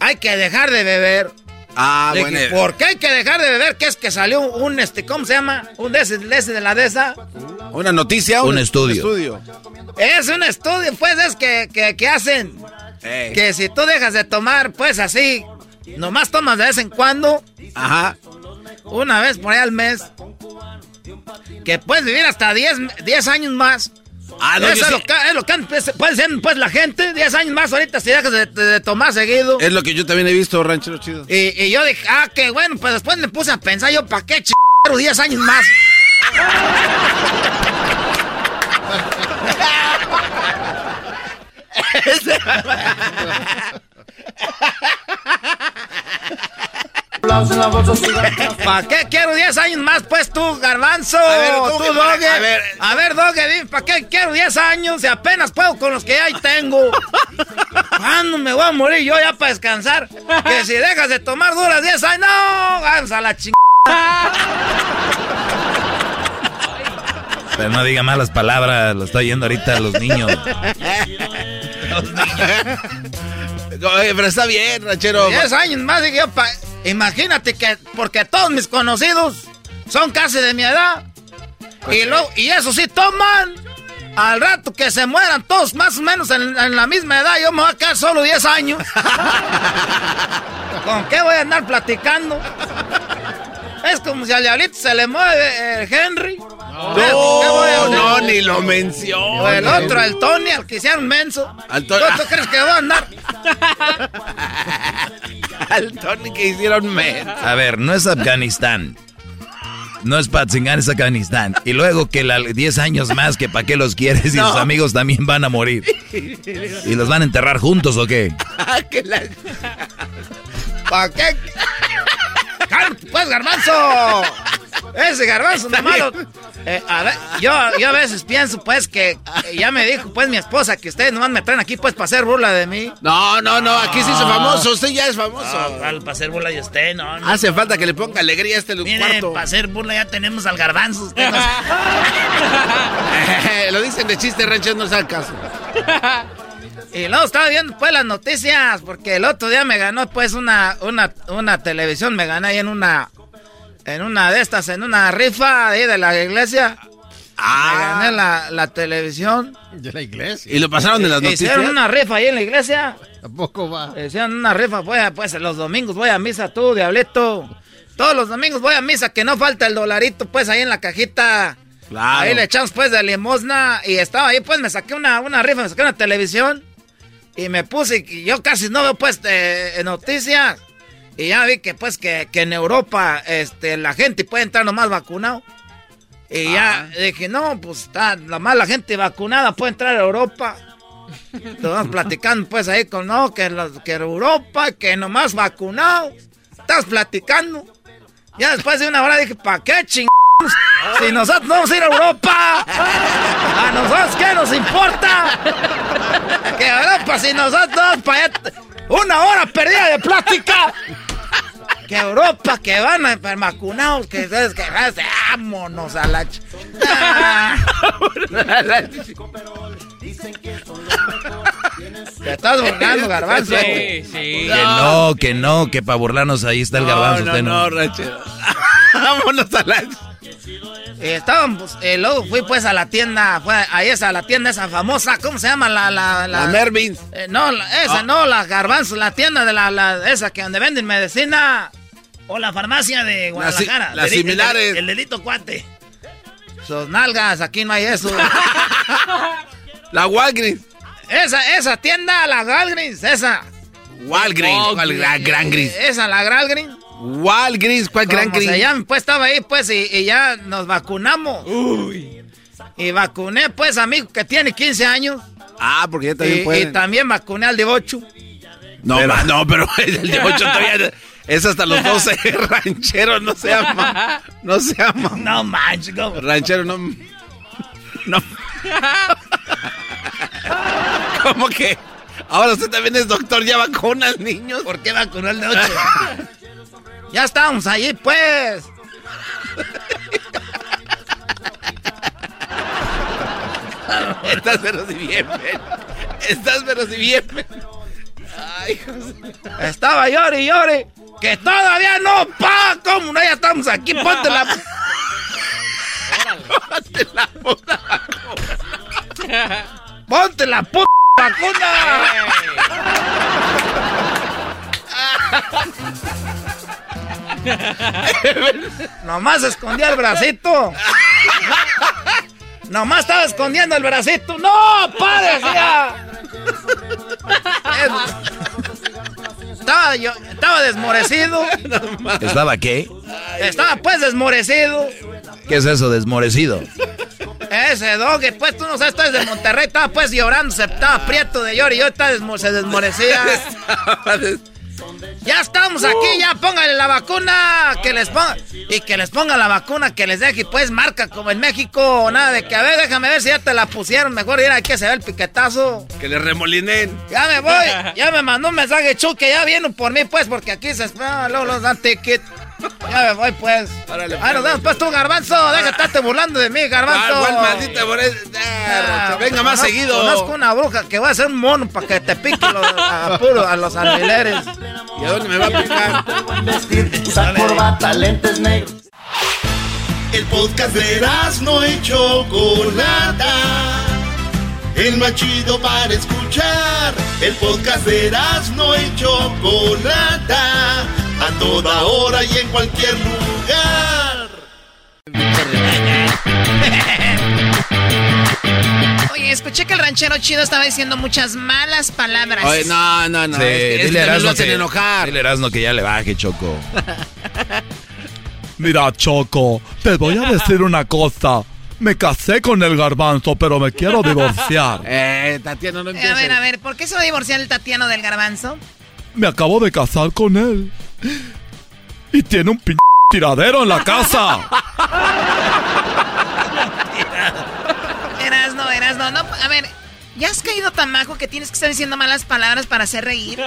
[SPEAKER 3] hay que dejar de beber.
[SPEAKER 5] Ah, bueno.
[SPEAKER 3] ¿Por qué hay que dejar de beber? ¿Qué es que salió un, este, ¿cómo se llama? Un de ese, de, la de esa.
[SPEAKER 5] Una noticia,
[SPEAKER 6] un, estudio.
[SPEAKER 5] estudio.
[SPEAKER 3] Es un estudio, pues, es que, que, hacen. Que si tú dejas de tomar, pues así, nomás tomas de vez en cuando.
[SPEAKER 5] Ajá.
[SPEAKER 3] Una vez por ahí al mes. Que puedes vivir hasta 10 años más. Ah, Eso es, lo que, es, lo que, puede ser pues la gente, 10 años más ahorita si dejas de, tomar seguido.
[SPEAKER 5] Es lo que yo también he visto, ranchero chido.
[SPEAKER 3] Y, y yo dije, ah, qué bueno, pues después me puse a pensar yo, ¿para qué ch 10 años más? ¿Para qué quiero 10 años más, pues tú, garbanzo? A ver, tú, Doge. A ver, a ver Doge, ¿para qué quiero 10 años si apenas puedo con los que ya tengo? ¿Cuándo me voy a morir yo ya para descansar? Que si dejas de tomar duras 10 años, no, vamos a la chingada.
[SPEAKER 6] Pero no diga malas palabras, lo estoy oyendo ahorita los niños.
[SPEAKER 5] los niños. pero está bien, ranchero.
[SPEAKER 3] 10 años más, dije yo, para Imagínate que, porque todos mis conocidos son casi de mi edad. Y, lo, y eso sí, toman. Al rato que se mueran todos más o menos en, la misma edad, yo me voy a quedar solo 10 años. ¿Con qué voy a andar platicando? Es como si al diablito se le mueve el Henry.
[SPEAKER 5] No, no, ni lo menciono.
[SPEAKER 3] O el otro, el Tony, al que hicieron menso. Al ¿Tú, crees que va a andar?
[SPEAKER 5] al Tony que hicieron menso.
[SPEAKER 6] A ver, no es Afganistán. No es Patzingan, es Afganistán. Y luego que la 10 años más, que para qué los quieres y sus amigos también van a morir. ¿Y los van a enterrar juntos o qué?
[SPEAKER 3] ¿Para qué? ¡Pues, garbanzo! Ese garbanzo de malo. Eh, a ver, yo, yo a veces pienso, pues, que ya me dijo, pues, mi esposa, que ustedes nomás me traen aquí, pues, para hacer burla de mí.
[SPEAKER 5] No, no, no, aquí sí es famoso, usted ya es famoso.
[SPEAKER 3] para hacer burla de usted, no, no.
[SPEAKER 5] Hace falta que le ponga alegría a este
[SPEAKER 3] Miren,
[SPEAKER 5] cuarto.
[SPEAKER 3] para hacer burla ya tenemos al garbanzo.
[SPEAKER 5] Lo dicen de chiste, rancho, no el caso.
[SPEAKER 3] Y luego estaba viendo pues las noticias, porque el otro día me ganó pues una, una, una televisión, me gané ahí en una en una de estas, en una rifa ahí de la iglesia. Ah. Me gané la, la televisión.
[SPEAKER 8] De la iglesia.
[SPEAKER 5] ¿Y lo pasaron de las noticias?
[SPEAKER 3] Hicieron una rifa ahí en la iglesia.
[SPEAKER 8] Tampoco va.
[SPEAKER 3] Hicieron una rifa, pues, pues los domingos voy a misa tú, diablito. Todos los domingos voy a misa, que no falta el dolarito, pues, ahí en la cajita. Claro. Ahí le echamos, pues, de limosna. Y estaba ahí, pues, me saqué una, una rifa, me saqué una televisión. Y me puse, y yo casi no veo, pues, eh, noticias. Y ya vi que pues que, en Europa este, la gente puede entrar nomás vacunado. Y ya dije, no, pues está, nomás la gente vacunada puede entrar a Europa. Estamos platicando pues ahí con, no, que, que Europa, que nomás vacunado. Estás platicando. Ya después de una hora dije, ¿para qué ching... Si nosotros vamos a ir a Europa, a nosotros qué nos importa. que Europa, si nosotros para allá, una hora perdida de plática. Que Europa, que van a vacunados, que que vámonos a la... ch- Ah. Te estás burlando, garbanzo.
[SPEAKER 35] Sí, sí.
[SPEAKER 6] Que no, que no, que para burlarnos ahí está el garbanzo.
[SPEAKER 5] No,
[SPEAKER 6] usted
[SPEAKER 5] no, no, ranchero. Vámonos a la...
[SPEAKER 3] Eh, estábamos, eh, luego fui pues a la tienda, fue ahí esa, la tienda esa famosa, ¿cómo se llama? La, la,
[SPEAKER 5] La Mervyn's.
[SPEAKER 3] Eh, no, la- esa
[SPEAKER 5] Ah.
[SPEAKER 3] no, la garbanzo, la tienda de la, la- esa que donde venden medicina. O la farmacia de Guadalajara.
[SPEAKER 5] las
[SPEAKER 3] Deli- el-
[SPEAKER 5] similares.
[SPEAKER 3] El, delito cuate. Sus nalgas, aquí no hay eso.
[SPEAKER 5] La Walgreens.
[SPEAKER 3] esa, esa tienda, la Walgreens, esa.
[SPEAKER 5] Walgreens. ¿Cuál gran, gran gris?
[SPEAKER 3] Esa, la Walgreens.
[SPEAKER 5] Walgreens. ¿Cuál gran gris?
[SPEAKER 3] se llama, pues estaba ahí, pues, y, y ya nos vacunamos. Y vacuné, pues, a hijo que tiene 15 años.
[SPEAKER 5] Ah, porque ya también
[SPEAKER 3] y,
[SPEAKER 5] pueden.
[SPEAKER 3] y también vacuné al de 8.
[SPEAKER 5] No, ma- no, pero el de 8 todavía es hasta los 12 rancheros, no se llama. No se llama.
[SPEAKER 3] No manches, ¿cómo?
[SPEAKER 5] Ranchero, no. No. ¿Cómo que? Ahora usted también es doctor, ya vacuna al niños.
[SPEAKER 3] ¿Por qué vacunó al de 8? ya estábamos allí, pues.
[SPEAKER 5] Estás pero si bien. Estás pero si bien. Ay, José.
[SPEAKER 3] Estaba llore y llore. Que todavía no, pa. ¿Cómo no? Ya estamos aquí. Ponte la.
[SPEAKER 5] Ponte la puta
[SPEAKER 3] Ponte la puta vacuna. Nomás escondía el bracito. Nomás estaba escondiendo el bracito. ¡No, pa! Decía. Estaba yo, estaba desmorecido.
[SPEAKER 6] ¿Estaba qué?
[SPEAKER 3] Estaba pues desmorecido.
[SPEAKER 6] ¿Qué es eso, desmorecido?
[SPEAKER 3] Ese doggy, pues tú no sabes, tú eres de Monterrey, estaba pues llorando, se estaba prieto de llorar y yo estaba desmo- se desmorecía. ya estamos aquí, ya póngale la vacuna, que les ponga, y que les ponga la vacuna, que les deje pues marca como en México, nada de que, a ver, déjame ver si ya te la pusieron, mejor ir aquí se ve el piquetazo.
[SPEAKER 5] Que le remolinen.
[SPEAKER 3] Ya me voy, ya me mandó un mensaje Chu que ya vienen por mí pues, porque aquí se espera, luego los dan ticket. Ya me voy pues. Ahí nos vemos pues tú, garbanzo, deja de estarte burlando de mí, garbanzo.
[SPEAKER 5] Ah, ¿cuál maldita por eso? Ah, venga más
[SPEAKER 3] Conozco-
[SPEAKER 5] seguido.
[SPEAKER 3] Conozco una bruja que va a ser un mono para que te pique los, a, puro- a los alfileres.
[SPEAKER 5] ¿Y a dónde me va a picar?
[SPEAKER 1] Usa corbata, lentes negros. El podcast de no y Chocolata. El más chido para escuchar. El podcast de no y Chocolata. A toda hora y en cualquier lugar.
[SPEAKER 36] Oye, escuché que el ranchero chido estaba diciendo muchas malas palabras.
[SPEAKER 5] Oye, no, no, no.
[SPEAKER 6] Sí,
[SPEAKER 5] es que- es que
[SPEAKER 6] dile Erasmo
[SPEAKER 5] hacen
[SPEAKER 6] que,
[SPEAKER 5] enojar.
[SPEAKER 6] dile a Erasmo que ya le baje, Choco.
[SPEAKER 37] Mira, Choco, te voy a decir una cosa. Me casé con el garbanzo, pero me quiero divorciar.
[SPEAKER 5] Eh, Tatiana, no
[SPEAKER 36] Eh, a ver, a ver, ¿por qué se va a divorciar el Tatiano del garbanzo?
[SPEAKER 37] Me acabo de casar con él. Y tiene un p tiradero en la casa.
[SPEAKER 36] Eras no, eras no, no. A ver, ¿ya has caído tan majo que tienes que estar diciendo malas palabras para hacer reír?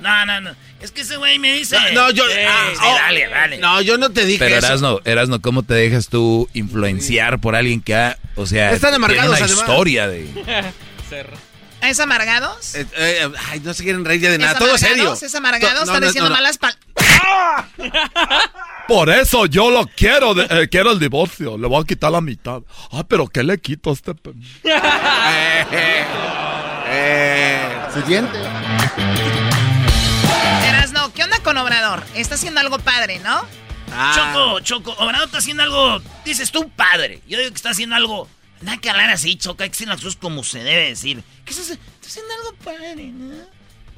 [SPEAKER 3] No, no, no. Es que ese güey me dice.
[SPEAKER 5] No, no, yo.
[SPEAKER 3] Sí,
[SPEAKER 5] ah,
[SPEAKER 3] sí,
[SPEAKER 5] oh,
[SPEAKER 3] dale, dale.
[SPEAKER 5] No, yo no te dije
[SPEAKER 6] Pero. Erasno, Erasno, ¿cómo te dejas tú influenciar por alguien que ha, o sea,
[SPEAKER 5] Están amargados,
[SPEAKER 6] tiene una
[SPEAKER 5] además.
[SPEAKER 6] historia de...
[SPEAKER 36] ¿Es amargados?
[SPEAKER 5] Eh, eh, ay, no se quieren reír ya de
[SPEAKER 36] ¿Es
[SPEAKER 5] nada. Todo serio.
[SPEAKER 36] amargados? ¿Es amargado?
[SPEAKER 5] No,
[SPEAKER 36] ¿Están
[SPEAKER 5] no,
[SPEAKER 36] diciendo
[SPEAKER 5] no, no.
[SPEAKER 36] malas palabras?
[SPEAKER 37] Por eso yo lo quiero, de- eh, quiero el divorcio. Le voy a quitar la mitad. Ah, pero ¿qué le quito a este? pe-
[SPEAKER 8] Siguiente.
[SPEAKER 36] Eras no, ¿qué onda con Obrador? Está haciendo algo padre, ¿no?
[SPEAKER 5] Ah.
[SPEAKER 3] Choco, Choco, Obrador está haciendo algo, dices tú, padre. Yo digo que está haciendo algo, nada que hablar así, Choco, hay que decir las cosas como se debe decir. ¿Qué estás Está haciendo algo padre, ¿no?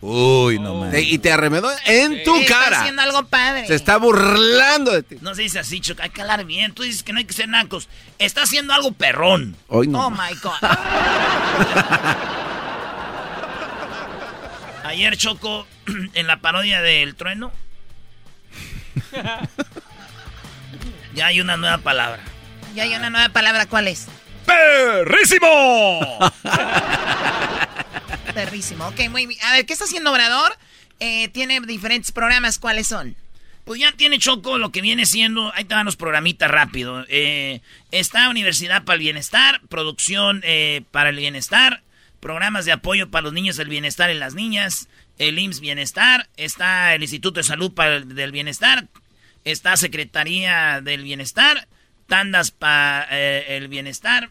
[SPEAKER 6] Uy, no.
[SPEAKER 5] Te- y te arremedó en tu
[SPEAKER 36] Está
[SPEAKER 5] cara.
[SPEAKER 36] haciendo algo padre.
[SPEAKER 5] Se está burlando de ti.
[SPEAKER 3] No se dice así, Choco, hay que hablar bien. Tú dices que no hay que ser nacos. Está haciendo algo perrón.
[SPEAKER 5] Hoy no.
[SPEAKER 36] Oh my God.
[SPEAKER 3] Ayer, Choco, en la parodia del trueno, ya hay una nueva palabra.
[SPEAKER 36] Ya hay una nueva palabra, ¿cuál es?
[SPEAKER 37] ¡Perrísimo!
[SPEAKER 16] perrísimo. Ok, muy bien. A ver, ¿qué está haciendo Obrador? Eh, tiene diferentes programas, ¿cuáles son?
[SPEAKER 3] Pues ya tiene Choco lo que viene siendo, ahí te van los programitas rápido. Eh, está Universidad para el Bienestar, Producción eh, para el Bienestar, programas de apoyo para los niños del bienestar en las niñas, el IMSS Bienestar, está el Instituto de Salud para el, del Bienestar, está Secretaría del Bienestar, tandas para eh, el bienestar.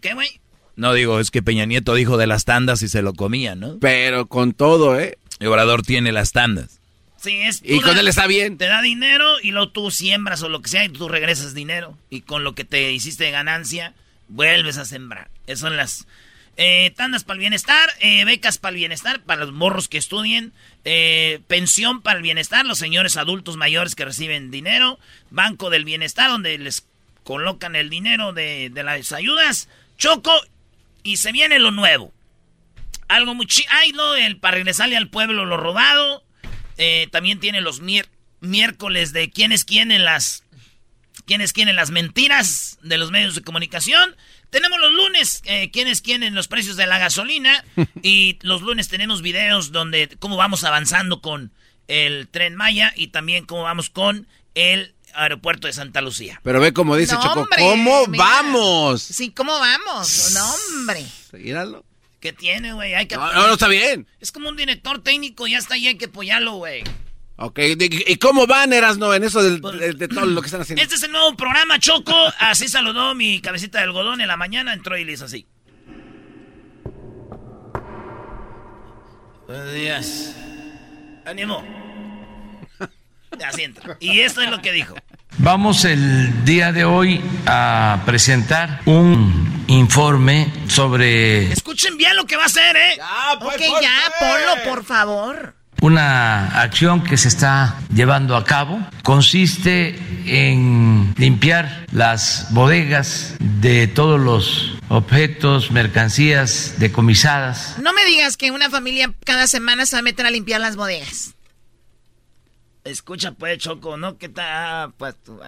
[SPEAKER 3] ¿Qué, güey?
[SPEAKER 6] No digo, es que Peña Nieto dijo de las tandas y se lo comía, ¿no?
[SPEAKER 5] Pero con todo, ¿eh?
[SPEAKER 6] El Obrador tiene las tandas.
[SPEAKER 3] Sí, es,
[SPEAKER 5] y con él está bien.
[SPEAKER 3] Te da dinero y luego tú siembras o lo que sea y tú regresas dinero. Y con lo que te hiciste de ganancia, vuelves a sembrar. Esas son las eh, tandas para el bienestar, eh, becas para el bienestar, para los morros que estudien, eh, pensión para el bienestar, los señores adultos mayores que reciben dinero, banco del bienestar, donde les colocan el dinero de, de las ayudas, choco y se viene lo nuevo. Algo muy chido. Ay, no, el para regresarle al pueblo lo robado. Eh, también tiene los miércoles de quién es quién en las. quién es quién en las mentiras de los medios de comunicación. Tenemos los lunes, eh, quién es quién en los precios de la gasolina. y los lunes tenemos videos donde cómo vamos avanzando con el tren Maya y también cómo vamos con el aeropuerto de Santa Lucía.
[SPEAKER 5] Pero ve como dice
[SPEAKER 16] No,
[SPEAKER 5] Choco,
[SPEAKER 16] hombre,
[SPEAKER 5] ¿cómo
[SPEAKER 16] mira.
[SPEAKER 5] vamos?
[SPEAKER 16] Sí, ¿cómo vamos? No, hombre.
[SPEAKER 5] Míralo.
[SPEAKER 3] ¿Qué tiene, güey? Hay que
[SPEAKER 5] No, no, no, está bien.
[SPEAKER 3] Es como un director técnico, ya está ahí, hay que apoyarlo, güey.
[SPEAKER 5] Ok, ¿y y cómo van, Erasno, en eso del- de, de todo lo que están haciendo?
[SPEAKER 3] Este es el nuevo programa, Choco. Así saludó mi cabecita de algodón en la mañana, entró y le hizo así. Buenos días. Ánimo. Así entra. Y esto es lo que dijo.
[SPEAKER 38] Vamos el día de hoy a presentar un informe sobre
[SPEAKER 3] Escuchen bien lo que va a hacer, ¿eh?
[SPEAKER 16] ok, ya, ponlo, por favor.
[SPEAKER 38] una acción que se está llevando a cabo. Consiste en limpiar las bodegas de todos los objetos, mercancías decomisadas
[SPEAKER 16] No me digas que una familia cada semana se va a meter a limpiar las bodegas.
[SPEAKER 3] Escucha, pues, Choco, ¿no? ¿Qué tal? Pues tú.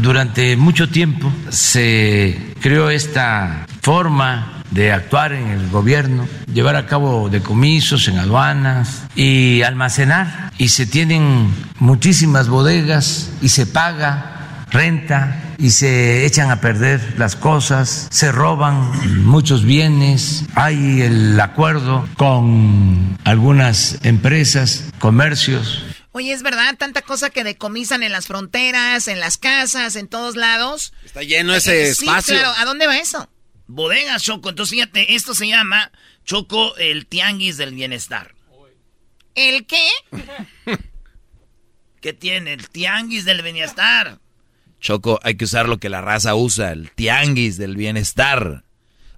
[SPEAKER 38] Durante mucho tiempo se creó esta forma de actuar en el gobierno, llevar a cabo decomisos en aduanas y almacenar. Y se tienen muchísimas bodegas y se paga renta y se echan a perder las cosas, se roban muchos bienes, hay el acuerdo con algunas empresas, comercios
[SPEAKER 16] Oye, es verdad, tanta cosa que decomisan en las fronteras, en las casas, en todos lados.
[SPEAKER 5] Está lleno ese
[SPEAKER 16] Eh, sí,
[SPEAKER 5] espacio.
[SPEAKER 16] claro. ¿A dónde va eso?
[SPEAKER 3] Bodegas, Choco. Entonces, fíjate, esto se llama, Choco, el tianguis del bienestar.
[SPEAKER 16] ¿El qué?
[SPEAKER 3] ¿Qué tiene? El tianguis del bienestar.
[SPEAKER 6] Choco, hay que usar lo que la raza usa, el tianguis del bienestar.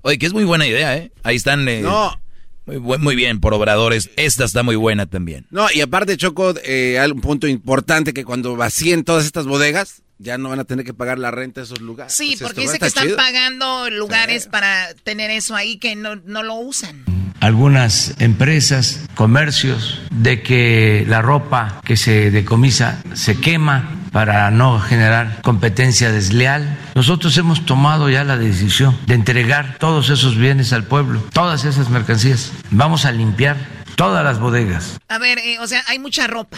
[SPEAKER 6] Oye, que es muy buena idea, ¿eh? Ahí están. eh,
[SPEAKER 5] No.
[SPEAKER 6] Muy, bu- muy bien, por obradores. Esta está muy buena también.
[SPEAKER 5] No, y aparte, Choco, eh, hay un punto importante que cuando vacíen todas estas bodegas, ya no van a tener que pagar la renta de esos lugares.
[SPEAKER 16] Sí,
[SPEAKER 5] Pues
[SPEAKER 16] porque dice que están
[SPEAKER 5] chido.
[SPEAKER 16] pagando lugares para tener eso ahí que no, no lo usan.
[SPEAKER 38] Algunas empresas, comercios, de que la ropa que se decomisa se quema para no generar competencia desleal. Nosotros hemos tomado ya la decisión de entregar todos esos bienes al pueblo, todas esas mercancías. Vamos a limpiar todas las bodegas.
[SPEAKER 16] A ver, eh, o sea, hay mucha ropa.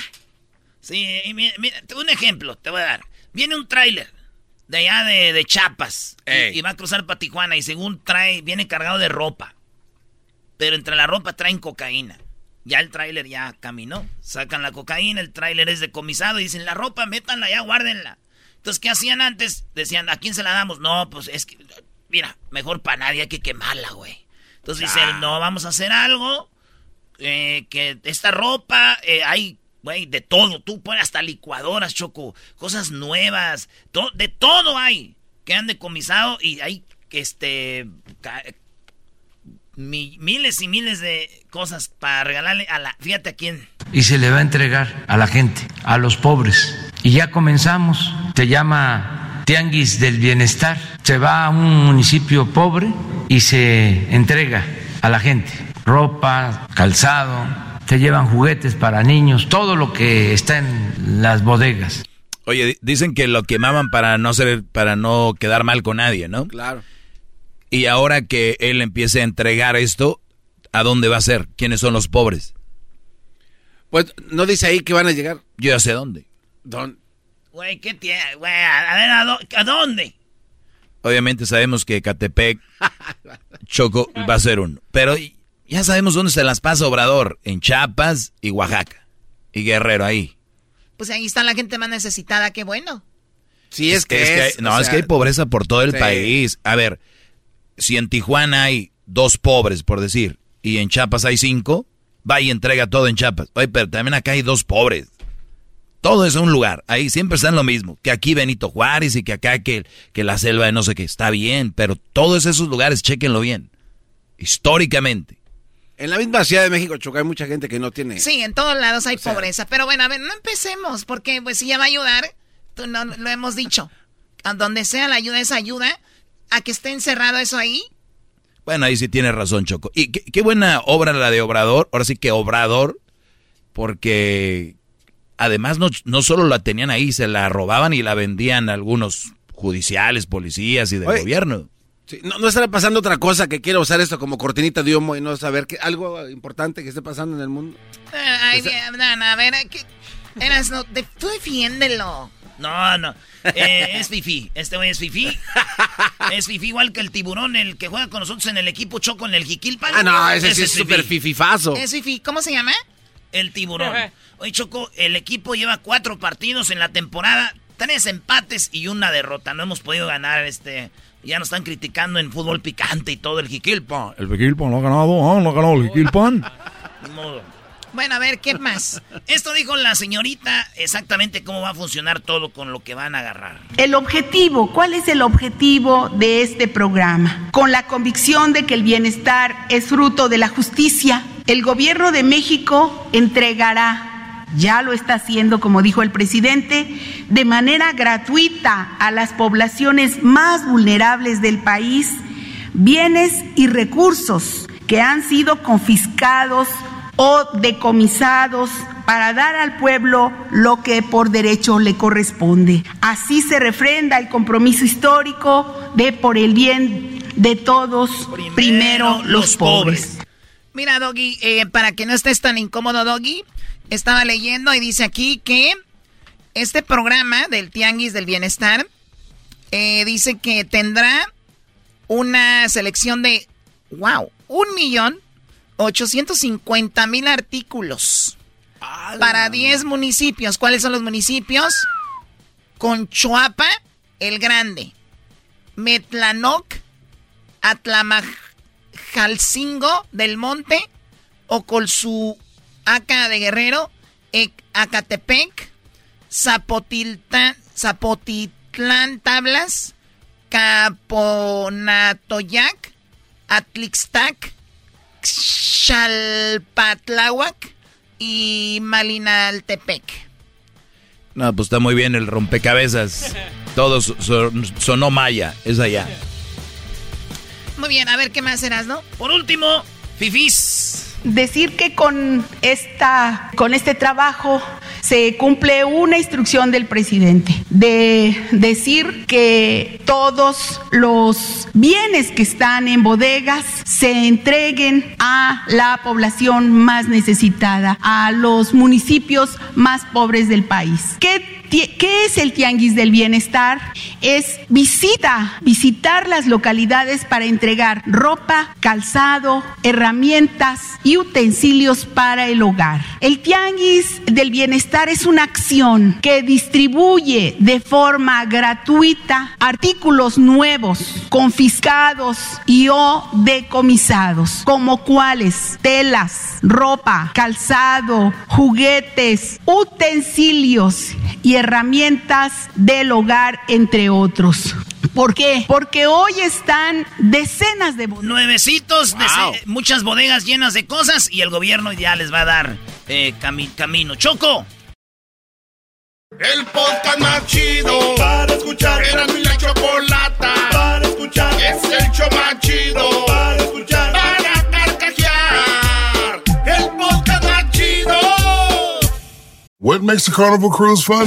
[SPEAKER 3] Sí, y mira, mira, te- un ejemplo te voy a dar. Viene un tráiler de allá de, de Chiapas y, y va a cruzar para Tijuana y según trae, viene cargado de ropa. Pero entre la ropa traen cocaína. Ya el tráiler ya caminó. Sacan la cocaína, el tráiler es decomisado y dicen, la ropa, métanla ya, guárdenla. Entonces, ¿qué hacían antes? Decían, ¿a quién se la damos? No, pues es que, mira, mejor para nadie hay que quemarla, güey. Entonces dicen, no, vamos a hacer algo eh, que esta ropa, eh, hay, güey, de todo. Tú pones hasta licuadoras, Choco, cosas nuevas, to- de todo hay que han decomisado y hay, este, mi- miles y miles de cosas para regalarle a la, fíjate a quién.
[SPEAKER 38] y se le va a entregar a la gente, a los pobres. Y ya comenzamos, se llama Tianguis del Bienestar, se va a un municipio pobre y se entrega a la gente ropa, calzado, se llevan juguetes para niños, todo lo que está en las bodegas.
[SPEAKER 6] Oye, di- dicen que lo quemaban para no ser, para no quedar mal con nadie, ¿no?
[SPEAKER 5] Claro.
[SPEAKER 6] Y ahora que él empiece a entregar esto, ¿A dónde va a ser? ¿Quiénes son los pobres?
[SPEAKER 5] Pues no dice ahí que van a llegar.
[SPEAKER 6] Yo ya sé dónde.
[SPEAKER 5] ¿Dónde?
[SPEAKER 3] Güey, ¿qué tiene? Güey, a ver, ¿a, dó- a dónde?
[SPEAKER 6] Obviamente sabemos que Catepec, Choco va a ser uno. Pero ya sabemos dónde se las pasa Obrador. En Chiapas y Oaxaca. Y Guerrero ahí.
[SPEAKER 16] Pues ahí está la gente más necesitada, qué bueno.
[SPEAKER 5] Sí, es, que,
[SPEAKER 6] hay-
[SPEAKER 5] es,
[SPEAKER 6] no, es que hay pobreza por todo el
[SPEAKER 5] sí.
[SPEAKER 6] país. A ver, si en Tijuana hay dos pobres, por decir, y en Chiapas hay cinco, va y entrega todo en Chiapas. Oye, pero también acá hay dos pobres. Todo es un lugar. Ahí siempre están lo mismo. Que aquí Benito Juárez y que acá que, que la selva de no sé qué. Está bien, pero todos esos lugares, chequenlo bien. Históricamente.
[SPEAKER 5] En la misma Ciudad de México, Choco, hay mucha gente que no tiene.
[SPEAKER 16] Sí, en todos lados hay pobreza. Pero bueno, a ver, no empecemos, porque pues si ya va a ayudar, tú no, lo hemos dicho. A donde sea la ayuda es ayuda. A que esté encerrado eso ahí.
[SPEAKER 6] Bueno, ahí sí tiene razón, Choco. Y qué, qué buena obra la de Obrador. Ahora sí que Obrador, porque además no, no solo la tenían ahí, se la robaban y la vendían algunos judiciales, policías y del
[SPEAKER 5] Oye,
[SPEAKER 6] gobierno.
[SPEAKER 5] Sí, no, no estará pasando otra cosa que quiera usar esto como cortinita de humo y no saber que algo importante que esté pasando en el mundo.
[SPEAKER 16] Ah, Ay, bien, no, no, a ver, ¿qué? Eras, no, de- tú defiéndelo.
[SPEAKER 3] No, no. Eh, es Fifi. Este güey es Fifi. Es Fifi igual que el tiburón, el que juega con nosotros en el equipo Choco en el Jiquilpan.
[SPEAKER 5] Ah, no, ese sí es súper fififazo.
[SPEAKER 16] Es Fifi, ¿cómo se llama?
[SPEAKER 3] El tiburón. Oye, Choco, el equipo lleva cuatro partidos en la temporada, tres empates y una derrota. No hemos podido ganar este. Ya nos están criticando en fútbol picante y todo el Jiquilpan.
[SPEAKER 37] El Jiquilpan lo ha ganado, ¿ah? Lo ha ganado el Jiquilpan.
[SPEAKER 3] Ni modo.
[SPEAKER 16] Bueno, a ver, ¿qué más?
[SPEAKER 3] Esto dijo la señorita exactamente cómo va a funcionar todo con lo que van a agarrar.
[SPEAKER 39] El objetivo, ¿cuál es el objetivo de este programa? Con la convicción de que el bienestar es fruto de la justicia, el gobierno de México entregará, ya lo está haciendo como dijo el presidente, de manera gratuita a las poblaciones más vulnerables del país bienes y recursos que han sido confiscados o decomisados para dar al pueblo lo que por derecho le corresponde. Así se refrenda el compromiso histórico de por el bien de todos, primero, los pobres.
[SPEAKER 16] Mira, Doggy, eh, para que no estés tan incómodo, Doggy, estaba leyendo y dice aquí que este programa del Tianguis del Bienestar eh, dice que tendrá una selección de, wow, un millón ochocientos cincuenta mil artículos para 10 municipios. ¿Cuáles son los municipios? Conchoapa, El Grande, Metlanoc, Atlamajalcingo del Monte, Ocolsuaca de Guerrero, Ec- Acatepec, Zapotilta- Zapotitlán Tablas, Caponatoyac, Atlixtac, Xalpatláhuac y Malinaltepec.
[SPEAKER 6] No, pues está muy bien el rompecabezas. Todo so- so- sonó maya, es allá.
[SPEAKER 16] Muy bien, a ver qué más serás, ¿no?
[SPEAKER 3] Por último, Fifis.
[SPEAKER 39] Decir que con esta con este trabajo se cumple una instrucción del presidente de decir que todos los bienes que están en bodegas se entreguen a la población más necesitada, a los municipios más pobres del país. ¿Qué ¿Qué es el Tianguis del Bienestar? Es visita, visitar las localidades para entregar ropa, calzado, herramientas y utensilios para el hogar. El Tianguis del Bienestar es una acción que distribuye de forma gratuita artículos nuevos, confiscados y o decomisados, como cuáles telas, ropa, calzado, juguetes, utensilios y herramientas del hogar, entre otros. ¿Por qué? Porque hoy están decenas de bodegas.
[SPEAKER 3] Nuevecitos, dece- muchas bodegas llenas de cosas y el gobierno ya les va a dar eh, cami- camino. Choco.
[SPEAKER 1] El podcast más chido para escuchar. Era mi la chocolata para escuchar. Es el show más chido para escuchar. Para carcajear. El podcast más chido.
[SPEAKER 34] What makes a carnival cruise fun?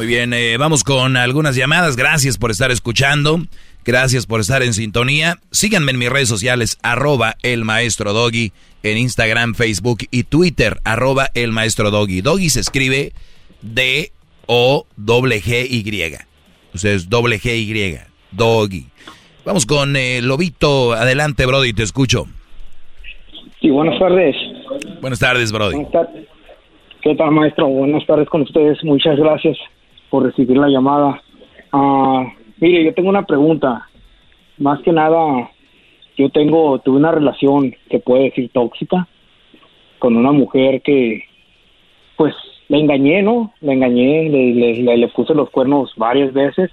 [SPEAKER 6] Muy bien, eh, vamos con algunas llamadas. Gracias por estar escuchando. Gracias por estar en sintonía. Síganme en mis redes sociales, arroba el maestro Doggy, en Instagram, Facebook y Twitter, arroba el maestro Doggy. Doggy se escribe D-O-G-Y. O sea, es doble G-Y. Doggy. Vamos con eh, Lobito. Adelante, Brody, te escucho.
[SPEAKER 40] Sí, buenas tardes.
[SPEAKER 6] Buenas tardes, Brody.
[SPEAKER 40] Buenas tardes. ¿Qué tal, maestro? Buenas tardes con ustedes. Muchas gracias por recibir la llamada. Ah, mire, yo tengo una pregunta. Más que nada, yo tengo, tuve una relación que puede decir tóxica con una mujer que, pues, la engañé, ¿no? La engañé, le, le, le- le puse los cuernos varias veces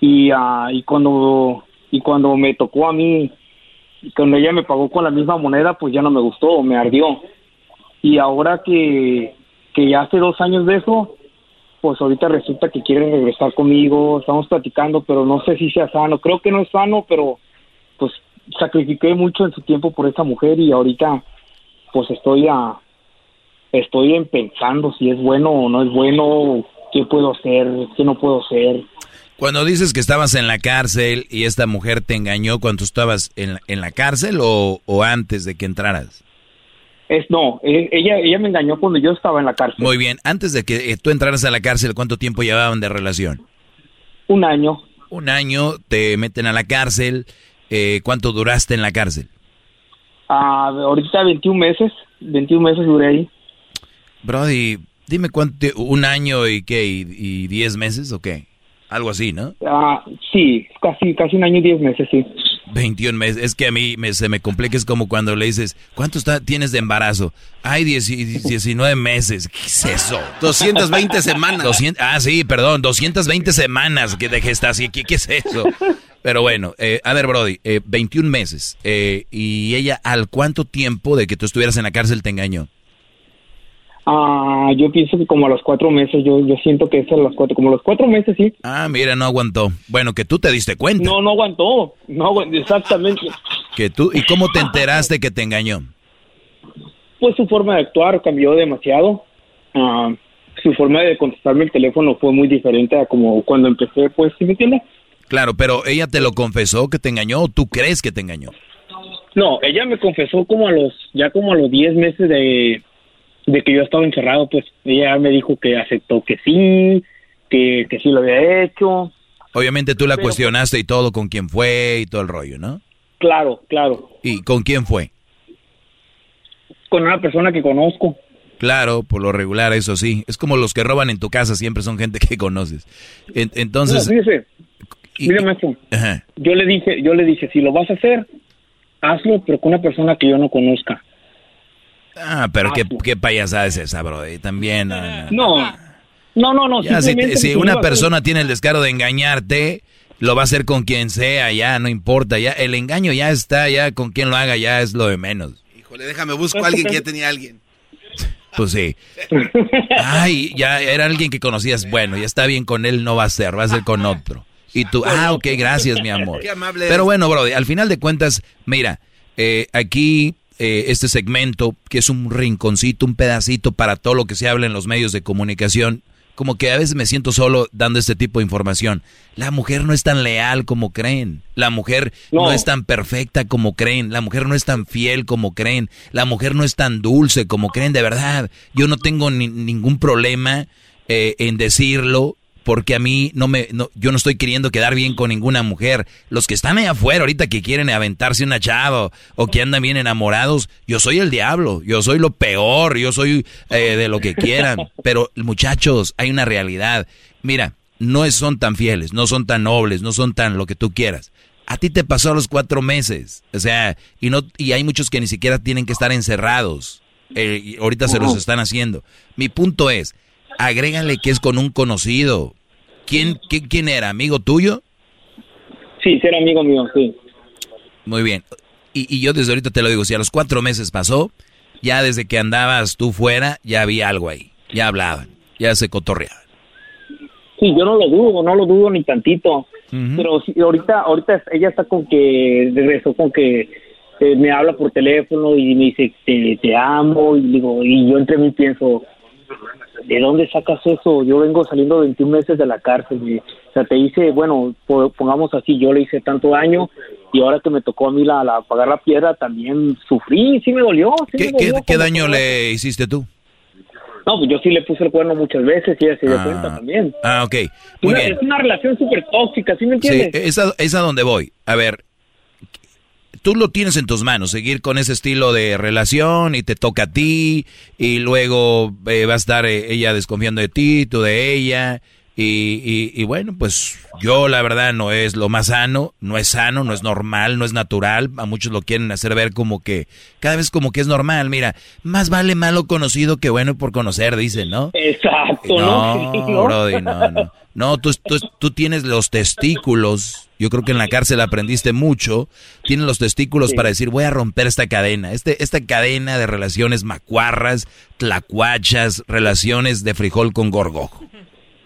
[SPEAKER 40] y, ah, y cuando y cuando me tocó a mí, cuando ella me pagó con la misma moneda, pues ya no me gustó, me ardió. Y ahora que, que ya hace dos años de eso, pues ahorita resulta que quiere regresar conmigo, estamos platicando, pero no sé si sea sano. Creo que no es sano, pero pues sacrifiqué mucho en su tiempo por esa mujer y ahorita pues estoy a estoy en pensando si es bueno o no es bueno, qué puedo hacer, qué no puedo hacer.
[SPEAKER 6] Cuando dices que estabas en la cárcel y esta mujer te engañó cuando estabas en, en la cárcel o, o antes de que entraras.
[SPEAKER 40] Es no, e- ella ella me engañó cuando yo estaba en la cárcel.
[SPEAKER 6] Muy bien, antes de que eh, tú entraras a la cárcel, ¿cuánto tiempo llevaban de relación?
[SPEAKER 40] Un año.
[SPEAKER 6] Un año, te meten a la cárcel. eh, ¿Cuánto duraste en la cárcel?
[SPEAKER 40] Ah, ahorita 21 meses, 21 meses duré ahí.
[SPEAKER 6] Brody, dime cuánto, un año y qué, y, y diez meses o qué? Algo así, ¿no?
[SPEAKER 40] Ah, sí, casi casi un año y 10 meses, sí.
[SPEAKER 6] 21 meses. Es que a mí me- se me complica, es como cuando le dices, ¿cuánto está, tienes de embarazo? Ay, 10 19 meses. ¿Qué es eso?
[SPEAKER 5] 220 semanas.
[SPEAKER 6] 200 ah, sí, perdón, 220 semanas que de gestación. ¿Qué, qué es eso? Pero bueno, eh, a ver, Brody, eh, 21 meses. eh, ¿Y ella al cuánto tiempo de que tú estuvieras en la cárcel te engañó?
[SPEAKER 40] Ah, yo pienso que como a los cuatro meses, yo, yo siento que es a los cuatro, como a los cuatro meses, sí.
[SPEAKER 6] Ah, mira, no aguantó. Bueno, que tú te diste cuenta.
[SPEAKER 40] No, no aguantó, no aguantó, exactamente.
[SPEAKER 6] Que tú, ¿Y cómo te enteraste que te engañó?
[SPEAKER 40] Pues su forma de actuar cambió demasiado. Ah, su forma de contestarme el teléfono fue muy diferente a como cuando empecé, pues, ¿sí me entiendes?
[SPEAKER 6] Claro, pero ella te lo confesó que te engañó o tú crees que te engañó.
[SPEAKER 40] No, ella me confesó como a los, ya como a los 10 meses de, de que yo estaba encerrado, pues ella me dijo que aceptó que sí, que, que sí lo había hecho.
[SPEAKER 6] Obviamente tú la
[SPEAKER 40] Pero-
[SPEAKER 6] cuestionaste y todo con quién fue y todo el rollo, ¿no?
[SPEAKER 40] Claro, claro,
[SPEAKER 6] ¿Y con quién fue?
[SPEAKER 40] con una persona que conozco.
[SPEAKER 6] Claro, por lo regular, eso sí. Es como los que roban en tu casa, siempre son gente que conoces. En- entonces,
[SPEAKER 40] No, fíjese, maestro,
[SPEAKER 6] ajá.
[SPEAKER 40] yo le dije, yo le dije, si lo vas a hacer, hazlo, pero con una persona que yo no conozca.
[SPEAKER 6] Ah, pero qué, qué payasada es esa, bro. Y También. ah,
[SPEAKER 40] No, no, no, no.
[SPEAKER 6] Ya, si, una persona tiene el descaro de engañarte, lo va a hacer con quien sea, ya, no importa. Ya, el engaño ya está, ya con quien lo haga, ya es lo de menos.
[SPEAKER 5] Híjole, déjame busco a alguien que ya tenía a alguien.
[SPEAKER 6] Pues sí. Ay, ya era alguien que conocías. Bueno, ya está bien con él, no va a ser, va a ser con otro. Y tú, ah, ok, gracias, mi amor.
[SPEAKER 5] Qué amable
[SPEAKER 6] Pero bueno, Brody, al final de cuentas, mira, eh, aquí eh, este segmento, que es un rinconcito, un pedacito para todo lo que se habla en los medios de comunicación, como que a veces me siento solo dando este tipo de información. La mujer no es tan leal como creen. La mujer no,
[SPEAKER 40] No.
[SPEAKER 6] es tan perfecta como creen. La mujer no es tan fiel como creen. La mujer no es tan dulce como creen. De verdad, yo no tengo ni- ningún problema eh, en decirlo porque a mí no me, no, yo no estoy queriendo quedar bien con ninguna mujer. Los que están allá afuera ahorita que quieren aventarse una chava o que andan bien enamorados, yo soy el diablo, yo soy lo peor, yo soy eh, de lo que quieran. Pero muchachos, hay una realidad. Mira, no son tan fieles, no son tan nobles, no son tan lo que tú quieras. A ti te pasó a los cuatro meses, o sea, y no y hay muchos que ni siquiera tienen que estar encerrados. Eh, ahorita se los están haciendo. Mi punto es, agrégale que es con un conocido. ¿Quién, quién, era? ¿Amigo tuyo?
[SPEAKER 40] Sí, era amigo mío, sí.
[SPEAKER 6] Muy bien. Y, y yo desde ahorita te lo digo, si a los cuatro meses pasó, ya desde que andabas tú fuera, ya había algo ahí. Ya hablaban, ya se cotorreaban.
[SPEAKER 40] Sí, yo no lo dudo, no lo dudo ni tantito. Pero sí, ahorita, ahorita ella está con que regresó con que eh, me habla por teléfono y me dice te, te amo y digo y yo entre mí pienso ¿de dónde sacas eso? Yo vengo saliendo 21 meses de la cárcel. Y, o sea, te hice, bueno, pongamos así, yo le hice tanto daño y ahora que me tocó a mí la, la pagar la piedra también sufrí, sí me dolió.
[SPEAKER 6] ¿Qué, ¿qué, daño le hiciste tú?
[SPEAKER 40] No, pues yo sí le puse el cuerno muchas veces y ella se dio ah. cuenta también.
[SPEAKER 6] Ah, ok. Muy
[SPEAKER 40] una,
[SPEAKER 6] bien.
[SPEAKER 40] Es una relación súper tóxica, ¿sí me entiendes?
[SPEAKER 6] Sí, es a, es a donde voy. A ver, tú lo tienes en tus manos, seguir con ese estilo de relación y te toca a ti y luego eh, va a estar eh, ella desconfiando de ti, tú de ella y, y, bueno, pues yo la verdad no es lo más sano, no es sano, no es normal, no es natural. A muchos lo quieren hacer ver como que cada vez como que es normal. Mira, más vale malo conocido que bueno por conocer, dicen, ¿no?
[SPEAKER 40] Exacto,
[SPEAKER 6] ¿no? No, Brody, no, no. No, tú, tú, tú, tienes los testículos. Yo creo que en la cárcel aprendiste mucho. Tienes los testículos para decir, voy a romper esta cadena. Este, esta cadena de relaciones macuarras, tlacuachas, relaciones de frijol con gorgojo.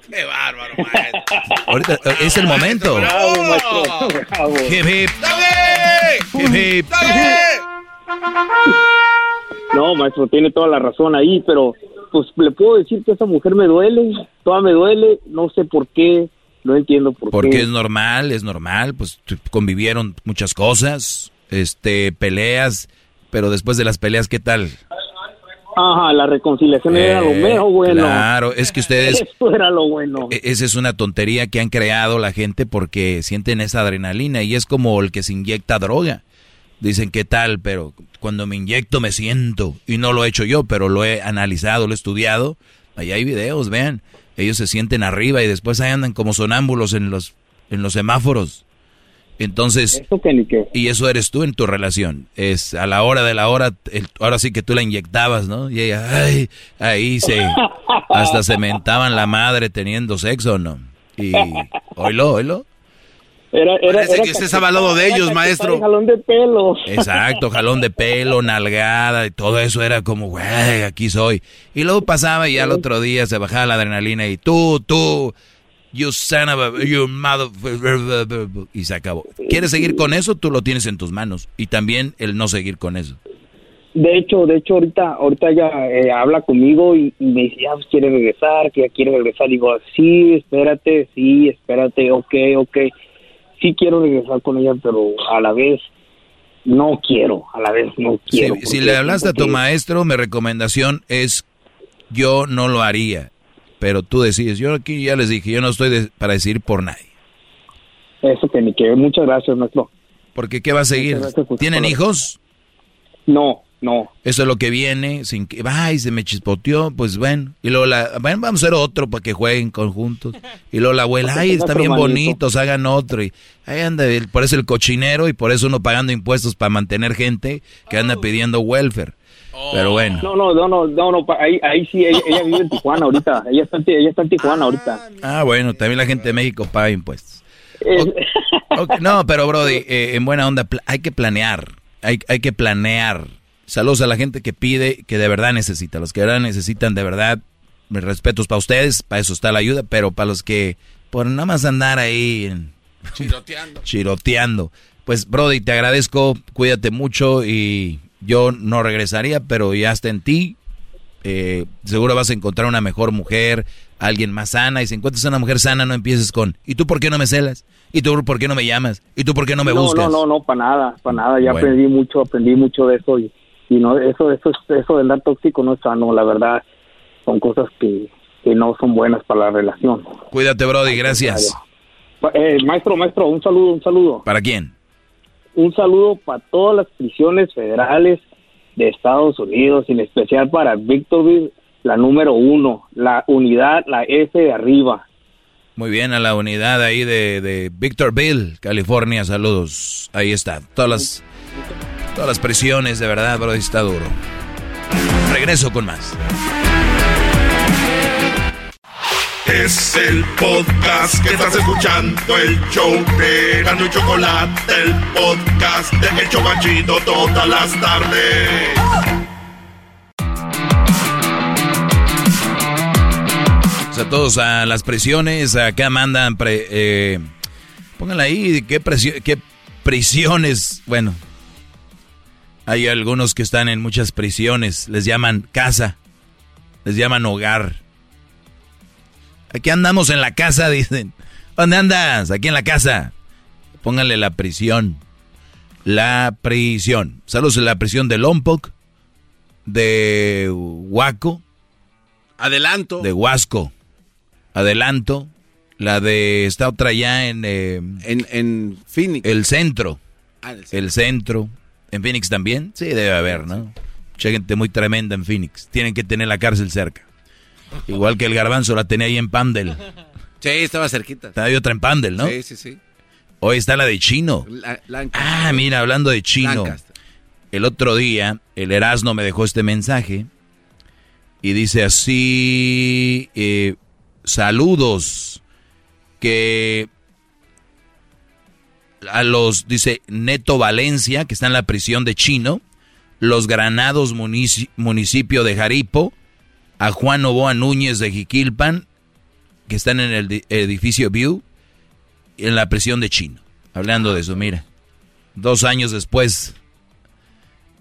[SPEAKER 3] ¡Qué bárbaro, maestro!
[SPEAKER 6] Ahorita eh, es el momento.
[SPEAKER 40] Bravo, maestro. Bravo.
[SPEAKER 6] Hip, hip.
[SPEAKER 3] ¡Dale!
[SPEAKER 6] Hip, hip.
[SPEAKER 40] No, maestro, tiene toda la razón ahí, pero pues le puedo decir que esa mujer me duele, toda me duele, no sé por qué, no entiendo por
[SPEAKER 6] Porque
[SPEAKER 40] qué.
[SPEAKER 6] es normal, es normal, pues convivieron muchas cosas, este, peleas, pero después de las peleas, ¿qué tal?
[SPEAKER 40] Ajá, la reconciliación era lo
[SPEAKER 6] Eh,
[SPEAKER 40] mejor bueno.
[SPEAKER 6] Claro, es que ustedes,
[SPEAKER 40] Eso era lo bueno.
[SPEAKER 6] e- esa es una tontería que han creado la gente porque sienten esa adrenalina y es como el que se inyecta droga. Dicen, ¿qué tal? Pero cuando me inyecto me siento. Y no lo he hecho yo, pero lo he analizado, lo he estudiado. Ahí hay videos, vean. Ellos se sienten arriba y después ahí andan como sonámbulos en los, en los semáforos. Entonces,
[SPEAKER 40] Eso que ni qué.
[SPEAKER 6] y eso eres tú en tu relación. Es a la hora de la hora, el- ahora sí que tú la inyectabas, ¿no? Y ella, ay, ahí se, hasta se mentaban la madre teniendo sexo, ¿no? Y, oílo, oílo.
[SPEAKER 40] Era, era,
[SPEAKER 5] Parece
[SPEAKER 40] era
[SPEAKER 5] que usted estaba al lado de ellos, maestro.
[SPEAKER 40] jalón de pelo.
[SPEAKER 6] Exacto, jalón de pelo, nalgada, y todo eso era como, güey, aquí soy. Y luego pasaba y al otro día se bajaba la adrenalina y tú, tú, you son of a, you mother, y se acabó. ¿Quieres seguir con eso? Tú lo tienes en tus manos. Y también el no seguir con eso.
[SPEAKER 40] De hecho, de hecho, ahorita, ahorita ella eh, habla conmigo y, y me dice, ya pues, quiere regresar, que ya quiere regresar. Digo, sí, espérate, sí, espérate, ok, ok. Sí quiero regresar con ella, pero a la vez no quiero, a la vez no quiero.
[SPEAKER 6] si le hablaste a tu maestro, mi recomendación es, yo no lo haría. Pero tú decides, yo aquí ya les dije, yo no estoy de- para decir por nadie.
[SPEAKER 40] Eso que ni que, muchas gracias, maestro.
[SPEAKER 6] Porque ¿qué va a seguir? ¿Tienen hijos?
[SPEAKER 40] No, no.
[SPEAKER 6] Eso es lo que viene, sin que, ay, se me chispoteó, pues bueno. Y luego la, bueno, vamos a hacer otro para que jueguen conjuntos. Y luego la abuela, ay, están bien bonitos, hagan otro. Y ahí anda, por eso el cochinero y por eso uno pagando impuestos para mantener gente que anda pidiendo welfare. Pero bueno.
[SPEAKER 40] No, no, no, no, no, no, ahí, ahí sí, ella, ella vive en Tijuana ahorita. Ella está, ella está en Tijuana ahorita.
[SPEAKER 6] Ah, bueno, también la gente de México paga impuestos. No, pero Brody, eh, en buena onda, hay que planear, hay, hay que planear. Saludos a la gente que pide, que de verdad necesita, los que de verdad necesitan de verdad, mis respetos para ustedes, para eso está la ayuda, pero para los que por nada más andar ahí
[SPEAKER 5] Chiroteando.
[SPEAKER 6] chiroteando. Pues Brody, te agradezco, cuídate mucho y yo no regresaría, pero ya está en ti. Eh, seguro vas a encontrar una mejor mujer, alguien más sana. Y si encuentras una mujer sana, no empieces con, ¿y tú por qué no me celas? ¿Y tú por qué no me llamas? ¿Y tú por qué no me
[SPEAKER 40] no,
[SPEAKER 6] buscas?
[SPEAKER 40] No, no, no, para nada, para nada. Ya
[SPEAKER 6] Bueno.
[SPEAKER 40] aprendí mucho, aprendí mucho de eso y, y no, eso, eso, eso de andar tóxico no es sano, la verdad. Son cosas que, que no son buenas para la relación.
[SPEAKER 6] Cuídate, Brody, gracias.
[SPEAKER 40] Eh, maestro, maestro, un saludo, un saludo.
[SPEAKER 6] ¿Para quién?
[SPEAKER 40] Un saludo para todas las prisiones federales de Estados Unidos, en especial para Victorville, la número uno, la unidad, la F de arriba.
[SPEAKER 6] Muy bien, a la unidad ahí de, de Victorville, California, saludos. Ahí está, todas las, todas las prisiones, de verdad, Brody, está duro. Regreso con más.
[SPEAKER 1] Es el podcast que estás escuchando, el show de Gano y Chocolate, el podcast de El Chocachito todas las tardes.
[SPEAKER 6] O sea, todos a las prisiones, acá mandan, pre, eh, pónganla ahí, ¿qué, qué prisiones? Bueno, hay algunos que están en muchas prisiones, les llaman casa, les llaman hogar. Aquí andamos en la casa, dicen. ¿Dónde andas? Aquí en la casa. Pónganle la prisión. La prisión. Saludos en la prisión de Lompoc, de Huaco,
[SPEAKER 5] Adelanto.
[SPEAKER 6] de Huasco. Adelanto. La de esta otra allá en, eh,
[SPEAKER 5] en, en Phoenix.
[SPEAKER 6] El centro.
[SPEAKER 5] Ah, el
[SPEAKER 6] El centro. ¿En Phoenix también? Sí, debe haber, ¿no? Mucha gente muy tremenda en Phoenix. Tienen que tener la cárcel cerca. Igual que el garbanzo la tenía ahí en Pandel.
[SPEAKER 5] Sí, estaba cerquita.
[SPEAKER 6] Hay otra en Pandel, ¿no?
[SPEAKER 5] Sí, sí, sí.
[SPEAKER 6] Hoy está la de Chino.
[SPEAKER 5] La-.
[SPEAKER 6] Ah, mira, hablando de chino.
[SPEAKER 5] Lancaster.
[SPEAKER 6] El otro día, el Erasmo me dejó este mensaje y dice así, eh, saludos, que a los, dice Neto Valencia, que está en la prisión de Chino, los Granados munici- municipio de Jaripo, a Juan Novoa Núñez de Jiquilpan, que están en el di- edificio View, en la prisión de Chino. Hablando de eso, mira. Dos años después.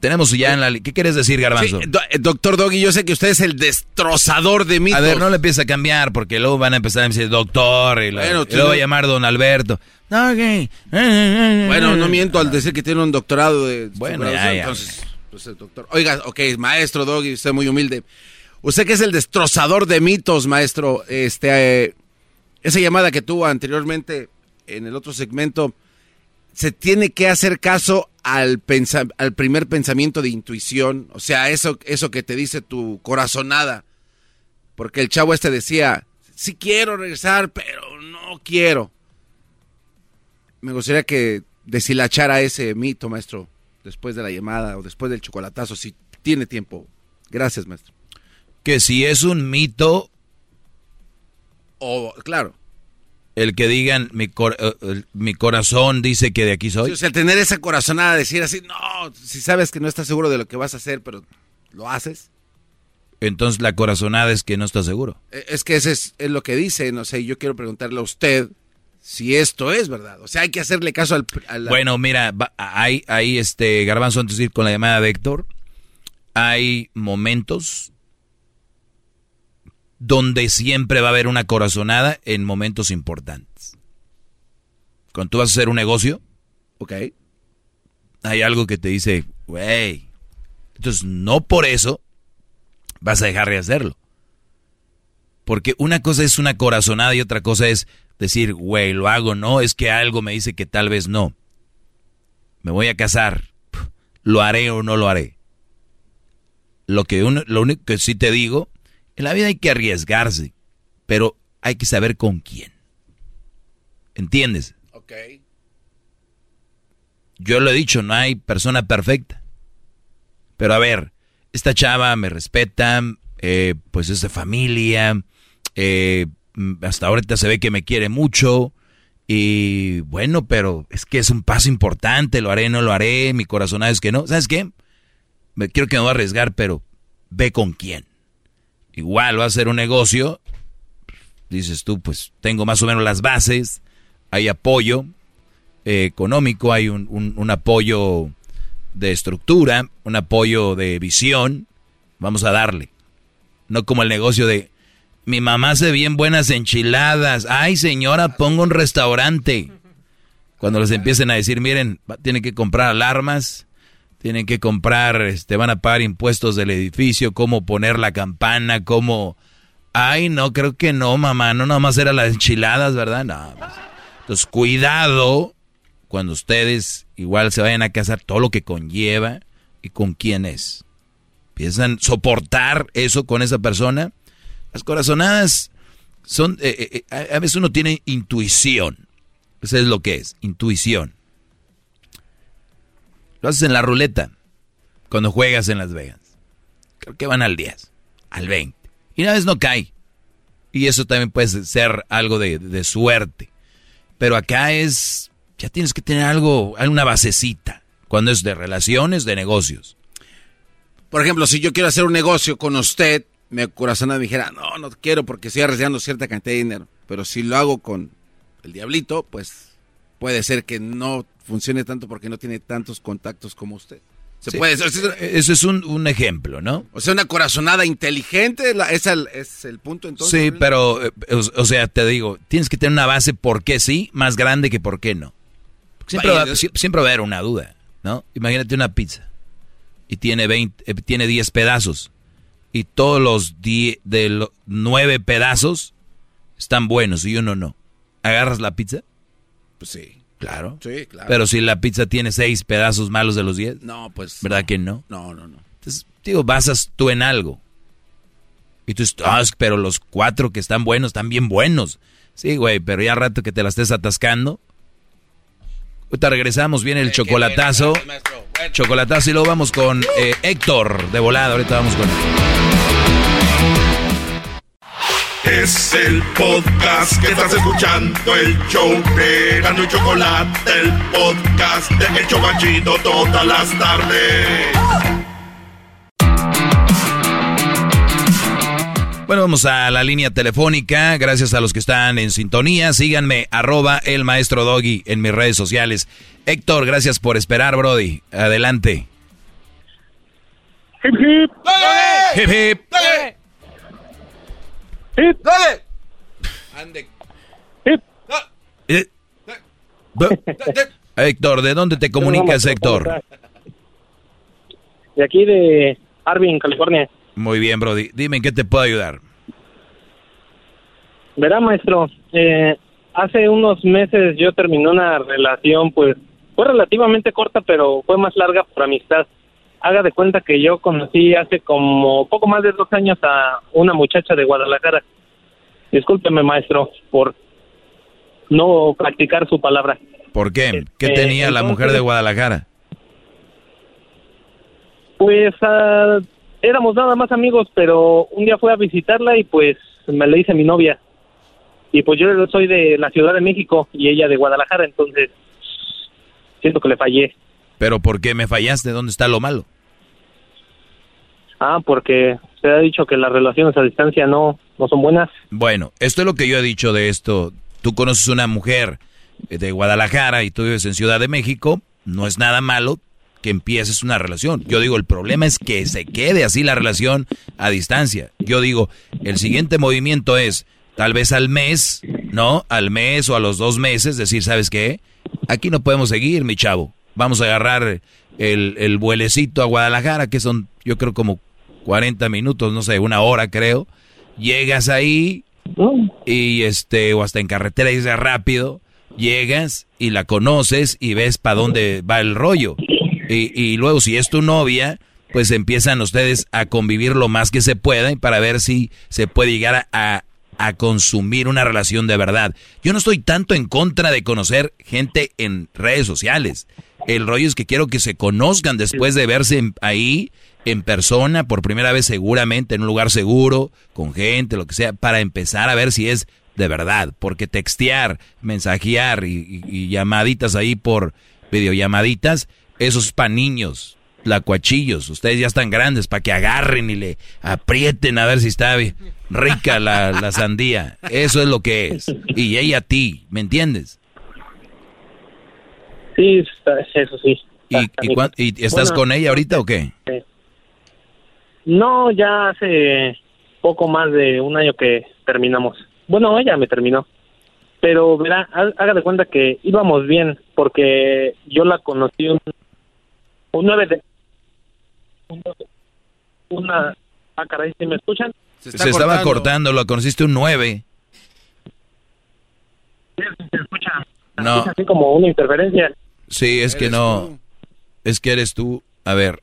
[SPEAKER 6] Tenemos ya en la... ¿Qué quieres decir, Garbanzo?
[SPEAKER 5] Sí, do- eh, doctor Doggy, yo sé que usted es el destrozador de mitos.
[SPEAKER 6] A ver, no le empieza a cambiar porque luego van a empezar a decir doctor y, la-
[SPEAKER 5] Bueno,
[SPEAKER 6] y luego va a llamar don Alberto. No, ok.
[SPEAKER 5] Bueno, no miento al decir que tiene un doctorado de
[SPEAKER 6] Bueno, ya, ya.
[SPEAKER 5] entonces, pues el doctor. Oiga, ok, maestro Doggy, usted muy humilde. Usted que es el destrozador de mitos, maestro, este, eh, esa llamada que tuvo anteriormente en el otro segmento, se tiene que hacer caso al, pensa- al primer pensamiento de intuición, o sea, eso, eso que te dice tu corazonada, porque el chavo este decía, sí quiero regresar, pero no quiero. Me gustaría que deshilachara ese mito, maestro, después de la llamada o después del chocolatazo, si tiene tiempo. Gracias, maestro.
[SPEAKER 6] Que si es un mito,
[SPEAKER 5] O, claro,
[SPEAKER 6] el que digan mi, cor- eh, el- mi corazón dice que de aquí soy.
[SPEAKER 5] o sea, tener esa corazonada, decir así, no, si sabes que no estás seguro de lo que vas a hacer, pero lo haces.
[SPEAKER 6] Entonces la corazonada es que no está seguro.
[SPEAKER 5] Eh, Es que ese es, es lo que dice, no sé, yo quiero preguntarle a usted si esto es verdad. O sea, hay que hacerle caso al... al-
[SPEAKER 6] Bueno, mira, hay, hay este Garbanzo antes de ir con la llamada de Héctor. Hay momentos donde siempre va a haber una corazonada en momentos importantes. Cuando tú vas a hacer un negocio,
[SPEAKER 5] Ok.
[SPEAKER 6] hay algo que te dice, güey. Entonces, no por eso vas a dejar de hacerlo. Porque una cosa es una corazonada y otra cosa es decir, güey, lo hago, no, es que algo me dice que tal vez no. Me voy a casar, lo haré o no lo haré. Lo, que uno- lo único que sí te digo, en la vida hay que arriesgarse, pero hay que saber con quién. ¿Entiendes?
[SPEAKER 5] Ok.
[SPEAKER 6] Yo lo he dicho, no hay persona perfecta. Pero a ver, esta chava me respeta, eh, pues es de familia, eh, mm, hasta ahorita se ve que me quiere mucho. Y bueno, pero es que es un paso importante, lo haré, no lo haré, mi corazón es que no. ¿Sabes qué? Me, quiero que me voy a arriesgar, pero ve con quién. Igual va a ser un negocio, dices tú, pues tengo más o menos las bases, hay apoyo, eh, económico, hay un, un- un apoyo de estructura, un apoyo de visión, vamos a darle. No como el negocio de, mi mamá hace bien buenas enchiladas, ay señora, pongo un restaurante. Cuando les empiecen a decir, miren, tienen que comprar alarmas, tienen que comprar, este, van a pagar impuestos del edificio, cómo poner la campana, cómo Ay, no, creo que no, mamá. No, nomás era las enchiladas, ¿verdad? No. pues. Entonces, cuidado cuando ustedes igual se vayan a casar, todo lo que conlleva y con quién es. Piensan soportar eso con esa persona. Las corazonadas son, eh, eh, eh, a veces uno tiene intuición. Eso es lo que es, intuición. Lo haces en la ruleta cuando juegas en Las Vegas. Creo que van al 10, al 20. Y una vez no cae. Y eso también puede ser algo de, de suerte. Pero acá es, ya tienes que tener algo, una basecita. Cuando es de relaciones, de negocios.
[SPEAKER 5] Por ejemplo, si yo quiero hacer un negocio con usted, mi corazón me dijera, no, no quiero porque estoy arriesgando cierta cantidad de dinero. Pero si lo hago con el diablito, pues puede ser que no funcione tanto porque no tiene tantos contactos como usted. Se
[SPEAKER 6] Sí,
[SPEAKER 5] puede,
[SPEAKER 6] Eso es un, un ejemplo, ¿no?
[SPEAKER 5] o sea, una corazonada inteligente, la- es, el, es el punto entonces.
[SPEAKER 6] Sí, pero, eh, o, o sea, te digo, tienes que tener una base por qué sí, más grande que por qué no. Siempre, va, siempre va a haber una duda, ¿no? Imagínate una pizza y tiene 20, eh, tiene 10 pedazos y todos los 10 de los 9 pedazos están buenos y uno no. ¿Agarras la pizza?
[SPEAKER 5] Pues sí.
[SPEAKER 6] Claro.
[SPEAKER 5] Sí, claro.
[SPEAKER 6] Pero si la pizza tiene 6 pedazos malos de los 10,
[SPEAKER 5] No, pues.
[SPEAKER 6] ¿verdad que no?
[SPEAKER 5] No, no, no.
[SPEAKER 6] Entonces, digo, basas tú en algo. Y tú dices, "Ah, pero los cuatro que están buenos están bien buenos. Sí, güey, pero ya rato que te la estés atascando. Ahorita regresamos, viene el chocolatazo. Chocolatazo y luego vamos con eh, Héctor de volada. Ahorita vamos con
[SPEAKER 1] Es el podcast que estás escuchando, el show de Gano y Chocolate, el podcast de El Chocachito todas las tardes.
[SPEAKER 6] Bueno, vamos a la línea telefónica. Gracias a los que están en sintonía. Síganme, arroba el maestro Doggy en mis redes sociales. Héctor, gracias por esperar, Brody. Adelante.
[SPEAKER 30] Hip hip.
[SPEAKER 6] Hip hip.
[SPEAKER 30] Hip.
[SPEAKER 5] Ande.
[SPEAKER 6] Eh, Héctor, ¿de dónde te comunicas, Héctor?
[SPEAKER 31] De aquí de Arvin, California.
[SPEAKER 6] Muy bien, Brody. Dime en qué te puedo ayudar.
[SPEAKER 31] Verá, maestro, eh, hace unos meses yo terminé una relación, pues fue relativamente corta, pero fue más larga por amistad. Haga de cuenta que yo conocí hace como poco más de dos años a una muchacha de Guadalajara. Discúlpeme, maestro, por no practicar su palabra.
[SPEAKER 6] ¿Por qué? ¿Qué
[SPEAKER 31] Eh,
[SPEAKER 6] tenía la mujer de Guadalajara?
[SPEAKER 31] Pues ah, éramos nada más amigos, pero un día fui a visitarla y pues me le hice mi novia. Y pues yo soy de la Ciudad de México y ella de Guadalajara, entonces siento que le fallé.
[SPEAKER 6] ¿Pero por qué me fallaste? ¿Dónde está lo malo?
[SPEAKER 31] Ah, porque se ha dicho que las relaciones a distancia no, no son buenas.
[SPEAKER 6] Bueno, esto es lo que yo he dicho de esto. Tú conoces una mujer de Guadalajara y tú vives en Ciudad de México. No es nada malo que empieces una relación. Yo digo, el problema es que se quede así la relación a distancia. Yo digo, el siguiente movimiento es tal vez al mes, ¿no? Al mes o a los dos meses, decir, ¿sabes qué? Aquí no podemos seguir, mi chavo. Vamos a agarrar el, el vuelecito a Guadalajara, que son, yo creo, como 40 minutos, no sé, una hora creo. Llegas ahí y este, o hasta en carretera dices rápido, llegas y la conoces y ves para dónde va el rollo. Y, y luego si es tu novia, pues empiezan ustedes a convivir lo más que se pueda y para ver si se puede llegar a, a consumir una relación de verdad. Yo no estoy tanto en contra de conocer gente en redes sociales. El rollo es que quiero que se conozcan después de verse ahí en persona por primera vez seguramente en un lugar seguro, con gente, lo que sea, para empezar a ver si es de verdad. Porque textear, mensajear y, llamaditas ahí por videollamaditas, eso es para niños. Ustedes ya están grandes para que agarren y le aprieten a ver si está rica la sandía. Eso es lo que es. Y ella a ti, ¿me entiendes?
[SPEAKER 31] Sí, está- eso sí.
[SPEAKER 6] ¿Y, y cuán- y estás
[SPEAKER 31] Bueno,
[SPEAKER 6] con ella ahorita o qué?
[SPEAKER 31] eh, No, ya hace poco más de un año que terminamos. Bueno, ella me terminó. Pero verá, haga de cuenta que íbamos bien, porque yo la conocí un, un 9 de... un- Una... Ah, caray, ¿sí me escuchan?
[SPEAKER 6] Se, estaba cortando, lo conociste un 9.
[SPEAKER 31] Se escucha.
[SPEAKER 6] No.
[SPEAKER 31] Es así como una interferencia.
[SPEAKER 6] Sí, es que no. Es que eres tú. A ver.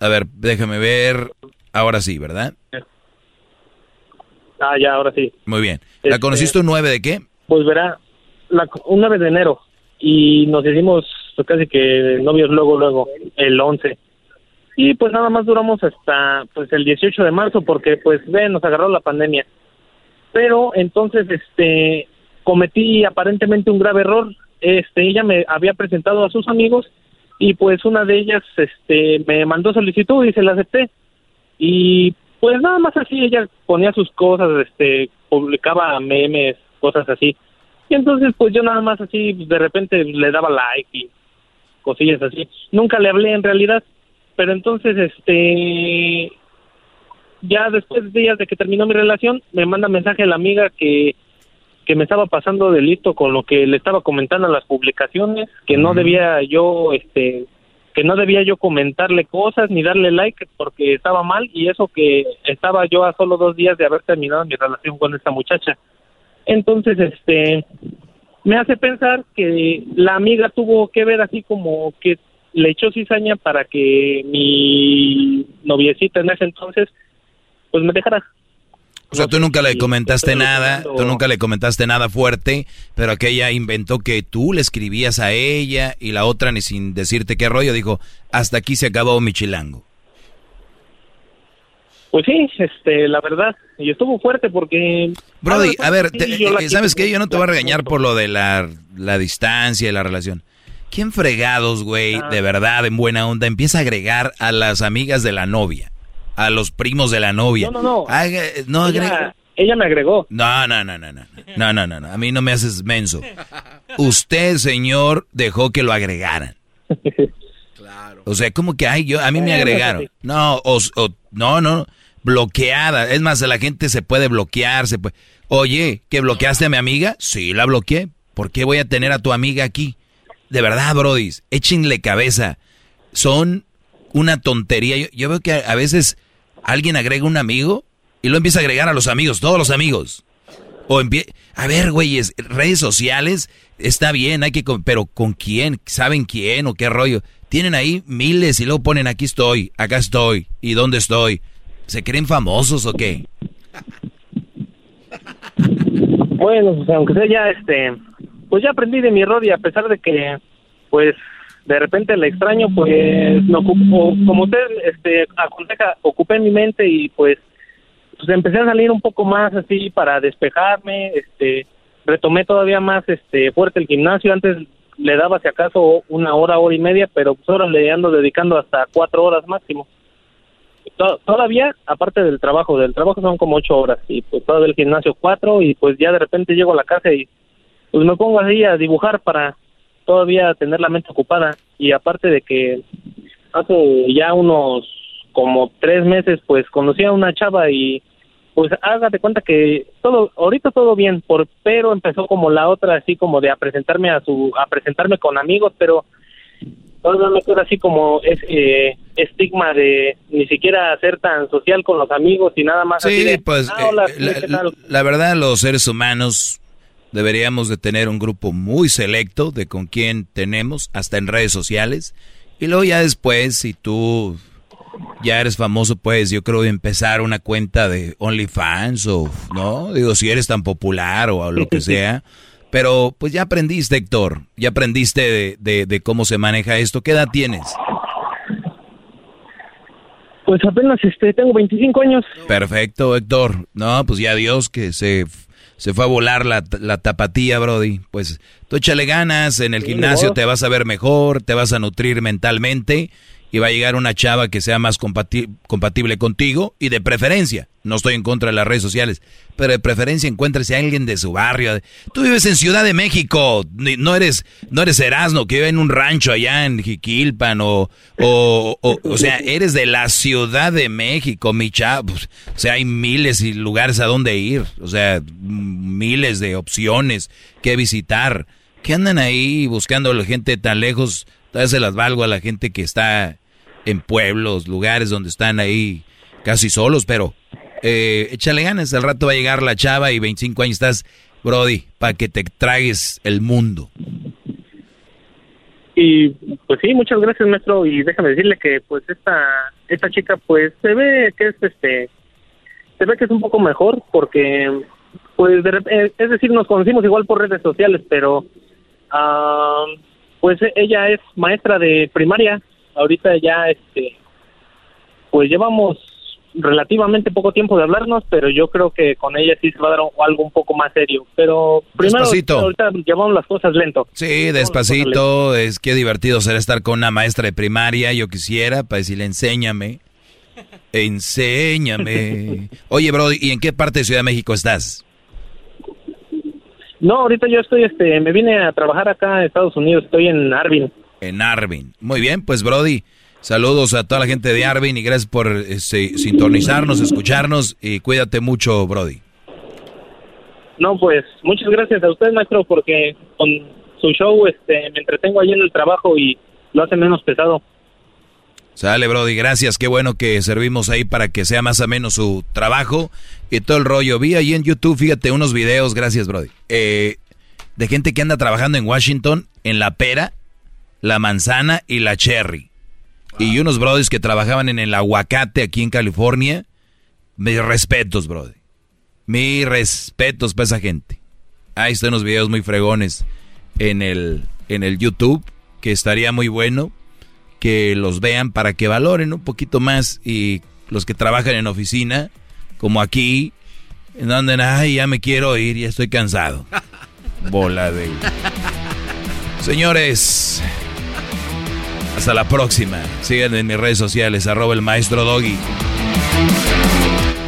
[SPEAKER 6] A ver, déjame ver. Ahora sí, ¿verdad?
[SPEAKER 31] Ah, ya, ahora sí.
[SPEAKER 6] Muy bien. ¿La
[SPEAKER 31] Este-
[SPEAKER 6] conociste un 9 de qué?
[SPEAKER 31] Pues verá, la, un 9 de enero y nos hicimos casi que novios luego, luego, el 11. Y pues nada más duramos hasta pues el 18 de marzo porque pues ven, nos agarró la pandemia. Pero entonces este cometí aparentemente un grave error. Este ella me había presentado a sus amigos y pues una de ellas este me mandó solicitud y se la acepté. Y pues nada más así ella ponía sus cosas, este publicaba memes, cosas así. Y entonces pues yo nada más así de repente le daba like y cosillas así. Nunca le hablé en realidad, pero entonces este ya después de días de que terminó mi relación me manda mensaje la amiga que que me estaba pasando de listo con lo que le estaba comentando en las publicaciones, que no debía yo este que no debía yo comentarle cosas ni darle like porque estaba mal y eso que estaba yo a solo dos días de haber terminado mi relación con esta muchacha. Entonces, este, me hace pensar que la amiga tuvo que ver así como que le echó cizaña para que mi noviecita en ese entonces, pues me dejara.
[SPEAKER 6] O sea, tú nunca le comentaste nada, tú nunca le comentaste nada fuerte, pero aquella inventó que tú le escribías a ella y la otra ni sin decirte qué rollo dijo, hasta aquí se acabó mi chilango.
[SPEAKER 31] Pues sí, este, la verdad, y estuvo fuerte porque...
[SPEAKER 6] Brody, a ver, te- eh, ¿sabes qué? Yo no te voy a regañar por lo de la, la distancia y la relación. ¿Quién fregados, güey,
[SPEAKER 31] Ah.
[SPEAKER 6] de verdad, en buena onda, empieza a agregar a las amigas de la novia, a los primos de la novia?
[SPEAKER 31] No, no, no.
[SPEAKER 6] Haga- no
[SPEAKER 31] ella,
[SPEAKER 6] agrega-
[SPEAKER 31] ella me agregó.
[SPEAKER 6] No, no, no, no, no. No, no, no, no. A mí no me haces menso. Usted, señor, dejó que lo agregaran. O sea, como que, ay, yo, a mí me agregaron. No, o, o- no, no, bloqueada. Es más, la gente se puede bloquear, se puede. Oye, ¿que bloqueaste a mi amiga? Sí, la bloqueé. ¿Por qué voy a tener a tu amiga aquí? De verdad, brodis, échenle cabeza. Son una tontería. Yo, yo veo que a, veces alguien agrega un amigo y lo empieza a agregar a los amigos, todos los amigos. O a ver, güeyes, redes sociales está bien, hay que pero con quién, saben quién o qué rollo. Tienen ahí miles y luego ponen aquí estoy, acá estoy y dónde estoy. ¿Se creen famosos o qué?
[SPEAKER 31] Bueno, pues, aunque sea ya, este, pues ya aprendí de mi error y a pesar de que, pues, de repente la extraño, pues, no ocupo, como usted, este, aconseja, ocupé mi mente y pues, pues empecé a salir un poco más así para despejarme, este, retomé todavía más, este, fuerte el gimnasio, antes le daba si acaso una hora, hora y media, pero pues ahora le ando dedicando hasta cuatro horas máximo. To- todavía, aparte del trabajo, del trabajo son como ocho horas y pues todavía el gimnasio cuatro y pues ya de repente llego a la casa y pues me pongo así a dibujar para todavía tener la mente ocupada y aparte de que hace ya unos como tres meses pues conocí a una chava y pues hágate cuenta que todo ahorita todo bien por pero empezó como la otra así como de a presentarme a su a presentarme con amigos pero todavía me queda así como ese estigma de ni siquiera ser tan social con los amigos y nada más así
[SPEAKER 6] Sí,
[SPEAKER 31] de,
[SPEAKER 6] pues
[SPEAKER 31] "Ah, hola,
[SPEAKER 6] eh, la,
[SPEAKER 31] ¿qué tal?".
[SPEAKER 6] la verdad los seres humanos deberíamos de tener un grupo muy selecto de con quién tenemos, hasta en redes sociales. Y luego ya después, si tú ya eres famoso, pues yo creo empezar una cuenta de OnlyFans o, ¿no? Digo, si eres tan popular o lo que sea. Pero pues ya aprendiste, Héctor, ya aprendiste de, de- de cómo se maneja esto. ¿Qué edad tienes?
[SPEAKER 31] Pues apenas este tengo 25 años.
[SPEAKER 6] Perfecto, Héctor. No, pues ya Dios que se, se fue a volar la, la tapatía, Brody. Pues tú échale ganas, en el
[SPEAKER 31] Sí,
[SPEAKER 6] gimnasio te vas a ver mejor, te vas a nutrir mentalmente y va a llegar una chava que sea más compati- compatible contigo y de preferencia. No estoy en contra de las redes sociales, pero de preferencia encuéntrese a alguien de su barrio. Tú vives en Ciudad de México, no eres no eres Erasmo que vive en un rancho allá en Jiquilpan o o, o, o sea, eres de la Ciudad de México, mi chavo. O sea, hay miles y lugares a donde ir, o sea, miles de opciones que visitar. ¿Qué andan ahí buscando a la gente tan lejos? Tal se las valgo a la gente que está en pueblos, lugares donde están ahí casi solos, pero Eh, échale ganas, al rato va a llegar la chava y 25 años estás, Brody, para que te tragues el mundo.
[SPEAKER 31] Y pues sí, muchas gracias, maestro. Y déjame decirle que pues esta esta chica pues se ve que es este se ve que es un poco mejor porque pues de eh, es decir, nos conocimos igual por redes sociales, pero ah, pues ella es maestra de primaria. Ahorita ya este pues llevamos relativamente poco tiempo de hablarnos, pero yo creo que con ella sí se va a dar algo un poco más serio. Pero primero
[SPEAKER 6] Despacito.
[SPEAKER 31] ahorita llevamos las cosas lento.
[SPEAKER 6] Sí, despacito, es que divertido será estar con una maestra de primaria, yo quisiera, para decirle, enséñame, enséñame. Oye, Brody, ¿y en qué parte de Ciudad de México estás?
[SPEAKER 31] No, ahorita yo estoy, este, me vine a trabajar acá en Estados Unidos, estoy en Arvin.
[SPEAKER 6] En Arvin. Muy bien, pues Brody, saludos a toda la gente de Arvin y gracias por este, sintonizarnos, escucharnos y cuídate mucho, Brody.
[SPEAKER 31] No, pues muchas gracias a usted, maestro, porque con su show, este, me entretengo ahí en el trabajo y lo hace menos pesado.
[SPEAKER 6] Sale, Brody, gracias. Qué bueno que servimos ahí para que sea más o menos su trabajo y todo el rollo. Vi ahí en YouTube, fíjate, unos videos, gracias, Brody, eh, de gente que anda trabajando en Washington en la pera, la manzana y la cherry. Y unos brodis que trabajaban en el aguacate aquí en California. Mis respetos, Brody. Mis respetos para esa gente. Ahí están unos videos muy fregones en el, en el YouTube, que estaría muy bueno que los vean para que valoren un poquito más y los que trabajan en oficina, como aquí, en donde, ay, ya me quiero ir, ya estoy cansado. Bola de... Señores, hasta la próxima. Síganme en mis redes sociales, arroba el maestro Doggy.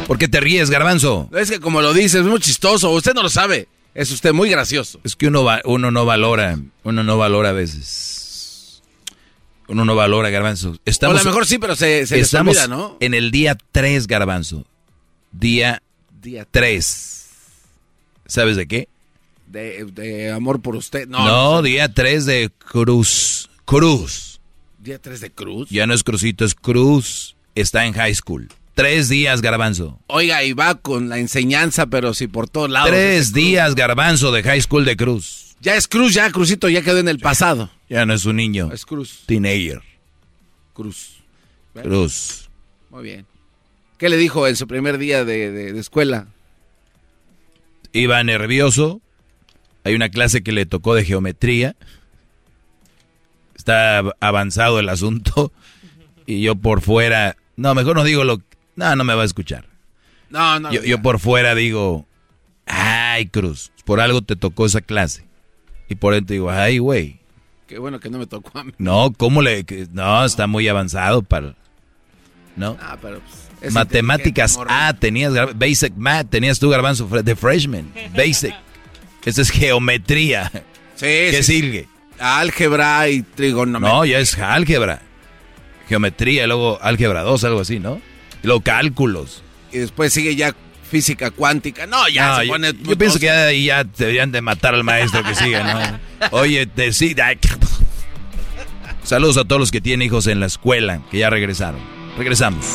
[SPEAKER 6] ¿Por qué te ríes, garbanzo?
[SPEAKER 5] Es que como lo dice, es muy chistoso. Usted no lo sabe. Es usted muy gracioso.
[SPEAKER 6] Es que uno, va- uno no valora, uno no valora a veces. Uno no valora, garbanzo. Estamos,
[SPEAKER 5] O a lo mejor sí, pero se- se les
[SPEAKER 6] estamos
[SPEAKER 5] olvida, ¿no?
[SPEAKER 6] en el día 3, garbanzo. Día
[SPEAKER 5] Día
[SPEAKER 6] 3. ¿Sabes de qué?
[SPEAKER 5] De, de amor por usted. No,
[SPEAKER 6] No,
[SPEAKER 5] no sé.
[SPEAKER 6] día 3 de Cruz. Cruz.
[SPEAKER 5] Día 3 de Cruz.
[SPEAKER 6] Ya no es Crucito, es Cruz. Está en high school. Tres días, garbanzo.
[SPEAKER 5] Oiga, y va con la enseñanza, pero sí por todos lados.
[SPEAKER 6] Tres días, garbanzo, de high school de Cruz.
[SPEAKER 5] Ya es Cruz, ya Cruzito ya quedó en el pasado.
[SPEAKER 6] Ya no es un niño.
[SPEAKER 5] Es Cruz.
[SPEAKER 6] Teenager.
[SPEAKER 5] Cruz.
[SPEAKER 6] Cruz.
[SPEAKER 5] Muy bien. ¿Qué le dijo en su primer día de, de- de escuela?
[SPEAKER 6] Iba nervioso. Hay una clase que le tocó de geometría. Está av- avanzado el asunto. Y yo por fuera. No, mejor no digo lo. No, no me va a escuchar.
[SPEAKER 5] No, no.
[SPEAKER 6] Yo, yo por fuera digo. Ay, Cruz. Por algo te tocó esa clase. Y por dentro digo, ay, güey.
[SPEAKER 5] Qué bueno que no me tocó a mí.
[SPEAKER 6] No, ¿cómo le.? No, está muy avanzado para. ¿No?
[SPEAKER 5] Ah, pero pues, es
[SPEAKER 6] Matemáticas. A, tenías gar- Basic Math, tenías tú garbanzo de freshman. Basic. Esto es geometría.
[SPEAKER 5] Sí,
[SPEAKER 6] ¿Qué
[SPEAKER 5] sí,
[SPEAKER 6] sigue?
[SPEAKER 5] Álgebra y trigonometría.
[SPEAKER 6] No, ya es álgebra. Geometría, y luego álgebra 2, algo así, ¿no? Y luego cálculos.
[SPEAKER 5] Y después sigue ya física cuántica. No, ya
[SPEAKER 6] No,
[SPEAKER 5] se
[SPEAKER 6] yo,
[SPEAKER 5] pone.
[SPEAKER 6] yo pienso que ya, deberían de matar al maestro que siga, ¿no? Oye, decida. Saludos a todos los que tienen hijos en la escuela, que ya regresaron. Regresamos.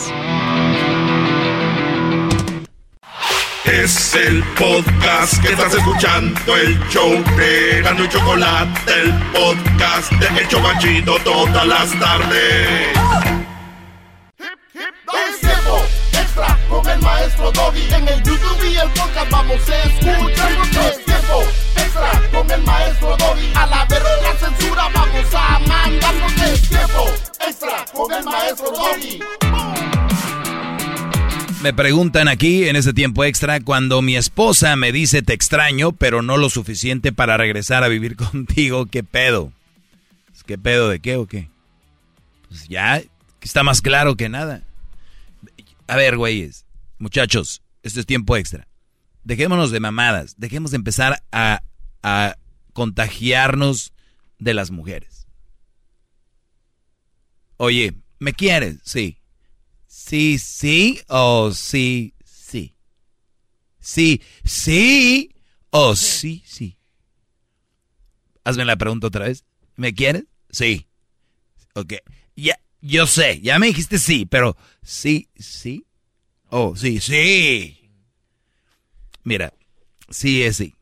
[SPEAKER 1] Es el podcast que estás escuchando, el show de Gano y Chocolate, el podcast de El Chocachito todas las tardes.
[SPEAKER 41] Es tiempo extra con el maestro Doggy. En el YouTube y el podcast vamos a escuchar. Es tiempo extra con el maestro Doggy. A la verga la censura vamos a mandar. Es tiempo extra con el maestro Doggy.
[SPEAKER 6] Me preguntan aquí en este tiempo extra, cuando mi esposa me dice te extraño, pero no lo suficiente para regresar a vivir contigo, ¿qué pedo? ¿Qué pedo de qué o qué? Pues ya, está más claro que nada. A ver, güeyes, muchachos, esto es tiempo extra. Dejémonos de mamadas, dejemos de empezar a, a contagiarnos de las mujeres. Oye, ¿me quieres? Sí. Sí, sí o sí, sí. Sí, sí o sí, sí. Hazme la pregunta otra vez. ¿Me quieres? Sí. Ok. Ya, yo sé, ya me dijiste sí, pero sí, sí. Oh, sí, sí. Mira, sí es sí.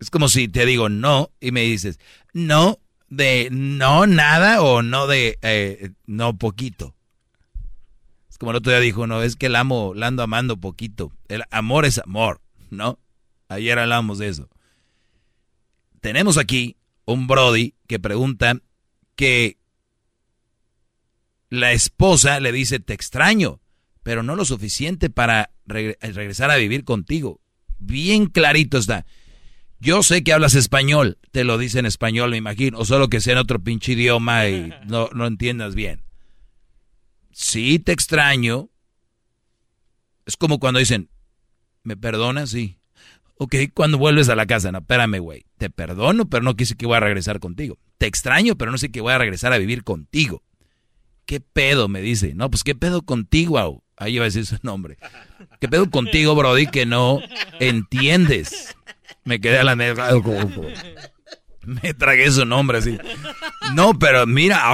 [SPEAKER 6] Es como si te digo no y me dices, no de no nada o no de eh, no poquito. Como el otro día dijo, no, es que el amo, la ando amando poquito. El amor es amor, ¿no? Ayer hablamos de eso. Tenemos aquí un Brody que pregunta que la esposa le dice, te extraño, pero no lo suficiente para regresar a vivir contigo. Bien clarito está. Yo sé que hablas español, te lo dice en español, me imagino, o solo que sea en otro pinche idioma y no, no entiendas bien. Sí, te extraño. Es como cuando dicen, ¿me perdonas? Sí. Ok, cuando vuelves a la casa, no, espérame, güey. Te perdono, pero no quise que voy a regresar contigo. Te extraño, pero no sé que voy a regresar a vivir contigo. ¿Qué pedo? Me dice. No, pues ¿qué pedo contigo? Ahí iba a decir su nombre. ¿Qué pedo contigo, Brody, que no entiendes? Me quedé a la negra. Me tragué su nombre así. No, pero mira.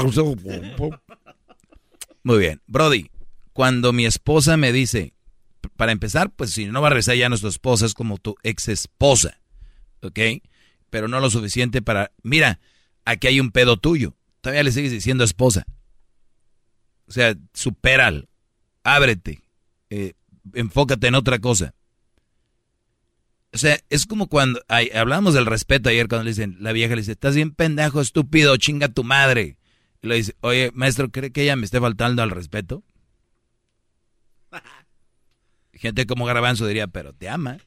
[SPEAKER 6] Muy bien. Brody, cuando mi esposa me dice, para empezar, pues si no va a regresar ya nuestra esposa, es como tu ex esposa. ¿Ok? Pero no lo suficiente para. Mira, aquí hay un pedo tuyo. Todavía le sigues diciendo esposa. O sea, supéralo. Ábrete. Eh, enfócate en otra cosa. O sea, es como cuando hablamos del respeto ayer cuando le dicen, la vieja le dice, estás bien pendejo, estúpido, chinga tu madre. Y le dice, oye, maestro, ¿cree que ella me esté faltando al respeto? Gente como Garbanzo diría, pero te ama.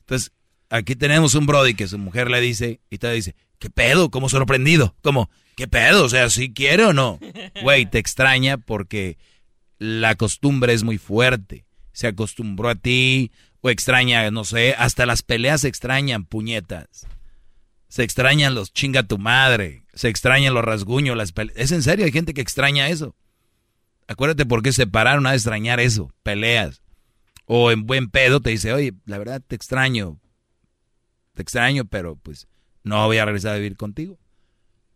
[SPEAKER 6] Entonces, aquí tenemos un Brody que su mujer le dice, y te dice, ¿qué pedo? Como sorprendido. Como, ¿qué pedo? O sea, ¿sí quiere o no? Güey, te extraña porque la costumbre es muy fuerte. Se acostumbró a ti, o extraña, no sé, hasta las peleas se extrañan, puñetas. Se extrañan los chinga tu madre, se extrañan los rasguños, las peleas. Es en serio, hay gente que extraña eso. Acuérdate por qué se pararon a extrañar eso, peleas. O en buen pedo te dice, oye, la verdad te extraño, te extraño, pero pues no voy a regresar a vivir contigo.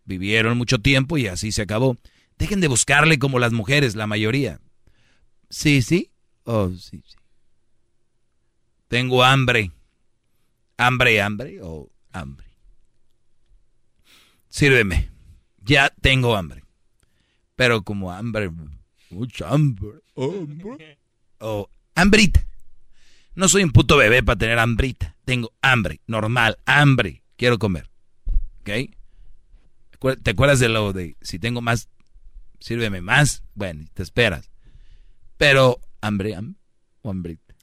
[SPEAKER 6] Vivieron mucho tiempo y así se acabó. Dejen de buscarle como las mujeres, la mayoría. Sí, sí. Oh, sí, sí. Tengo hambre. ¿Hambre, hambre o hambre? Sírveme. Ya tengo hambre. Pero como hambre, mucha hambre, hambre. O hambrita. No soy un puto bebé para tener hambrita. Tengo hambre, normal, hambre. Quiero comer. ¿Ok? ¿Te acuerdas de lo de si tengo más, sírveme más? Bueno, te esperas. Pero hambre, hambre o hambrita.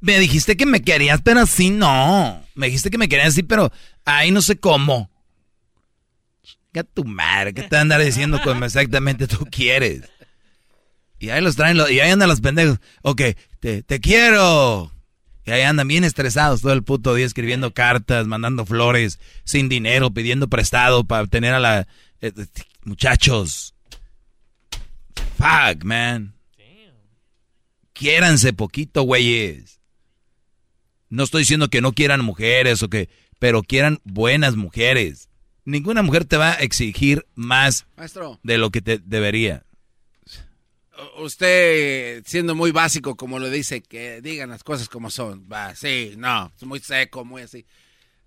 [SPEAKER 6] Me dijiste que me querías, pero así no. Me dijiste que me querías así, pero ahí no sé cómo. Ya tu madre, ¿qué te andar diciendo como exactamente tú quieres? Y ahí los traen, y ahí andan los pendejos. Ok, te, te quiero. Y ahí andan bien estresados todo el puto día escribiendo cartas, mandando flores, sin dinero, pidiendo prestado para tener a la... Eh, muchachos. Fuck, man. Quiéranse poquito, güeyes. No estoy diciendo que no quieran mujeres o que, pero quieran buenas mujeres. Ninguna mujer te va a exigir más de lo que te debería.
[SPEAKER 5] Usted, siendo muy básico, como lo dice, que digan las cosas como son. Va, sí, no, es muy seco, muy así.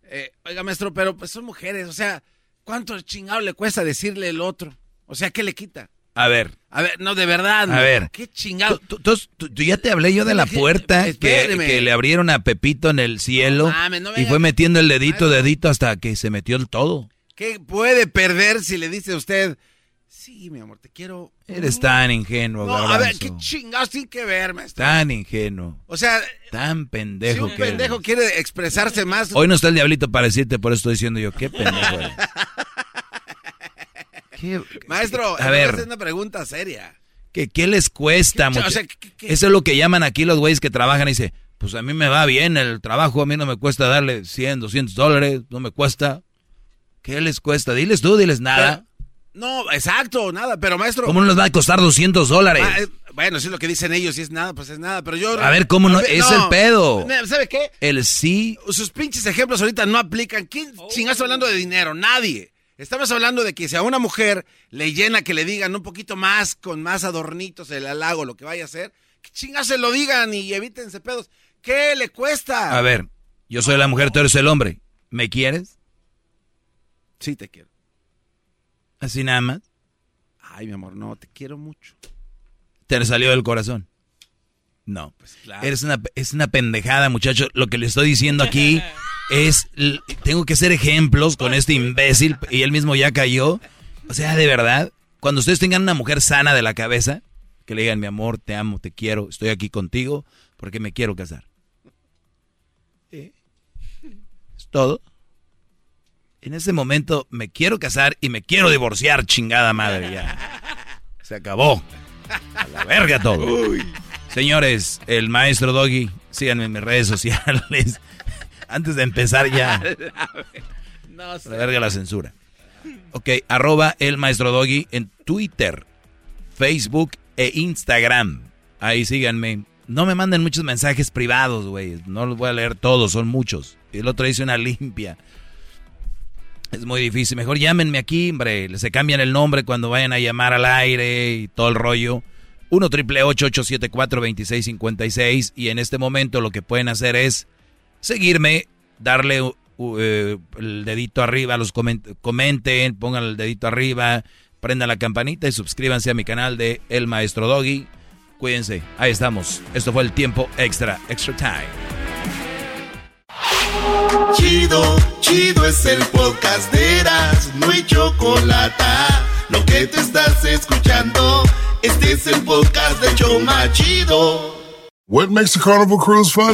[SPEAKER 5] Eh, oiga, maestro, pero pues son mujeres, o sea, ¿cuánto chingado le cuesta decirle el otro? O sea, ¿qué le quita?
[SPEAKER 6] A ver.
[SPEAKER 5] A ver, no, de verdad.
[SPEAKER 6] A ver.
[SPEAKER 5] Qué chingado.
[SPEAKER 6] Tú, ya te hablé yo de la puerta que, que, le abrieron a Pepito en el cielo y fue metiendo el dedito, dedito hasta que se metió el todo.
[SPEAKER 5] ¿Qué puede perder si le dice a usted, sí, mi amor, te quiero?
[SPEAKER 6] Eres tan ingenuo,
[SPEAKER 5] No, a ver, qué chingados tiene que ver, maestro.
[SPEAKER 6] Tan ingenuo.
[SPEAKER 5] O sea,
[SPEAKER 6] tan pendejo
[SPEAKER 5] si un pendejo quiere expresarse más.
[SPEAKER 6] Hoy no está el diablito para decirte, por eso estoy diciendo yo, qué pendejo eres.
[SPEAKER 5] Maestro,
[SPEAKER 6] a ver,
[SPEAKER 5] es una pregunta seria.
[SPEAKER 6] ¿Qué, qué les cuesta? mucho? Eso es lo que llaman aquí los güeyes que trabajan y dicen, pues a mí me va bien el trabajo, a mí no me cuesta darle 100, 200 dólares, no me cuesta. ¿Qué les cuesta? Diles tú, diles nada.
[SPEAKER 5] no, exacto, nada, pero maestro...
[SPEAKER 6] ¿Cómo no les va a costar 200 dólares?
[SPEAKER 5] Ah, eh, bueno, si es lo que dicen ellos, si es nada, pues es nada, pero yo...
[SPEAKER 6] A ver, ¿cómo no? es el pedo.
[SPEAKER 5] ¿Sabe qué?
[SPEAKER 6] El sí...
[SPEAKER 5] Sus pinches ejemplos ahorita no aplican. ¿Quién oh. está hablando de dinero? Nadie. Estamos hablando de que si a una mujer le llena que le digan un poquito más, con más adornitos, el halago, lo que vaya a hacer, que chingas se lo digan y evítense pedos. ¿Qué le cuesta?
[SPEAKER 6] A ver, yo soy la mujer, tú eres el hombre. ¿Me quieres?
[SPEAKER 5] Sí, te quiero.
[SPEAKER 6] ¿Así nada más?
[SPEAKER 5] Ay, mi amor, no, te quiero mucho.
[SPEAKER 6] ¿Te salió del corazón? No.
[SPEAKER 5] Pues claro.
[SPEAKER 6] Eres una, es una pendejada, muchacho. Lo que le estoy diciendo aquí es, tengo que hacer ejemplos con este imbécil y él mismo ya cayó. O sea, de verdad, cuando ustedes tengan una mujer sana de la cabeza, que le digan, mi amor, te amo, te quiero, estoy aquí contigo porque me quiero casar. Es todo. En ese momento me quiero casar y me quiero divorciar, chingada madre. Ya. Se acabó. A la verga todo. Señores, el maestro Doggy, síganme en mis redes sociales. Antes de empezar ya.
[SPEAKER 5] No
[SPEAKER 6] la verga la censura. Ok, arroba el maestro Doggy en Twitter, Facebook e Instagram. Ahí síganme. No me manden muchos mensajes privados, güey. No los voy a leer todos, son muchos. Y el otro dice una limpia. Es muy difícil. Mejor llámenme aquí, hombre. Se cambian el nombre cuando vayan a llamar al aire y todo el rollo. 1 triple 874 2656 Y en este momento lo que pueden hacer es seguirme, darle uh, eh, el dedito arriba, los coment- comenten, pongan el dedito arriba, prendan la campanita y suscríbanse a mi canal de El Maestro Doggy. Cuídense, ahí estamos. Esto fue el tiempo extra, extra time.
[SPEAKER 1] Chido, chido es el podcast de Eras, no hay chocolate. Lo que te estás escuchando, este es el podcast de Choma Chido.
[SPEAKER 34] What makes a carnival cruise fun?